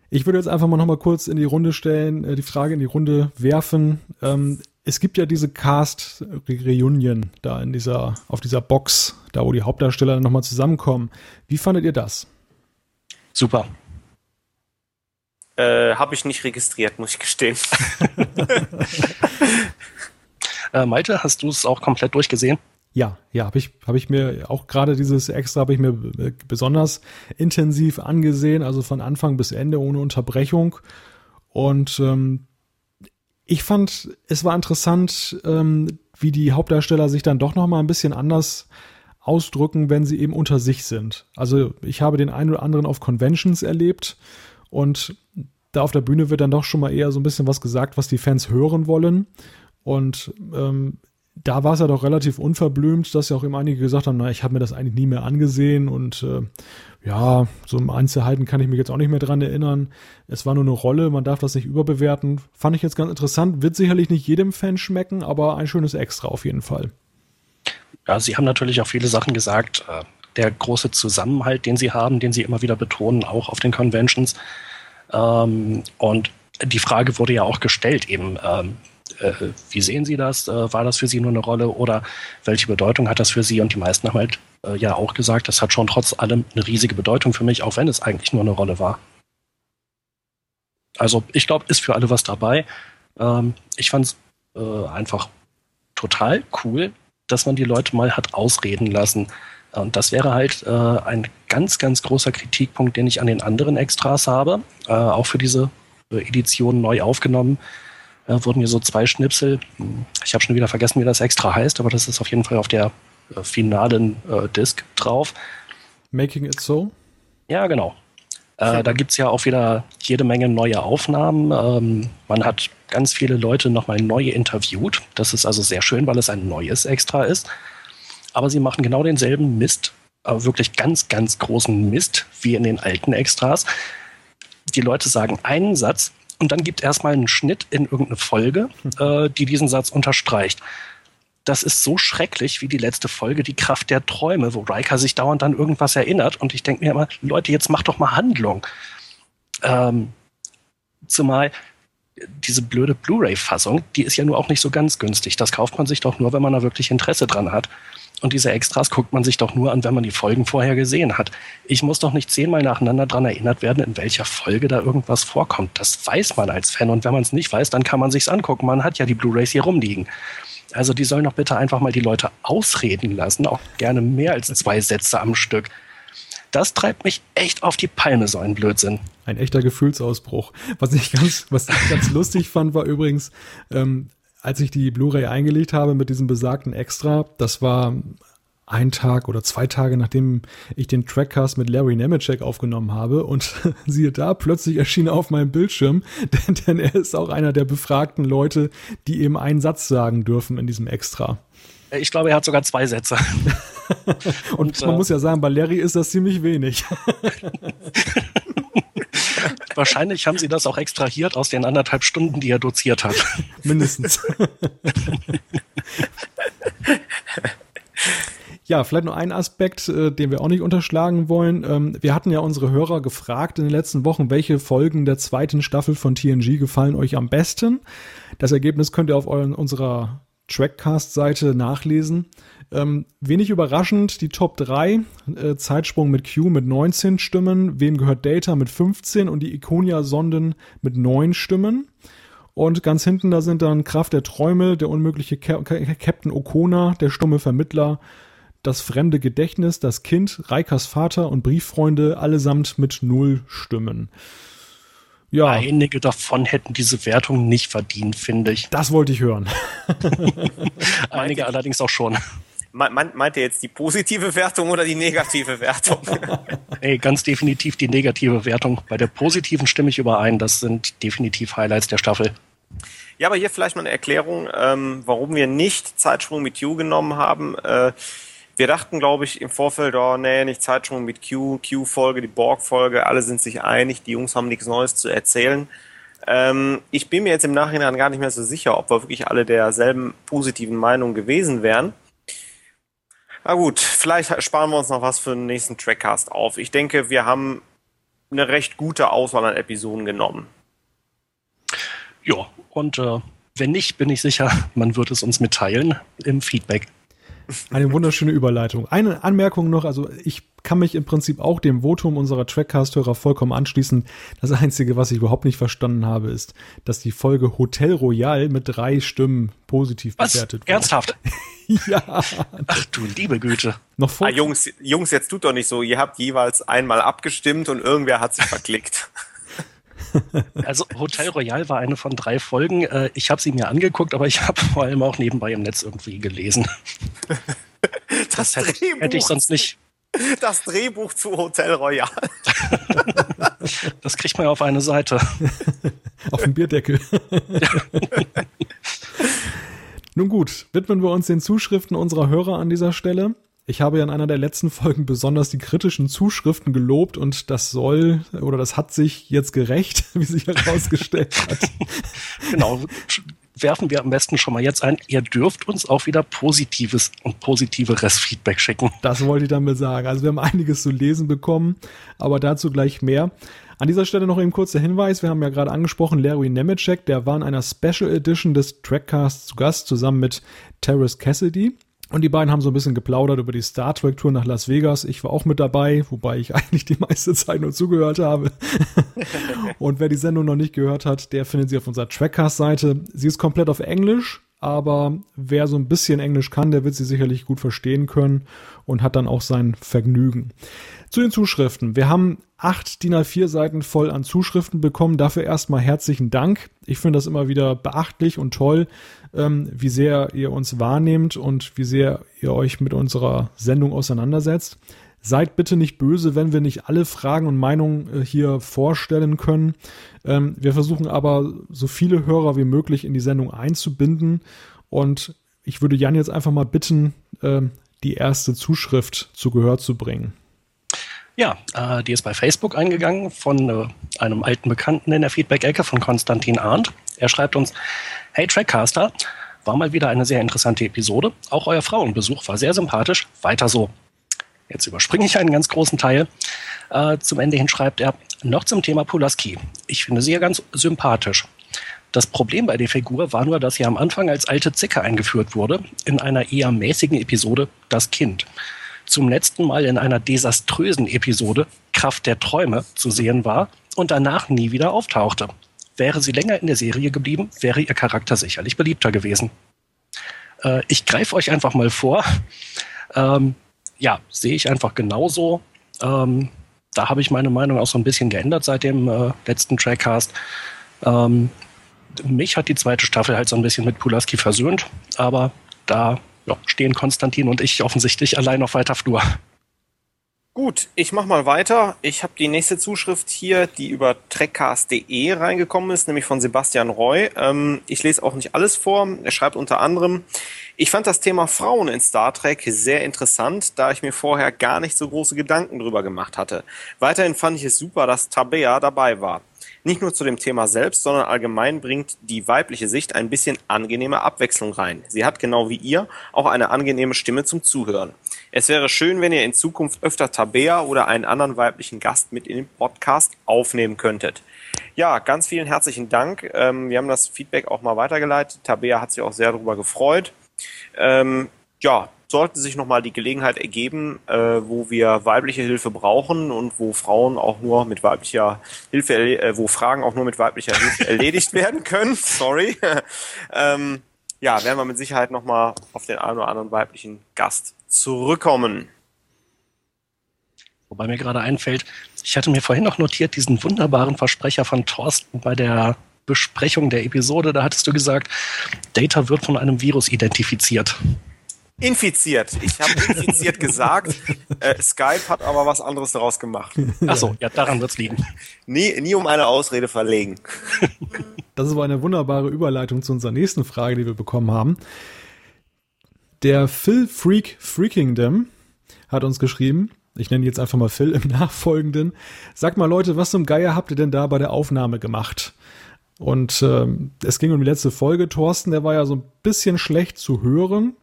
Ich würde jetzt einfach mal noch mal kurz in die Runde stellen, äh, die Frage in die Runde werfen. Ähm, es gibt ja diese Cast-Reunion da in dieser, auf dieser Box, da wo die Hauptdarsteller nochmal zusammenkommen. Wie fandet ihr das? Super. Äh, Habe ich nicht registriert, muss ich gestehen. Äh, Malte, hast du es auch komplett durchgesehen? Ja, ja, habe ich, hab ich mir auch gerade dieses Extra habe ich mir äh, besonders intensiv angesehen, also von Anfang bis Ende ohne Unterbrechung. Und ähm, ich fand, es war interessant, ähm, wie die Hauptdarsteller sich dann doch noch mal ein bisschen anders ausdrücken, wenn sie eben unter sich sind. Also ich habe den einen oder anderen auf Conventions erlebt und da auf der Bühne wird dann doch schon mal eher so ein bisschen was gesagt, was die Fans hören wollen. Und ähm, da war es ja doch relativ unverblümt, dass ja auch eben einige gesagt haben, na, ich habe mir das eigentlich nie mehr angesehen und äh, ja, so im Einzelheiten kann ich mich jetzt auch nicht mehr dran erinnern. Es war nur eine Rolle, man darf das nicht überbewerten. Fand ich jetzt ganz interessant, wird sicherlich nicht jedem Fan schmecken, aber ein schönes Extra auf jeden Fall. Ja, Sie haben natürlich auch viele Sachen gesagt. Äh, der große Zusammenhalt, den Sie haben, den Sie immer wieder betonen, auch auf den Conventions. Ähm, und die Frage wurde ja auch gestellt, eben, ähm, äh, wie sehen Sie das? Äh, war das für Sie nur eine Rolle oder welche Bedeutung hat das für Sie? Und die meisten haben halt äh, ja auch gesagt, das hat schon trotz allem eine riesige Bedeutung für mich, auch wenn es eigentlich nur eine Rolle war. Also ich glaube, ist für alle was dabei. Ähm, ich fand es äh, einfach total cool, dass man die Leute mal hat ausreden lassen. Und das wäre halt äh, ein ganz, ganz großer Kritikpunkt, den ich an den anderen Extras habe, äh, auch für diese äh, Edition neu aufgenommen. Äh, wurden mir so zwei Schnipsel, ich habe schon wieder vergessen, wie das extra heißt, aber das ist auf jeden Fall auf der äh, finalen äh, Disc drauf. Making It So? Ja, genau. Äh, da gibt es ja auch wieder jede Menge neue Aufnahmen. Ähm, man hat ganz viele Leute nochmal neu interviewt. Das ist also sehr schön, weil es ein neues Extra ist. Aber sie machen genau denselben Mist, aber wirklich ganz, ganz großen Mist wie in den alten Extras. Die Leute sagen einen Satz und dann gibt erstmal einen Schnitt in irgendeine Folge, äh, die diesen Satz unterstreicht das ist so schrecklich wie die letzte Folge, die Kraft der Träume, wo Riker sich dauernd an irgendwas erinnert. Und ich denke mir immer, Leute, jetzt macht doch mal Handlung. Ähm, zumal diese blöde Blu-ray-Fassung, die ist ja nur auch nicht so ganz günstig. Das kauft man sich doch nur, wenn man da wirklich Interesse dran hat. Und diese Extras guckt man sich doch nur an, wenn man die Folgen vorher gesehen hat. Ich muss doch nicht zehnmal nacheinander dran erinnert werden, in welcher Folge da irgendwas vorkommt. Das weiß man als Fan. Und wenn man es nicht weiß, dann kann man sich's angucken. Man hat ja die Blu-rays hier rumliegen. Also die sollen doch bitte einfach mal die Leute ausreden lassen, auch gerne mehr als zwei Sätze am Stück. Das treibt mich echt auf die Palme, so ein Blödsinn. Ein echter Gefühlsausbruch. Was ich ganz, was ich ganz lustig fand, war übrigens, ähm, als ich die Blu-ray eingelegt habe mit diesem besagten Extra, das war ein Tag oder zwei Tage, nachdem ich den Trackcast mit Larry Nemeczek aufgenommen habe und siehe da, plötzlich erschien er auf meinem Bildschirm, denn, denn er ist auch einer der befragten Leute, die eben einen Satz sagen dürfen in diesem Extra. Ich glaube, er hat sogar zwei Sätze. und, und, man äh, muss ja sagen, bei Larry ist das ziemlich wenig. Wahrscheinlich haben sie das auch extrahiert aus den anderthalb Stunden, die er doziert hat. Mindestens. Ja, vielleicht noch ein Aspekt, äh, den wir auch nicht unterschlagen wollen. Ähm, wir hatten ja unsere Hörer gefragt in den letzten Wochen, welche Folgen der zweiten Staffel von TNG gefallen euch am besten. Das Ergebnis könnt ihr auf euren, unserer Trackcast-Seite nachlesen. Ähm, wenig überraschend, die Top 3, äh, Zeitsprung mit Q mit 19 Stimmen, Wem gehört Data mit 15 und die Iconia-Sonden mit 9 Stimmen. Und ganz hinten, da sind dann Kraft der Träume, der unmögliche Captain Okona, der stumme Vermittler das fremde Gedächtnis, das Kind, Reikas Vater und Brieffreunde allesamt mit null Stimmen. Ja. Einige davon hätten diese Wertung nicht verdient, finde ich. Das wollte ich hören. Einige allerdings auch schon. Meint ihr jetzt die positive Wertung oder die negative Wertung? Ey, ganz definitiv die negative Wertung. Bei der positiven stimme ich überein. Das sind definitiv Highlights der Staffel. Ja, aber hier vielleicht mal eine Erklärung, ähm, warum wir nicht Zeitsprung mit You genommen haben. Äh, wir dachten, glaube ich, im Vorfeld, oh nee, nicht Zeitsprung mit Q, Q-Folge, die Borg-Folge, alle sind sich einig, die Jungs haben nichts Neues zu erzählen. Ähm, ich bin mir jetzt im Nachhinein gar nicht mehr so sicher, ob wir wirklich alle derselben positiven Meinung gewesen wären. Na gut, vielleicht sparen wir uns noch was für den nächsten Trackcast auf. Ich denke, wir haben eine recht gute Auswahl an Episoden genommen. Ja, und äh, wenn nicht, bin ich sicher, man wird es uns mitteilen im Feedback. Eine wunderschöne Überleitung. Eine Anmerkung noch, also ich kann mich im Prinzip auch dem Votum unserer Trackcast-Hörer vollkommen anschließen. Das Einzige, was ich überhaupt nicht verstanden habe, ist, dass die Folge Hotel Royal mit drei Stimmen positiv was? bewertet wurde. Ernsthaft? ja. Ach du liebe Güte. Noch vor ah, Jungs, Jungs, jetzt tut doch nicht so. Ihr habt jeweils einmal abgestimmt und irgendwer hat sich verklickt. Also Hotel Royal war eine von drei Folgen. Äh, ich habe sie mir angeguckt, aber ich habe vor allem auch nebenbei im Netz irgendwie gelesen. Das, das hätte, hätte, ich sonst nicht. Das Drehbuch zu Hotel Royal. Das kriegt man ja auf eine Seite. Auf den Bierdeckel. Ja. Nun gut, widmen wir uns den Zuschriften unserer Hörer an dieser Stelle. Ich habe ja in einer der letzten Folgen besonders die kritischen Zuschriften gelobt und das soll oder das hat sich jetzt gerecht, wie sich herausgestellt hat. genau. werfen wir am besten schon mal jetzt ein, ihr dürft uns auch wieder positives und positiveres Feedback schicken. Das wollte ich damit sagen. Also wir haben einiges zu lesen bekommen, aber dazu gleich mehr. An dieser Stelle noch eben kurzer Hinweis. Wir haben ja gerade angesprochen, Larry Nemeczek, der war in einer Special Edition des Trackcasts zu Gast, zusammen mit Terrace Cassidy. Und die beiden haben so ein bisschen geplaudert über die Star Trek Tour nach Las Vegas. Ich war auch mit dabei, wobei ich eigentlich die meiste Zeit nur zugehört habe. und wer die Sendung noch nicht gehört hat, der findet sie auf unserer Trackcast-Seite. Sie ist komplett auf Englisch, aber wer so ein bisschen Englisch kann, der wird sie sicherlich gut verstehen können und hat dann auch sein Vergnügen. Zu den Zuschriften. Wir haben acht DIN A4 Seiten voll an Zuschriften bekommen. Dafür erstmal herzlichen Dank. Ich finde das immer wieder beachtlich und toll, ähm, wie sehr ihr uns wahrnehmt und wie sehr ihr euch mit unserer Sendung auseinandersetzt. Seid bitte nicht böse, wenn wir nicht alle Fragen und Meinungen äh, hier vorstellen können. Ähm, wir versuchen aber, so viele Hörer wie möglich in die Sendung einzubinden. Und ich würde Jan jetzt einfach mal bitten, äh, die erste Zuschrift zu Gehör zu bringen. Ja, äh, die ist bei Facebook eingegangen von äh, einem alten Bekannten in der Feedback-Ecke von Konstantin Arndt. Er schreibt uns, Hey Trackcaster, war mal wieder eine sehr interessante Episode. Auch euer Frauenbesuch war sehr sympathisch. Weiter so. Jetzt überspringe ich einen ganz großen Teil. Äh, zum Ende hin schreibt er, noch zum Thema Pulaski. Ich finde sie ja ganz sympathisch. Das Problem bei der Figur war nur, dass sie am Anfang als alte Zicke eingeführt wurde, in einer eher mäßigen Episode Das Kind zum letzten Mal in einer desaströsen Episode Kraft der Träume zu sehen war und danach nie wieder auftauchte. Wäre sie länger in der Serie geblieben, wäre ihr Charakter sicherlich beliebter gewesen. Äh, ich greife euch einfach mal vor. Ähm, ja, sehe ich einfach genauso. Ähm, da habe ich meine Meinung auch so ein bisschen geändert seit dem äh, letzten Trackcast. Ähm, mich hat die zweite Staffel halt so ein bisschen mit Pulaski versöhnt, aber da ja, stehen Konstantin und ich offensichtlich allein auf weiter Flur. Gut, ich mach mal weiter. Ich habe die nächste Zuschrift hier, die über trekkcast.de reingekommen ist, nämlich von Sebastian Roy. Ähm, ich lese auch nicht alles vor. Er schreibt unter anderem, ich fand das Thema Frauen in Star Trek sehr interessant, da ich mir vorher gar nicht so große Gedanken drüber gemacht hatte. Weiterhin fand ich es super, dass Tabea dabei war. Nicht nur zu dem Thema selbst, sondern allgemein bringt die weibliche Sicht ein bisschen angenehme Abwechslung rein. Sie hat genau wie ihr auch eine angenehme Stimme zum Zuhören. Es wäre schön, wenn ihr in Zukunft öfter Tabea oder einen anderen weiblichen Gast mit in den Podcast aufnehmen könntet. Ja, ganz vielen herzlichen Dank. Ähm, wir haben das Feedback auch mal weitergeleitet. Tabea hat sich auch sehr darüber gefreut. Ähm, ja, sollte sich nochmal die Gelegenheit ergeben, äh, wo wir weibliche Hilfe brauchen und wo Frauen auch nur mit weiblicher Hilfe, äh, wo Fragen auch nur mit weiblicher Hilfe erledigt werden können. Sorry. ähm, ja, werden wir mit Sicherheit nochmal auf den einen oder anderen weiblichen Gast zurückkommen. Wobei mir gerade einfällt, ich hatte mir vorhin noch notiert, diesen wunderbaren Versprecher von Thorsten bei der Besprechung der Episode. Da hattest du gesagt, Data wird von einem Virus identifiziert. Infiziert. Ich habe infiziert gesagt. Äh, Skype hat aber was anderes daraus gemacht. Achso, ja, daran wird's liegen. Nie, nie um eine Ausrede verlegen. Das ist aber eine wunderbare Überleitung zu unserer nächsten Frage, die wir bekommen haben. Der Phil Freak Freakingdom hat uns geschrieben, ich nenne jetzt einfach mal Phil im Nachfolgenden. Sag mal Leute, was zum Geier habt ihr denn da bei der Aufnahme gemacht? Und ähm, es ging um die letzte Folge. Thorsten, der war ja so ein bisschen schlecht zu hören.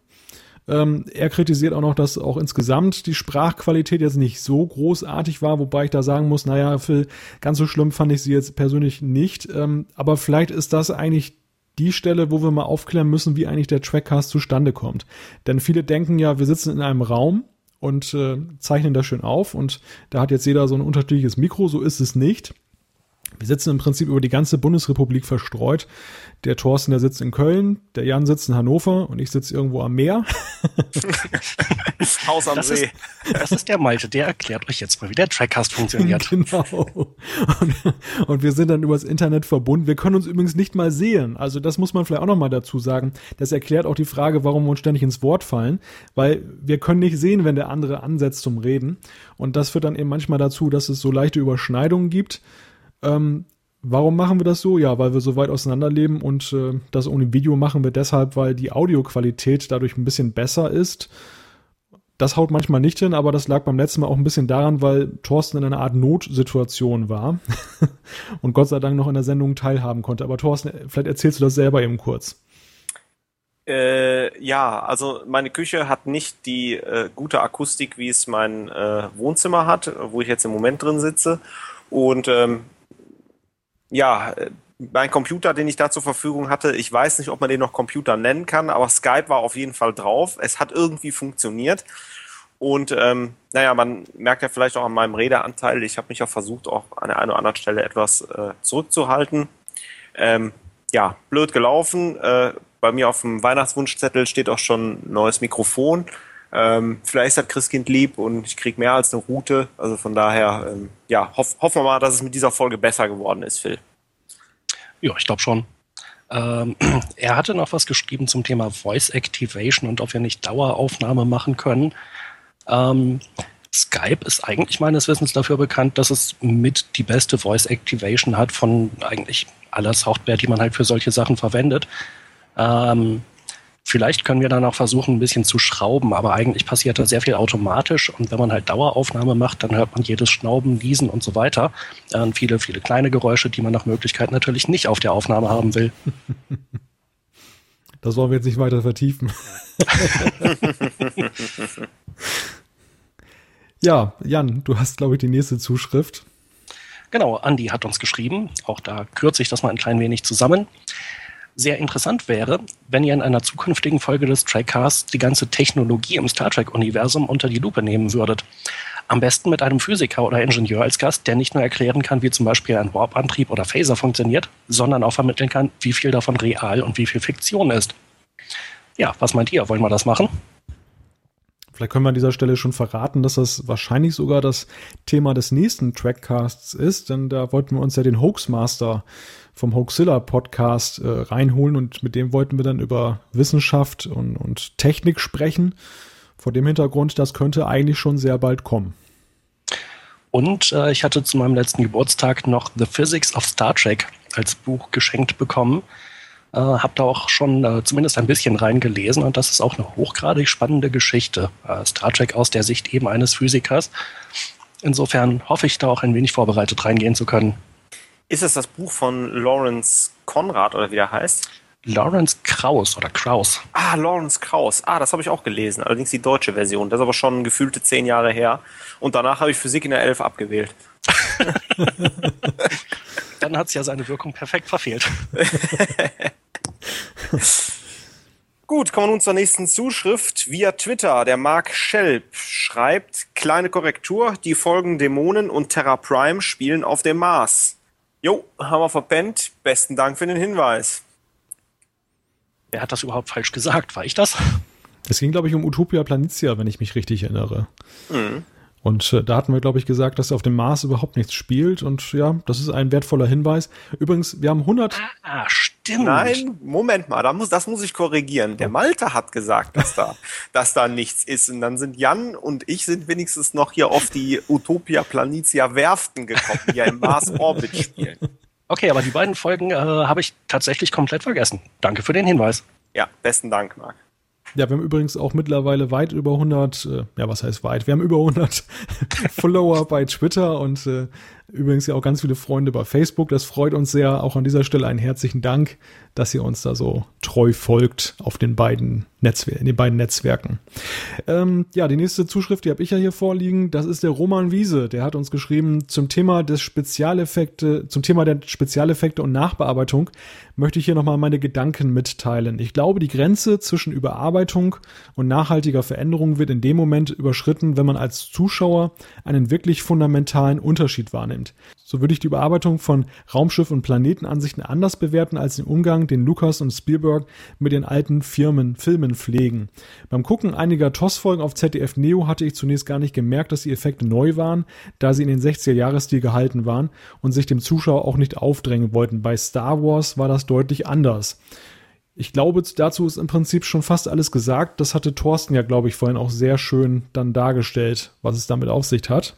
Ähm, er kritisiert auch noch, dass auch insgesamt die Sprachqualität jetzt nicht so großartig war, wobei ich da sagen muss, naja, Phil, ganz so schlimm fand ich sie jetzt persönlich nicht. Ähm, aber vielleicht ist das eigentlich die Stelle, wo wir mal aufklären müssen, wie eigentlich der Trackcast zustande kommt. Denn viele denken ja, wir sitzen in einem Raum und äh, zeichnen das schön auf und da hat jetzt jeder so ein unterschiedliches Mikro, so ist es nicht. Wir sitzen im Prinzip über die ganze Bundesrepublik verstreut. Der Thorsten, der sitzt in Köln, der Jan sitzt in Hannover und ich sitze irgendwo am Meer. Haus am Das See. ist, das ist der Malte, der erklärt euch jetzt mal, wie der Trackcast funktioniert. Genau. Und, und wir sind dann übers Internet verbunden. Wir können uns übrigens nicht mal sehen. Also das muss man vielleicht auch nochmal dazu sagen. Das erklärt auch die Frage, warum wir uns ständig ins Wort fallen. Weil wir können nicht sehen, wenn der andere ansetzt zum Reden. Und das führt dann eben manchmal dazu, dass es so leichte Überschneidungen gibt. Ähm, warum machen wir das so? Ja, weil wir so weit auseinanderleben und äh, das ohne Video machen wir deshalb, weil die Audioqualität dadurch ein bisschen besser ist. das haut manchmal nicht hin, aber das lag beim letzten Mal auch ein bisschen daran, weil Thorsten in einer Art Notsituation war und Gott sei Dank noch in der Sendung teilhaben konnte. Aber Thorsten, vielleicht erzählst du das selber eben kurz. Äh, ja, also meine Küche hat nicht die äh, gute Akustik, wie es mein äh, Wohnzimmer hat, wo ich jetzt im Moment drin sitze. Und ähm, ja, mein Computer, den ich da zur Verfügung hatte, ich weiß nicht, ob man den noch Computer nennen kann, aber Skype war auf jeden Fall drauf. Es hat irgendwie funktioniert. Und ähm, naja, man merkt ja vielleicht auch an meinem Redeanteil, ich habe mich auch versucht, auch an der einen oder anderen Stelle etwas äh, zurückzuhalten. Ähm, ja, blöd gelaufen. Äh, bei mir auf dem Weihnachtswunschzettel steht auch schon neues Mikrofon. Ähm, vielleicht das Christkind lieb und ich kriege mehr als eine Route. Also von daher, ähm, ja, hoff, hoffen wir mal, dass es mit dieser Folge besser geworden ist, Phil. Ja, ich glaube schon. Ähm, er hatte noch was geschrieben zum Thema Voice Activation und ob wir nicht Daueraufnahme machen können. Ähm, Skype ist eigentlich meines Wissens dafür bekannt, dass es mit die beste Voice Activation hat von eigentlich aller Software, die man halt für solche Sachen verwendet. Ähm, Vielleicht können wir dann auch versuchen, ein bisschen zu schrauben, aber eigentlich passiert da sehr viel automatisch und wenn man halt Daueraufnahme macht, dann hört man jedes Schnauben, Niesen und so weiter. Äh, viele, viele kleine Geräusche, die man nach Möglichkeit natürlich nicht auf der Aufnahme haben will. Das wollen wir jetzt nicht weiter vertiefen. ja, Jan, du hast, glaube ich, die nächste Zuschrift. Genau, Andi hat uns geschrieben. Auch da kürze ich das mal ein klein wenig zusammen sehr interessant wäre, wenn ihr in einer zukünftigen Folge des Trackcasts die ganze Technologie im Star Trek-Universum unter die Lupe nehmen würdet. Am besten mit einem Physiker oder Ingenieur als Gast, der nicht nur erklären kann, wie zum Beispiel ein Warp-Antrieb oder Phaser funktioniert, sondern auch vermitteln kann, wie viel davon real und wie viel Fiktion ist. Ja, was meint ihr? Wollen wir das machen? Vielleicht können wir an dieser Stelle schon verraten, dass das wahrscheinlich sogar das Thema des nächsten Trackcasts ist, denn da wollten wir uns ja den Hoaxmaster vom Hoaxilla Podcast äh, reinholen und mit dem wollten wir dann über Wissenschaft und, und Technik sprechen. Vor dem Hintergrund, das könnte eigentlich schon sehr bald kommen. Und äh, ich hatte zu meinem letzten Geburtstag noch The Physics of Star Trek als Buch geschenkt bekommen. Äh, hab da auch schon äh, zumindest ein bisschen reingelesen und das ist auch eine hochgradig spannende Geschichte. Äh, Star Trek aus der Sicht eben eines Physikers. Insofern hoffe ich da auch ein wenig vorbereitet reingehen zu können. Ist es das Buch von Lawrence Conrad oder wie der heißt? Lawrence Kraus oder Kraus. Ah, Lawrence Kraus. Ah, das habe ich auch gelesen. Allerdings die deutsche Version. Das ist aber schon gefühlte zehn Jahre her. Und danach habe ich Physik in der Elf abgewählt. Dann hat es ja seine Wirkung perfekt verfehlt. Gut, kommen wir nun zur nächsten Zuschrift. Via Twitter, der Mark Schelp schreibt, kleine Korrektur, die Folgen Dämonen und Terra Prime spielen auf dem Mars. Jo, haben wir verpennt. Besten Dank für den Hinweis. Wer hat das überhaupt falsch gesagt? War ich das? Es ging, glaube ich, um Utopia Planitia, wenn ich mich richtig erinnere. Mhm. Und äh, da hatten wir, glaube ich, gesagt, dass auf dem Mars überhaupt nichts spielt. Und ja, das ist ein wertvoller Hinweis. Übrigens, wir haben 100. Ah, stimmt. Nein, Moment mal, da muss, das muss ich korrigieren. Der Malte hat gesagt, dass da, dass da nichts ist. Und dann sind Jan und ich sind wenigstens noch hier auf die Utopia Planitia Werften gekommen, die ja im Mars Orbit spielen. Okay, aber die beiden Folgen äh, habe ich tatsächlich komplett vergessen. Danke für den Hinweis. Ja, besten Dank, Marc. Ja, wir haben übrigens auch mittlerweile weit über 100, äh, ja, was heißt weit? Wir haben über 100 Follower bei Twitter und äh, übrigens ja auch ganz viele Freunde bei Facebook. Das freut uns sehr. Auch an dieser Stelle einen herzlichen Dank, dass ihr uns da so treu folgt auf den beiden Netzwer in den beiden Netzwerken. Ähm, ja, die nächste Zuschrift, die habe ich ja hier vorliegen. Das ist der Roman Wiese. Der hat uns geschrieben zum Thema des Spezialeffekte, zum Thema der Spezialeffekte und Nachbearbeitung möchte ich hier nochmal meine Gedanken mitteilen. Ich glaube, die Grenze zwischen Überarbeitung und nachhaltiger Veränderung wird in dem Moment überschritten, wenn man als Zuschauer einen wirklich fundamentalen Unterschied wahrnimmt. So würde ich die Überarbeitung von Raumschiff- und Planetenansichten anders bewerten als den Umgang, den Lucas und Spielberg mit den alten Firmen, Filmen pflegen. Beim Gucken einiger TOS-Folgen auf ZDF Neo hatte ich zunächst gar nicht gemerkt, dass die Effekte neu waren, da sie in den 60er-Jahres-Stil gehalten waren und sich dem Zuschauer auch nicht aufdrängen wollten. Bei Star Wars war das deutlich anders. Ich glaube, dazu ist im Prinzip schon fast alles gesagt. Das hatte Thorsten ja, glaube ich, vorhin auch sehr schön dann dargestellt, was es damit auf sich hat.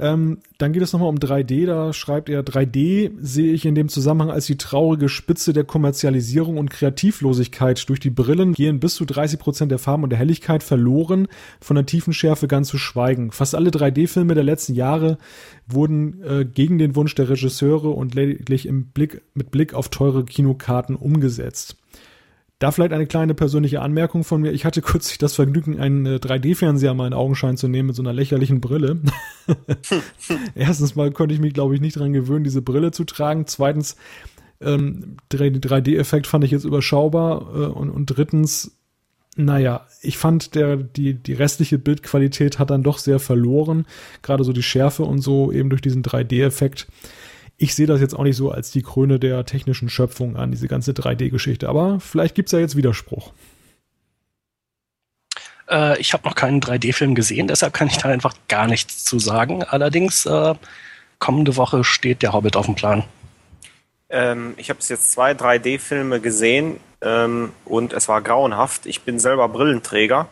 Ähm, dann geht es nochmal um 3D. Da schreibt er, 3D sehe ich in dem Zusammenhang als die traurige Spitze der Kommerzialisierung und Kreativlosigkeit. Durch die Brillen gehen bis zu 30 Prozent der Farben und der Helligkeit verloren, von der Tiefenschärfe ganz zu schweigen. Fast alle 3D-Filme der letzten Jahre wurden äh, gegen den Wunsch der Regisseure und lediglich im Blick, mit Blick auf teure Kinokarten umgesetzt. Da vielleicht eine kleine persönliche Anmerkung von mir. Ich hatte kürzlich das Vergnügen, einen äh, 3D-Fernseher mal in Augenschein zu nehmen mit so einer lächerlichen Brille. Erstens mal konnte ich mich, glaube ich, nicht dran gewöhnen, diese Brille zu tragen. Zweitens, ähm, 3D-Effekt fand ich jetzt überschaubar. Äh, und, und drittens, naja, ich fand der, die, die restliche Bildqualität hat dann doch sehr verloren. Gerade so die Schärfe und so, eben durch diesen 3D-Effekt ich sehe das jetzt auch nicht so als die Krone der technischen Schöpfung an, diese ganze 3D-Geschichte. Aber vielleicht gibt es ja jetzt Widerspruch. Äh, ich habe noch keinen 3D-Film gesehen, deshalb kann ich da einfach gar nichts zu sagen. Allerdings, äh, kommende Woche steht der Hobbit auf dem Plan. Ähm, ich habe jetzt zwei 3D-Filme gesehen ähm, und es war grauenhaft. Ich bin selber Brillenträger.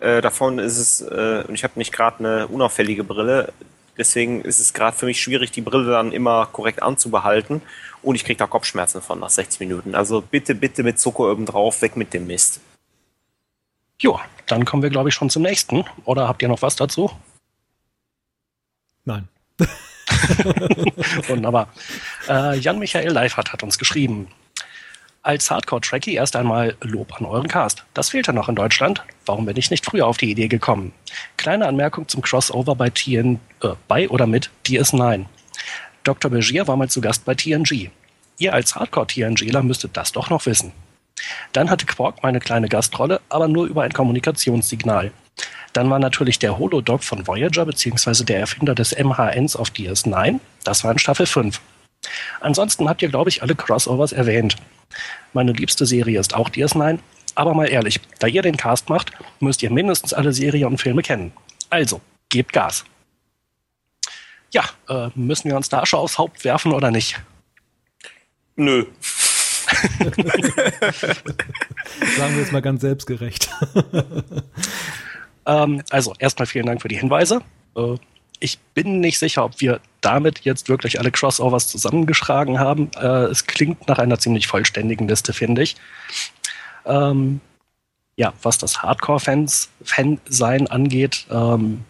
Äh, davon ist es, äh, und ich habe nicht gerade eine unauffällige Brille, Deswegen ist es gerade für mich schwierig, die Brille dann immer korrekt anzubehalten. Und ich kriege da Kopfschmerzen von nach 60 Minuten. Also bitte, bitte mit Zucker oben drauf, weg mit dem Mist. Jo, dann kommen wir, glaube ich, schon zum nächsten. Oder habt ihr noch was dazu? Nein. Wunderbar. Äh, Jan-Michael Leifert hat uns geschrieben. Als Hardcore-Tracky erst einmal Lob an euren Cast. Das fehlte noch in Deutschland. Warum bin ich nicht früher auf die Idee gekommen? Kleine Anmerkung zum Crossover bei TN, äh, bei oder mit DS9. Dr. Begier war mal zu Gast bei TNG. Ihr als Hardcore-TNGler müsstet das doch noch wissen. Dann hatte Quark meine kleine Gastrolle, aber nur über ein Kommunikationssignal. Dann war natürlich der Holodoc von Voyager bzw. der Erfinder des MHNs auf DS9. Das war in Staffel 5. Ansonsten habt ihr, glaube ich, alle Crossovers erwähnt. Meine liebste Serie ist auch DS9, aber mal ehrlich, da ihr den Cast macht, müsst ihr mindestens alle Serien und Filme kennen. Also, gebt Gas. Ja, äh, müssen wir uns da schon aufs Haupt werfen oder nicht? Nö. Sagen wir es mal ganz selbstgerecht. ähm, also, erstmal vielen Dank für die Hinweise. Äh, ich bin nicht sicher, ob wir damit jetzt wirklich alle Crossovers zusammengeschlagen haben. Äh, es klingt nach einer ziemlich vollständigen Liste, finde ich. Ähm, ja, was das Hardcore-Fans, Fan-Sein angeht, ähm,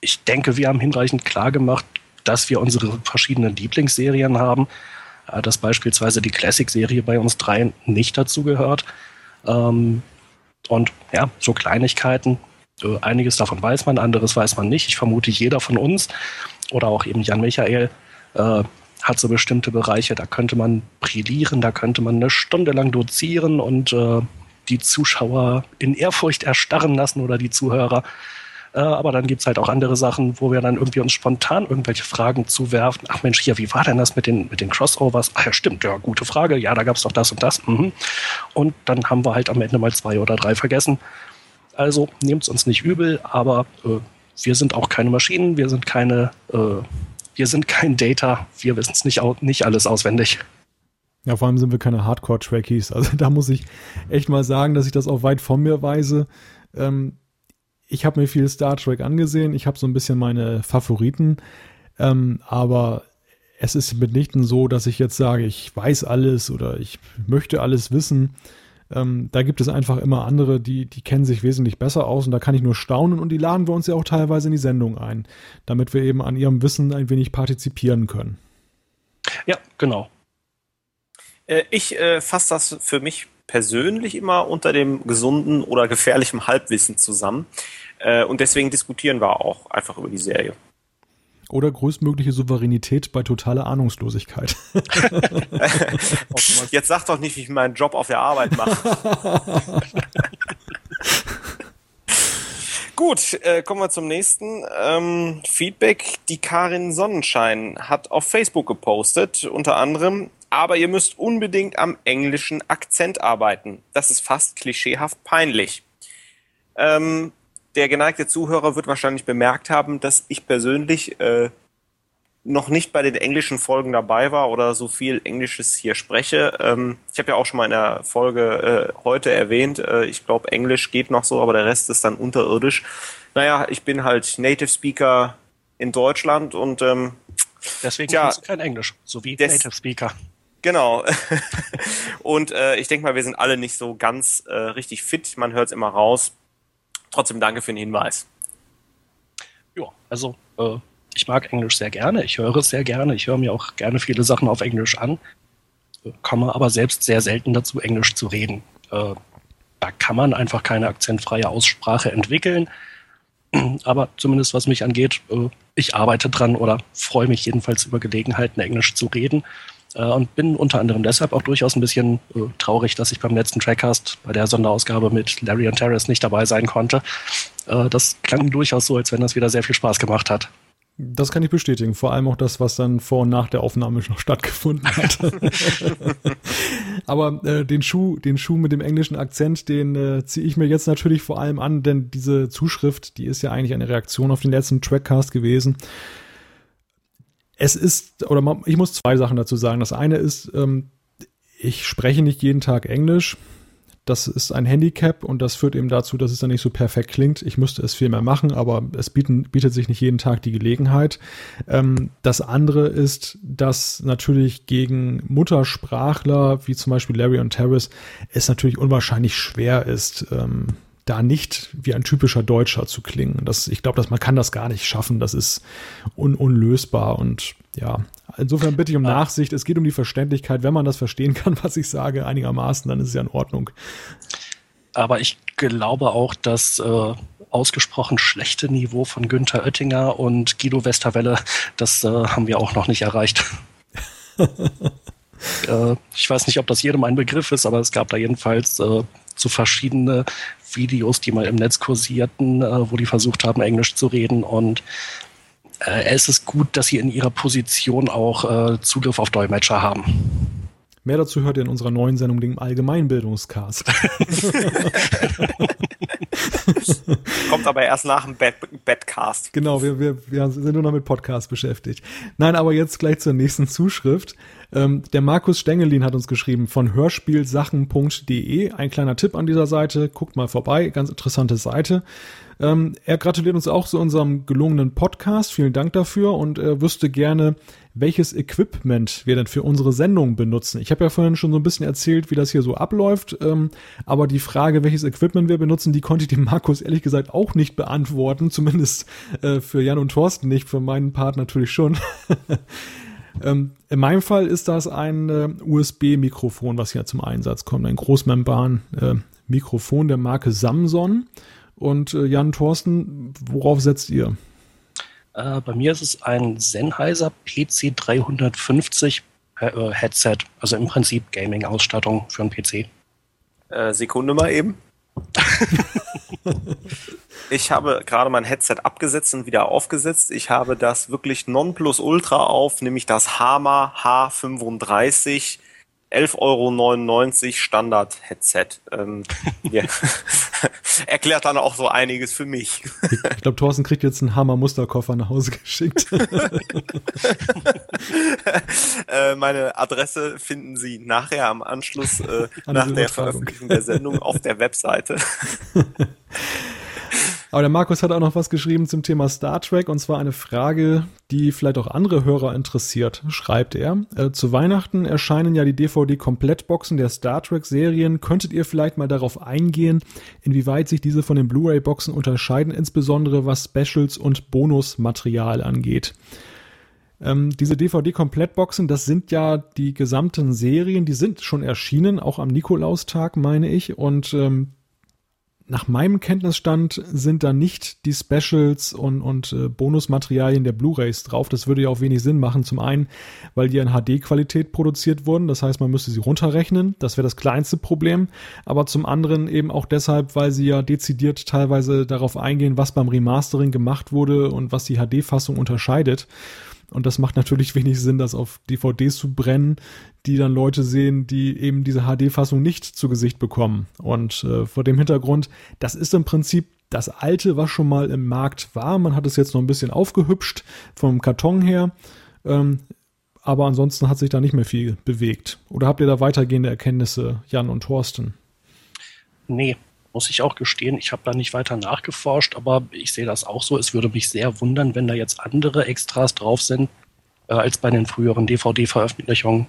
ich denke, wir haben hinreichend klar gemacht, dass wir unsere verschiedenen Lieblingsserien haben, äh, dass beispielsweise die Classic-Serie bei uns dreien nicht dazu gehört. Ähm, und ja, so Kleinigkeiten, einiges davon weiß man, anderes weiß man nicht. Ich vermute, jeder von uns oder auch eben Jan Michael äh, hat so bestimmte Bereiche, da könnte man brillieren, da könnte man eine Stunde lang dozieren und äh, die Zuschauer in Ehrfurcht erstarren lassen oder die Zuhörer. Äh, aber dann gibt es halt auch andere Sachen, wo wir dann irgendwie uns spontan irgendwelche Fragen zuwerfen. Ach Mensch, hier, wie war denn das mit den, mit den Crossovers? Ach ja, stimmt, ja, gute Frage. Ja, da gab es doch das und das. Mhm. Und dann haben wir halt am Ende mal zwei oder drei vergessen. Also nehmt es uns nicht übel, aber äh, wir sind auch keine Maschinen, wir sind keine, äh, wir sind kein Data, wir wissen es nicht, nicht alles auswendig. Ja, vor allem sind wir keine Hardcore-Trackies. Also da muss ich echt mal sagen, dass ich das auch weit von mir weise. Ähm, ich habe mir viel Star Trek angesehen, ich habe so ein bisschen meine Favoriten, ähm, aber es ist mitnichten so, dass ich jetzt sage, ich weiß alles oder ich möchte alles wissen. Ähm, da gibt es einfach immer andere, die, die kennen sich wesentlich besser aus und da kann ich nur staunen und die laden wir uns ja auch teilweise in die Sendung ein, damit wir eben an ihrem Wissen ein wenig partizipieren können. Ja, genau. Äh, ich äh, fasse das für mich persönlich immer unter dem gesunden oder gefährlichen Halbwissen zusammen. Äh, und deswegen diskutieren wir auch einfach über die Serie. Oder größtmögliche Souveränität bei totaler Ahnungslosigkeit. Jetzt sag doch nicht, wie ich meinen Job auf der Arbeit mache. Gut, äh, kommen wir zum nächsten. Ähm, Feedback. Die Karin Sonnenschein hat auf Facebook gepostet, unter anderem, aber ihr müsst unbedingt am englischen Akzent arbeiten. Das ist fast klischeehaft peinlich. Ähm, der geneigte Zuhörer wird wahrscheinlich bemerkt haben, dass ich persönlich äh, noch nicht bei den englischen Folgen dabei war oder so viel Englisches hier spreche. Ähm, ich habe ja auch schon mal in der Folge äh, heute erwähnt, äh, ich glaube, Englisch geht noch so, aber der Rest ist dann unterirdisch. Naja, ich bin halt Native Speaker in Deutschland und ähm, deswegen tja, kannst du kein Englisch, so wie Native Speaker. Genau. und äh, ich denke mal, wir sind alle nicht so ganz äh, richtig fit. Man hört es immer raus. Trotzdem danke für den Hinweis. Ja, also äh, ich mag Englisch sehr gerne. Ich höre es sehr gerne. Ich höre mir auch gerne viele Sachen auf Englisch an. Äh, komme aber selbst sehr selten dazu, Englisch zu reden. Äh, da kann man einfach keine akzentfreie Aussprache entwickeln. Aber zumindest was mich angeht, äh, ich arbeite dran oder freue mich jedenfalls über Gelegenheiten, Englisch zu reden. Äh, und bin unter anderem deshalb auch durchaus ein bisschen äh, traurig, dass ich beim letzten Trackcast bei der Sonderausgabe mit Larry und Terrace nicht dabei sein konnte. das klang durchaus so, als wenn das wieder sehr viel Spaß gemacht hat. Das kann ich bestätigen. Vor allem auch das, was dann vor und nach der Aufnahme noch stattgefunden hat. Aber äh, den Schuh, den Schuh mit dem englischen Akzent, den äh, ziehe ich mir jetzt natürlich vor allem an, denn diese Zuschrift, die ist ja eigentlich eine Reaktion auf den letzten Trackcast gewesen. Es ist, oder man, ich muss zwei Sachen dazu sagen. Das eine ist, ähm, ich spreche nicht jeden Tag Englisch. Das ist ein Handicap und das führt eben dazu, dass es dann nicht so perfekt klingt. Ich müsste es viel mehr machen, aber es bieten, bietet sich nicht jeden Tag die Gelegenheit. Ähm, das andere ist, dass natürlich gegen Muttersprachler, wie zum Beispiel Larry und Terrace, es natürlich unwahrscheinlich schwer ist, ähm, da nicht wie ein typischer Deutscher zu klingen. Das, ich glaube, dass man kann das gar nicht schaffen. Das ist un unlösbar und ja, insofern bitte ich um Nachsicht. Es geht um die Verständlichkeit. Wenn man das verstehen kann, was ich sage, einigermaßen, dann ist es ja in Ordnung. Aber ich glaube auch, dass äh, ausgesprochen schlechte Niveau von Günther Oettinger und Guido Westerwelle, das äh, haben wir auch noch nicht erreicht. äh, ich weiß nicht, ob das jedem ein Begriff ist, aber es gab da jedenfalls äh, so verschiedene Videos, die mal im Netz kursierten, äh, wo die versucht haben, Englisch zu reden. Und äh, es ist gut, dass sie in ihrer Position auch äh, Zugriff auf Dolmetscher haben. Mehr dazu hört ihr in unserer neuen Sendung, dem Allgemeinbildungscast. Kommt aber erst nach dem Bad Badcast. Genau, wir, wir, wir sind nur noch mit Podcast beschäftigt. Nein, aber jetzt gleich zur nächsten Zuschrift. Ähm, der Markus Stengelin hat uns geschrieben von hörspielsachen.de. Ein kleiner Tipp an dieser Seite. Guckt mal vorbei. Ganz interessante Seite. Ähm, er gratuliert uns auch zu unserem gelungenen Podcast. Vielen Dank dafür und er wüsste gerne, welches Equipment wir denn für unsere Sendung benutzen. Ich habe ja vorhin schon so ein bisschen erzählt, wie das hier so abläuft, ähm, aber die Frage, welches Equipment wir benutzen, die konnte ich dem Markus ehrlich gesagt auch nicht beantworten, zumindest äh, für Jan und Thorsten nicht, für meinen Part natürlich schon. Ähm, in meinem Fall ist das ein äh, USB-Mikrofon, was hier zum Einsatz kommt. Ein Großmembran-Mikrofon äh, der Marke Samson. Und äh, Jan Thorsten, worauf setzt ihr? Äh, bei mir ist es ein Sennheiser PC350 äh, Headset, also im Prinzip Gaming-Ausstattung für einen PC. Äh, Sekunde mal eben. ich habe gerade mein Headset abgesetzt und wieder aufgesetzt. Ich habe das wirklich Nonplusultra auf, nämlich das Hama H35 11,99 Euro Standard-Headset. Ähm, yeah. Erklärt dann auch so einiges für mich. Ich, glaube, Thorsten kriegt jetzt einen Hammer-Musterkoffer nach Hause geschickt. äh, meine Adresse finden Sie nachher am Anschluss äh, nach der Veröffentlichung der Sendung auf der Webseite. Aber der Markus hat auch noch was geschrieben zum Thema Star Trek und zwar eine Frage, die vielleicht auch andere Hörer interessiert, schreibt er. Äh, zu Weihnachten erscheinen ja die DVD-Komplettboxen der Star Trek-Serien. Könntet ihr vielleicht mal darauf eingehen, inwieweit sich diese von den Blu-ray-Boxen unterscheiden, insbesondere was Specials und Bonusmaterial angeht? Ähm, diese DVD-Komplettboxen, das sind ja die gesamten Serien, die sind schon erschienen, auch am Nikolaustag, meine ich. Und ähm, nach meinem Kenntnisstand sind da nicht die Specials und, und äh, Bonusmaterialien der Blu-rays drauf. Das würde ja auch wenig Sinn machen. Zum einen, weil die in HD-Qualität produziert wurden. Das heißt, man müsste sie runterrechnen. Das wäre das kleinste Problem. Aber zum anderen eben auch deshalb, weil sie ja dezidiert teilweise darauf eingehen, was beim Remastering gemacht wurde und was die HD-Fassung unterscheidet. Und das macht natürlich wenig Sinn, das auf DVDs zu brennen, die dann Leute sehen, die eben diese HD-Fassung nicht zu Gesicht bekommen. Und äh, vor dem Hintergrund, das ist im Prinzip das alte, was schon mal im Markt war. Man hat es jetzt noch ein bisschen aufgehübscht vom Karton her. Ähm, aber ansonsten hat sich da nicht mehr viel bewegt. Oder habt ihr da weitergehende Erkenntnisse, Jan und Thorsten? Nee, muss ich auch gestehen, ich habe da nicht weiter nachgeforscht, aber ich sehe das auch so. Es würde mich sehr wundern, wenn da jetzt andere Extras drauf sind äh, als bei den früheren DVD-Veröffentlichungen.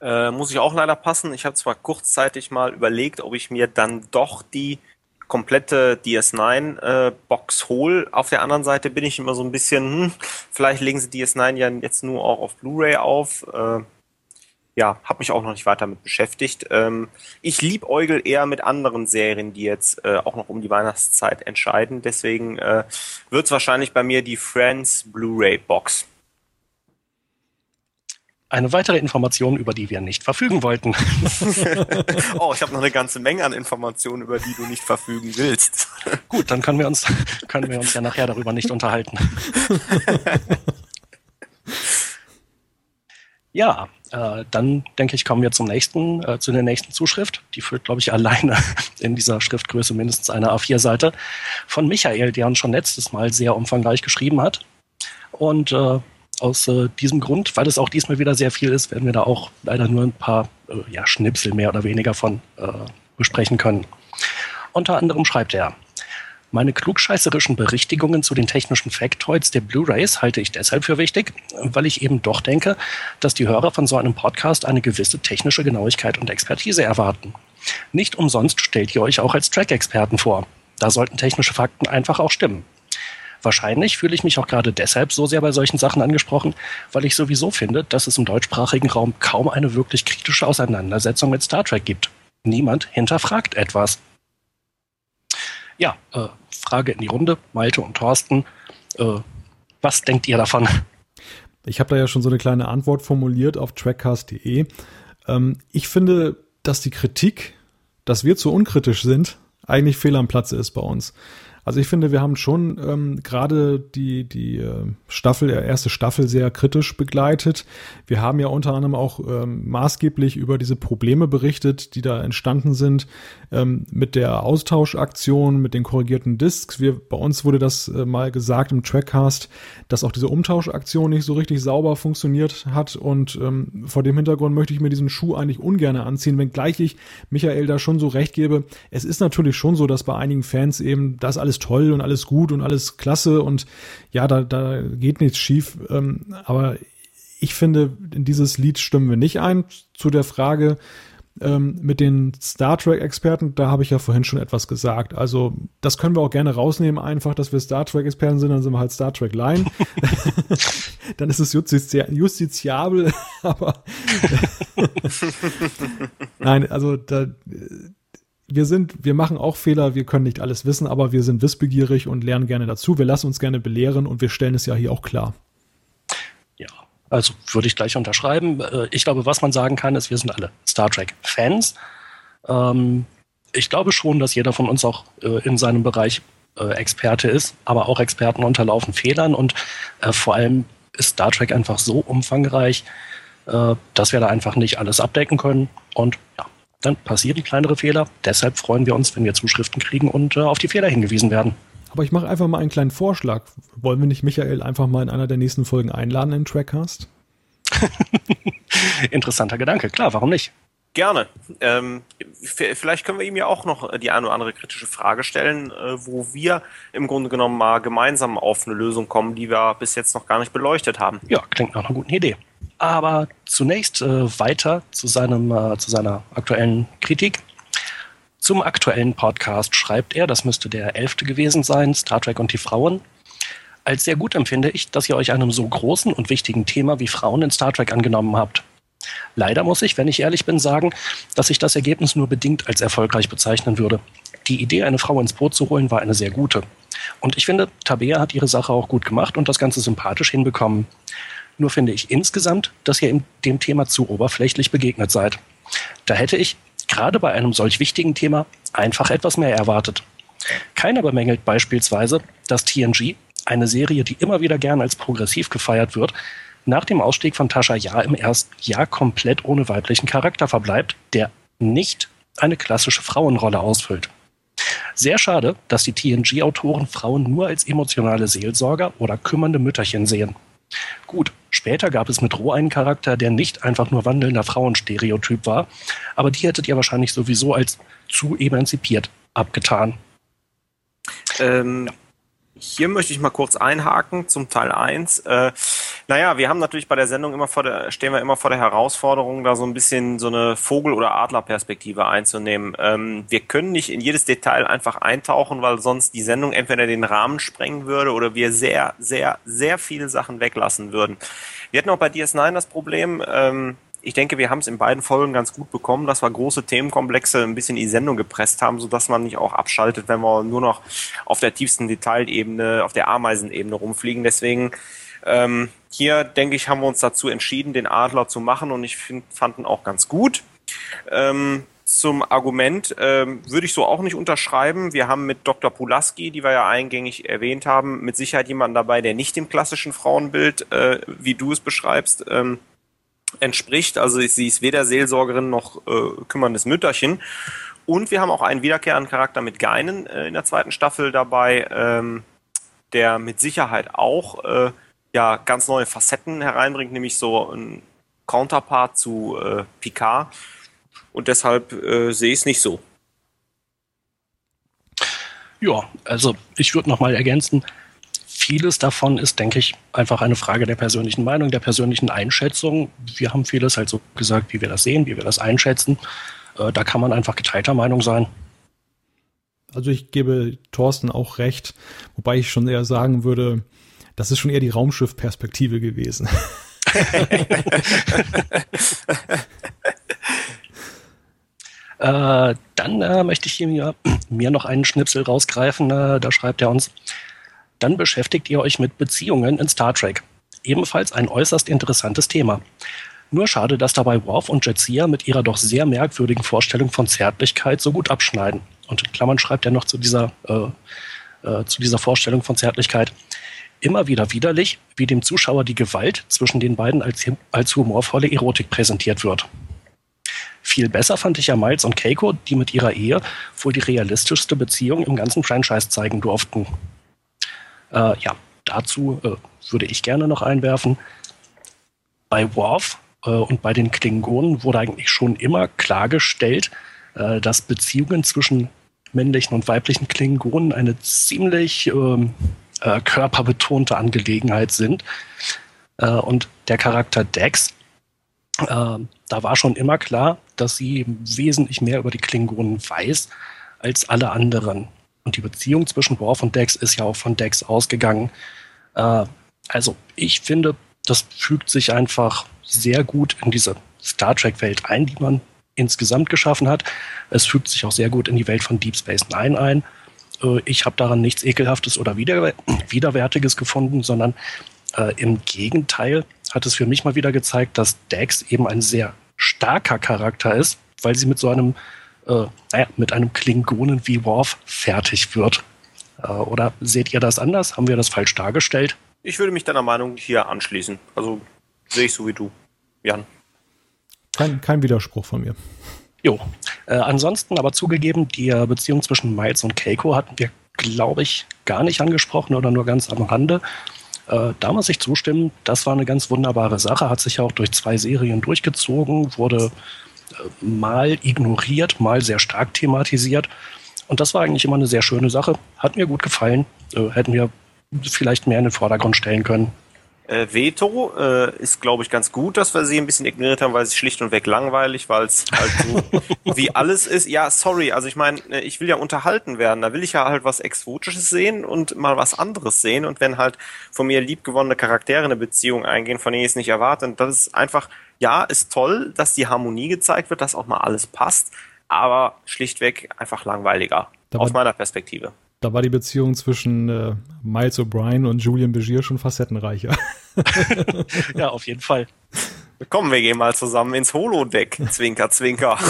Äh, muss ich auch leider passen. Ich habe zwar kurzzeitig mal überlegt, ob ich mir dann doch die komplette DS9-Box äh, hole. Auf der anderen Seite bin ich immer so ein bisschen, hm, vielleicht legen sie DS9 ja jetzt nur auch auf Blu-ray auf. Äh, ja, habe mich auch noch nicht weiter mit beschäftigt. Ähm, ich liebäugel eher mit anderen Serien, die jetzt äh, auch noch um die Weihnachtszeit entscheiden. Deswegen äh, wird es wahrscheinlich bei mir die Friends Blu-ray Box. Eine weitere Information, über die wir nicht verfügen wollten. oh, ich habe noch eine ganze Menge an Informationen, über die du nicht verfügen willst. Gut, dann können wir uns, können wir uns ja nachher darüber nicht unterhalten. Ja, äh, dann denke ich, kommen wir zum nächsten, äh, zu der nächsten Zuschrift. Die führt, glaube ich, alleine in dieser Schriftgröße mindestens eine A4-Seite von Michael, der uns schon letztes Mal sehr umfangreich geschrieben hat. Und äh, aus äh, diesem Grund, weil es auch diesmal wieder sehr viel ist, werden wir da auch leider nur ein paar äh, ja, Schnipsel mehr oder weniger von äh, besprechen können. Unter anderem schreibt er, meine klugscheißerischen Berichtigungen zu den technischen Factoids der Blu-rays halte ich deshalb für wichtig, weil ich eben doch denke, dass die Hörer von so einem Podcast eine gewisse technische Genauigkeit und Expertise erwarten. Nicht umsonst stellt ihr euch auch als Track-Experten vor. Da sollten technische Fakten einfach auch stimmen. Wahrscheinlich fühle ich mich auch gerade deshalb so sehr bei solchen Sachen angesprochen, weil ich sowieso finde, dass es im deutschsprachigen Raum kaum eine wirklich kritische Auseinandersetzung mit Star Trek gibt. Niemand hinterfragt etwas. Ja, äh, Frage in die Runde, Malte und Thorsten. Äh, was denkt ihr davon? Ich habe da ja schon so eine kleine Antwort formuliert auf trackcast.de. Ähm, ich finde, dass die Kritik, dass wir zu unkritisch sind, eigentlich fehl am Platze ist bei uns. Also ich finde, wir haben schon ähm, gerade die, die äh, Staffel, erste Staffel sehr kritisch begleitet. Wir haben ja unter anderem auch ähm, maßgeblich über diese Probleme berichtet, die da entstanden sind ähm, mit der Austauschaktion, mit den korrigierten Discs. Wir, bei uns wurde das äh, mal gesagt im Trackcast, dass auch diese Umtauschaktion nicht so richtig sauber funktioniert hat. Und ähm, vor dem Hintergrund möchte ich mir diesen Schuh eigentlich ungern anziehen, wenngleich ich Michael da schon so recht gebe. Es ist natürlich schon so, dass bei einigen Fans eben das alles alles toll und alles gut und alles klasse und ja, da, da geht nichts schief. Ähm, aber ich finde, in dieses Lied stimmen wir nicht ein. Zu der Frage ähm, mit den Star Trek-Experten, da habe ich ja vorhin schon etwas gesagt. Also, das können wir auch gerne rausnehmen, einfach, dass wir Star Trek-Experten sind, dann sind wir halt Star Trek Line. dann ist es justizi justiziabel, aber nein, also da wir sind, wir machen auch Fehler, wir können nicht alles wissen, aber wir sind wissbegierig und lernen gerne dazu. Wir lassen uns gerne belehren und wir stellen es ja hier auch klar. Ja, also würde ich gleich unterschreiben. Äh, ich glaube, was man sagen kann, ist, wir sind alle Star Trek-Fans. Ähm, ich glaube schon, dass jeder von uns auch äh, in seinem Bereich äh, Experte ist, aber auch Experten unterlaufen Fehlern und vor allem ist Star Trek einfach so umfangreich, dass wir da einfach nicht alles abdecken können. Und ja, dann passieren kleinere Fehler. Deshalb freuen wir uns, wenn wir Zuschriften kriegen und äh, auf die Fehler hingewiesen werden. Aber ich mache einfach mal einen kleinen Vorschlag. Wollen wir nicht Michael einfach mal in einer der nächsten Folgen einladen in Trackcast? Interessanter Gedanke, klar, warum nicht? Gerne. Ähm, vielleicht können wir ihm ja auch noch die eine oder andere kritische Frage stellen, äh, wo wir im Grunde genommen mal gemeinsam auf eine Lösung kommen, die wir bis jetzt noch gar nicht beleuchtet haben. Ja, klingt nach einer guten Idee. Aber zunächst äh, weiter zu, seinem, äh, zu seiner aktuellen Kritik. Zum aktuellen Podcast schreibt er, das müsste der elfte gewesen sein, Star Trek und die Frauen. Als sehr gut empfinde ich, dass ihr euch einem so großen und wichtigen Thema wie Frauen in Star Trek angenommen habt. Leider muss ich, wenn ich ehrlich bin, sagen, dass ich das Ergebnis nur bedingt als erfolgreich bezeichnen würde. Die Idee, eine Frau ins Boot zu holen, war eine sehr gute. Und ich finde, Tabea hat ihre Sache auch gut gemacht und das Ganze sympathisch hinbekommen. Nur finde ich insgesamt, dass ihr dem Thema zu oberflächlich begegnet seid. Da hätte ich, gerade bei einem solch wichtigen Thema, einfach etwas mehr erwartet. Keiner bemängelt beispielsweise, dass TNG, eine Serie, die immer wieder gern als progressiv gefeiert wird, nach dem Ausstieg von Tascha Ja im ersten Jahr komplett ohne weiblichen Charakter verbleibt, der nicht eine klassische Frauenrolle ausfüllt. Sehr schade, dass die TNG-Autoren Frauen nur als emotionale Seelsorger oder kümmernde Mütterchen sehen. Gut, später gab es mit Roh einen Charakter, der nicht einfach nur wandelnder Frauenstereotyp war, aber die hättet ihr wahrscheinlich sowieso als zu emanzipiert abgetan. Ähm, hier möchte ich mal kurz einhaken zum Teil 1. Äh, naja, wir haben natürlich bei der Sendung immer vor der, stehen wir immer vor der Herausforderung, da so ein bisschen so eine Vogel- oder Adlerperspektive einzunehmen. Ähm, wir können nicht in jedes Detail einfach eintauchen, weil sonst die Sendung entweder den Rahmen sprengen würde oder wir sehr, sehr, sehr viele Sachen weglassen würden. Wir hatten auch bei DS9 das Problem, ähm, ich denke, wir haben es in beiden Folgen ganz gut bekommen, dass wir große Themenkomplexe ein bisschen in die Sendung gepresst haben, sodass man nicht auch abschaltet, wenn wir nur noch auf der tiefsten Detailebene, auf der Ameisenebene rumfliegen. Deswegen ähm, hier, denke ich, haben wir uns dazu entschieden, den Adler zu machen und ich find, fand ihn auch ganz gut. Ähm, zum Argument ähm, würde ich so auch nicht unterschreiben. Wir haben mit Dr. Pulaski, die wir ja eingängig erwähnt haben, mit Sicherheit jemanden dabei, der nicht dem klassischen Frauenbild, äh, wie du es beschreibst, ähm, entspricht. Also sie ist weder Seelsorgerin noch äh, kümmerndes Mütterchen. Und wir haben auch einen wiederkehrenden Charakter mit Geinen äh, in der zweiten Staffel dabei, ähm, der mit Sicherheit auch äh, ja ganz neue Facetten hereinbringt, nämlich so ein Counterpart zu äh, Picard. Und deshalb äh, sehe ich es nicht so. Ja, also ich würde noch mal ergänzen, vieles davon ist, denke ich, einfach eine Frage der persönlichen Meinung, der persönlichen Einschätzung. Wir haben vieles halt so gesagt, wie wir das sehen, wie wir das einschätzen. Äh, da kann man einfach geteilter Meinung sein. Also ich gebe Thorsten auch recht, wobei ich schon eher sagen würde, das ist schon eher die Raumschiff-Perspektive gewesen. äh, dann äh, möchte ich hier mir, mir noch einen Schnipsel rausgreifen. Äh, da schreibt er uns, dann beschäftigt ihr euch mit Beziehungen in Star Trek. Ebenfalls ein äußerst interessantes Thema. Nur schade, dass dabei Worf und Jetsia mit ihrer doch sehr merkwürdigen Vorstellung von Zärtlichkeit so gut abschneiden. Und in Klammern schreibt er noch zu dieser, äh, äh, zu dieser Vorstellung von Zärtlichkeit. Immer wieder widerlich, wie dem Zuschauer die Gewalt zwischen den beiden als, als humorvolle Erotik präsentiert wird. Viel besser fand ich ja Miles und Keiko, die mit ihrer Ehe wohl die realistischste Beziehung im ganzen Franchise zeigen durften. Äh, ja, dazu äh, würde ich gerne noch einwerfen. Bei Worf äh, und bei den Klingonen wurde eigentlich schon immer klargestellt, äh, dass Beziehungen zwischen männlichen und weiblichen Klingonen eine ziemlich ähm, äh, körperbetonte Angelegenheit sind. Äh, und der Charakter Dex, da war schon immer klar, dass sie wesentlich mehr über die Klingonen weiß als alle anderen. Und die Beziehung zwischen Worf und Dex ist ja auch von Dex ausgegangen. Äh, also ich finde, das fügt sich einfach sehr gut in diese Star Trek-Welt ein, die man insgesamt geschaffen hat. Es fügt sich auch sehr gut in die Welt von Deep Space Nine ein. Äh, ich habe daran nichts Ekelhaftes oder Wider Widerwärtiges gefunden, sondern äh, im Gegenteil hat es für mich mal wieder gezeigt, dass Dex eben ein sehr starker Charakter ist, weil sie mit so einem äh, naja, mit einem Klingonen wie Worf fertig wird. Äh, oder seht ihr das anders? Haben wir das falsch dargestellt? Ich würde mich deiner Meinung hier anschließen. Also sehe ich so wie du, Jan. Kein, kein Widerspruch von mir. Jo. Äh, ansonsten aber zugegeben, die Beziehung zwischen Miles und Keiko hatten wir, glaube ich, gar nicht angesprochen oder nur ganz am Rande. Äh, da muss ich zustimmen, das war eine ganz wunderbare Sache, hat sich ja auch durch zwei Serien durchgezogen, wurde mal ignoriert, mal sehr stark thematisiert. Und das war eigentlich immer eine sehr schöne Sache. Hat mir gut gefallen. Äh, hätten wir vielleicht mehr in den Vordergrund stellen können. Äh, Veto äh, ist, glaube ich, ganz gut, dass wir sie ein bisschen ignoriert haben, weil es schlicht und weg langweilig, weil es halt so wie alles ist. Ja, sorry, also ich meine, äh, ich will ja unterhalten werden. Da will ich ja halt was Exotisches sehen und mal was anderes sehen. Und wenn halt von mir liebgewonnene Charaktere eine Beziehung eingehen, von denen ich es nicht erwarte, das ist einfach, ja, ist toll, dass die Harmonie gezeigt wird, dass auch mal alles passt, aber schlichtweg einfach langweiliger. aus meiner Perspektive. Da war die Beziehung zwischen äh, Miles O'Brien und Julian Begier schon facettenreicher. ja, auf jeden Fall. Komm, wir gehen mal zusammen ins Holodeck. Zwinker, zwinker.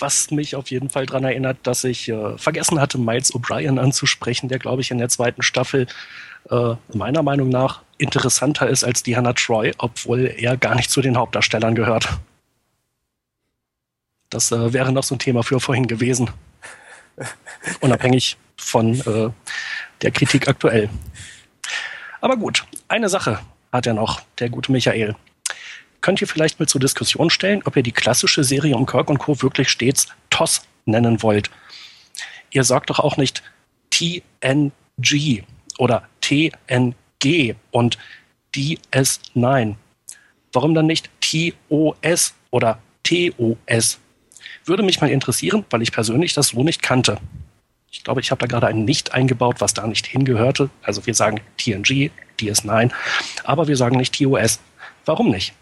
Was mich auf jeden Fall daran erinnert, dass ich äh, vergessen hatte, Miles O'Brien anzusprechen, der, glaube ich, in der zweiten Staffel äh, meiner Meinung nach interessanter ist als Diana Troy, obwohl er gar nicht zu den Hauptdarstellern gehört. Das äh, wäre noch so ein Thema für vorhin gewesen. Unabhängig von äh, der Kritik aktuell. Aber gut, eine Sache hat er noch, der gute Michael. Könnt ihr vielleicht mal zur Diskussion stellen, ob ihr die klassische Serie um Kirk und Co. wirklich stets TOS nennen wollt? Ihr sagt doch auch nicht TNG oder TNG und DS9. Warum dann nicht TOS oder TOS? Würde mich mal interessieren, weil ich persönlich das so nicht kannte. Ich glaube, ich habe da gerade ein Nicht eingebaut, was da nicht hingehörte. Also wir sagen TNG, DS9, aber wir sagen nicht TOS. Warum nicht?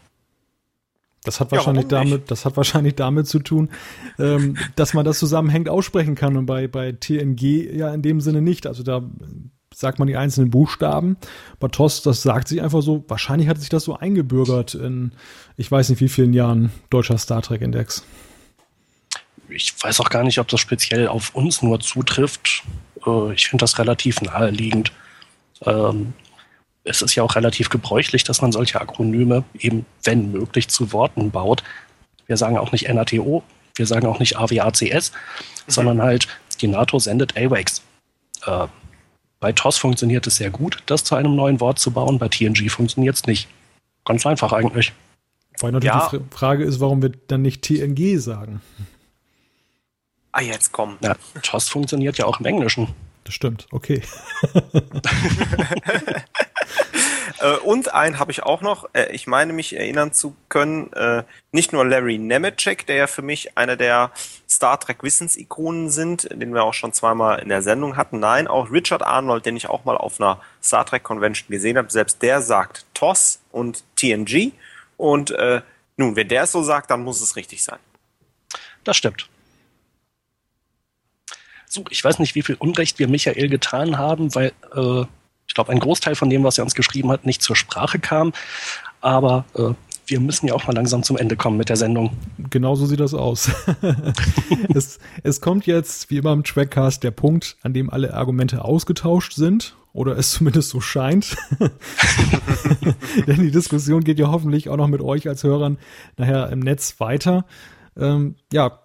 Das hat wahrscheinlich ja, damit, das hat wahrscheinlich damit zu tun, ähm, dass man das zusammenhängend aussprechen kann und bei, bei TNG ja in dem Sinne nicht. Also da sagt man die einzelnen Buchstaben. Bei TOS, das sagt sich einfach so, wahrscheinlich hat sich das so eingebürgert in, ich weiß nicht wie vielen Jahren deutscher Star Trek Index. Ich weiß auch gar nicht, ob das speziell auf uns nur zutrifft. Äh, ich finde das relativ naheliegend. Ähm, es ist ja auch relativ gebräuchlich, dass man solche Akronyme eben, wenn möglich, zu Worten baut. Wir sagen auch nicht NATO, wir sagen auch nicht AWACS, mhm. sondern halt, die NATO sendet AWACS. Bei TOS funktioniert es sehr gut, das zu einem neuen Wort zu bauen, bei TNG funktioniert es nicht. Ganz einfach eigentlich. Weil natürlich ja. die Frage ist, warum wir dann nicht TNG sagen. Ah, jetzt komm. Ja, TOS funktioniert ja auch im Englischen. Das stimmt, okay. Äh, und einen habe ich auch noch. Äh, ich meine mich erinnern zu können, äh, nicht nur Larry Nemeczek, der ja für mich einer der Star Trek Wissensikonen sind, den wir auch schon zweimal in der Sendung hatten. Nein, auch Richard Arnold, den ich auch mal auf einer Star Trek Convention gesehen habe. Selbst der sagt TOS und TNG. Und äh, nun, wenn der es so sagt, dann muss es richtig sein. Das stimmt. So, ich weiß nicht, wie viel Unrecht wir Michael getan haben, weil äh, ich glaube, ein Großteil von dem, was er uns geschrieben hat, nicht zur Sprache kam. Aber äh, wir müssen ja auch mal langsam zum Ende kommen mit der Sendung. Genauso sieht das aus. es, es kommt jetzt, wie immer im Trackcast, der Punkt, an dem alle Argumente ausgetauscht sind. Oder es zumindest so scheint. Denn die Diskussion geht ja hoffentlich auch noch mit euch als Hörern nachher im Netz weiter. Ähm, ja,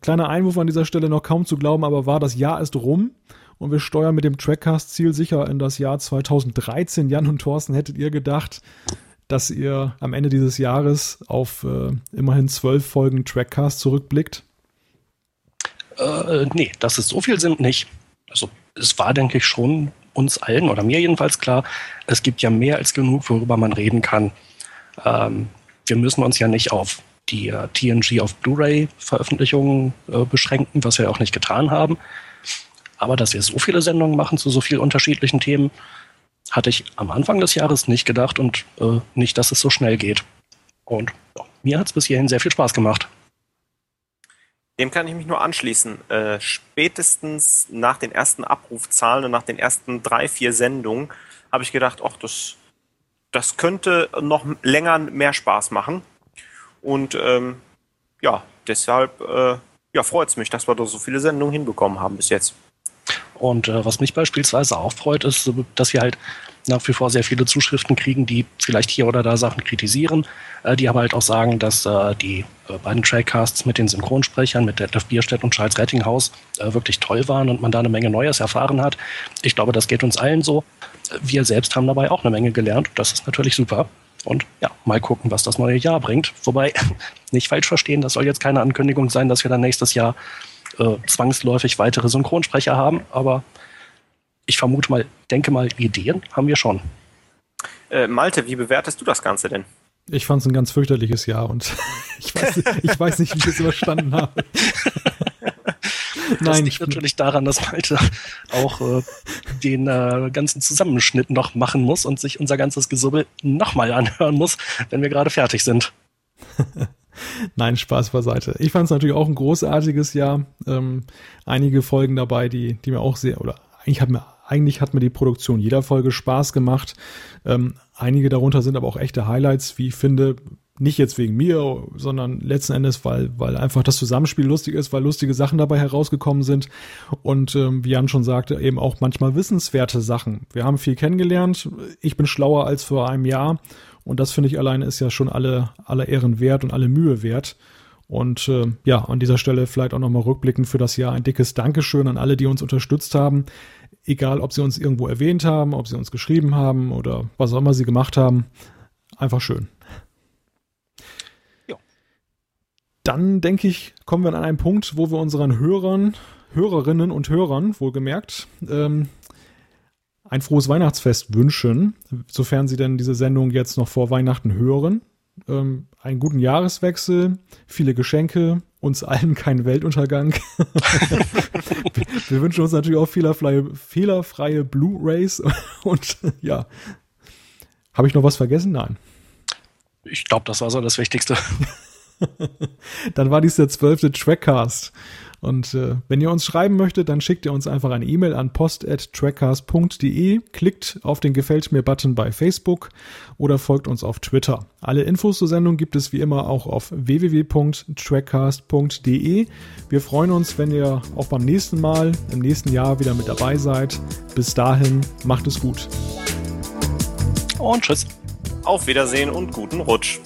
kleiner Einwurf an dieser Stelle noch kaum zu glauben, aber war das Jahr ist rum und wir steuern mit dem Trackcast Ziel sicher in das Jahr 2013. Jan und Thorsten, hättet ihr gedacht, dass ihr am Ende dieses Jahres auf äh, immerhin zwölf Folgen Trackcast zurückblickt? Äh, nee, dass es so viel sind, nicht. Also es war, denke ich, schon uns allen oder mir jedenfalls klar, es gibt ja mehr als genug, worüber man reden kann. Ähm, wir müssen uns ja nicht auf die äh, TNG auf Blu-ray-Veröffentlichungen äh, beschränken, was wir auch nicht getan haben. Aber dass wir so viele Sendungen machen zu so vielen unterschiedlichen Themen, hatte ich am Anfang des Jahres nicht gedacht und äh, nicht, dass es so schnell geht. Und ja, mir hat es bis hierhin sehr viel Spaß gemacht. Dem kann ich mich nur anschließen. Äh, spätestens nach den ersten Abrufzahlen und nach den ersten drei, vier Sendungen habe ich gedacht, ach, das, das könnte noch länger mehr Spaß machen. Und ähm, ja, deshalb äh, ja, freut es mich, dass wir da so viele Sendungen hinbekommen haben bis jetzt. Und äh, was mich beispielsweise auch freut, ist, dass wir halt nach wie vor sehr viele Zuschriften kriegen, die vielleicht hier oder da Sachen kritisieren, äh, die aber halt auch sagen, dass äh, die äh, beiden Trackcasts mit den Synchronsprechern, mit Detlef Bierstedt und Charles Rettinghaus äh, wirklich toll waren und man da eine Menge Neues erfahren hat. Ich glaube, das geht uns allen so. Wir selbst haben dabei auch eine Menge gelernt. Das ist natürlich super. Und ja, mal gucken, was das neue Jahr bringt. Wobei, nicht falsch verstehen, das soll jetzt keine Ankündigung sein, dass wir dann nächstes Jahr äh, zwangsläufig weitere Synchronsprecher haben, aber ich vermute mal, denke mal, Ideen haben wir schon. Äh, Malte, wie bewertest du das Ganze denn? Ich fand es ein ganz fürchterliches Jahr und ich weiß, ich weiß nicht, wie ich es überstanden habe. Das Nein, liegt natürlich daran, dass Malte auch äh, den äh, ganzen Zusammenschnitt noch machen muss und sich unser ganzes Gesubbel nochmal anhören muss, wenn wir gerade fertig sind. Nein, Spaß beiseite. Ich fand es natürlich auch ein großartiges Jahr. Ähm, einige Folgen dabei, die, die mir auch sehr, oder eigentlich hat mir, eigentlich hat mir die Produktion jeder Folge Spaß gemacht. Ähm, einige darunter sind aber auch echte Highlights, wie ich finde, nicht jetzt wegen mir, sondern letzten Endes, weil, weil einfach das Zusammenspiel lustig ist, weil lustige Sachen dabei herausgekommen sind und ähm, wie Jan schon sagte, eben auch manchmal wissenswerte Sachen. Wir haben viel kennengelernt. Ich bin schlauer als vor einem Jahr und das finde ich alleine ist ja schon alle, alle Ehren wert und alle Mühe wert. Und äh, ja, an dieser Stelle vielleicht auch nochmal rückblickend für das Jahr ein dickes Dankeschön an alle, die uns unterstützt haben. egal ob sie uns irgendwo erwähnt haben, ob sie uns geschrieben haben oder was auch immer sie gemacht haben. Einfach schön. Ja. Dann denke ich, kommen wir an einen Punkt, wo wir unseren Hörern, Hörerinnen und Hörern, wohlgemerkt, ähm, ein frohes Weihnachtsfest wünschen, sofern Sie denn diese Sendung jetzt noch vor Weihnachten hören. Ähm, einen guten Jahreswechsel, viele Geschenke, uns allen keinen Weltuntergang. Wir wünschen uns natürlich auch fehlerfreie, fehlerfreie Blu-rays und ja. Habe ich noch was vergessen? Nein. Ich glaube, das war so das Wichtigste. Dann war dies der zwölfte Trackcast. Und äh, wenn ihr uns schreiben möchtet, dann schickt ihr uns einfach eine E-Mail an post.trackcast.de, klickt auf den Gefällt mir-Button bei Facebook oder folgt uns auf Twitter. Alle Infos zur Sendung gibt es wie immer auch auf www.trackcast.de. Wir freuen uns, wenn ihr auch beim nächsten Mal, im nächsten Jahr wieder mit dabei seid. Bis dahin, macht es gut. Und tschüss. Auf Wiedersehen und guten Rutsch.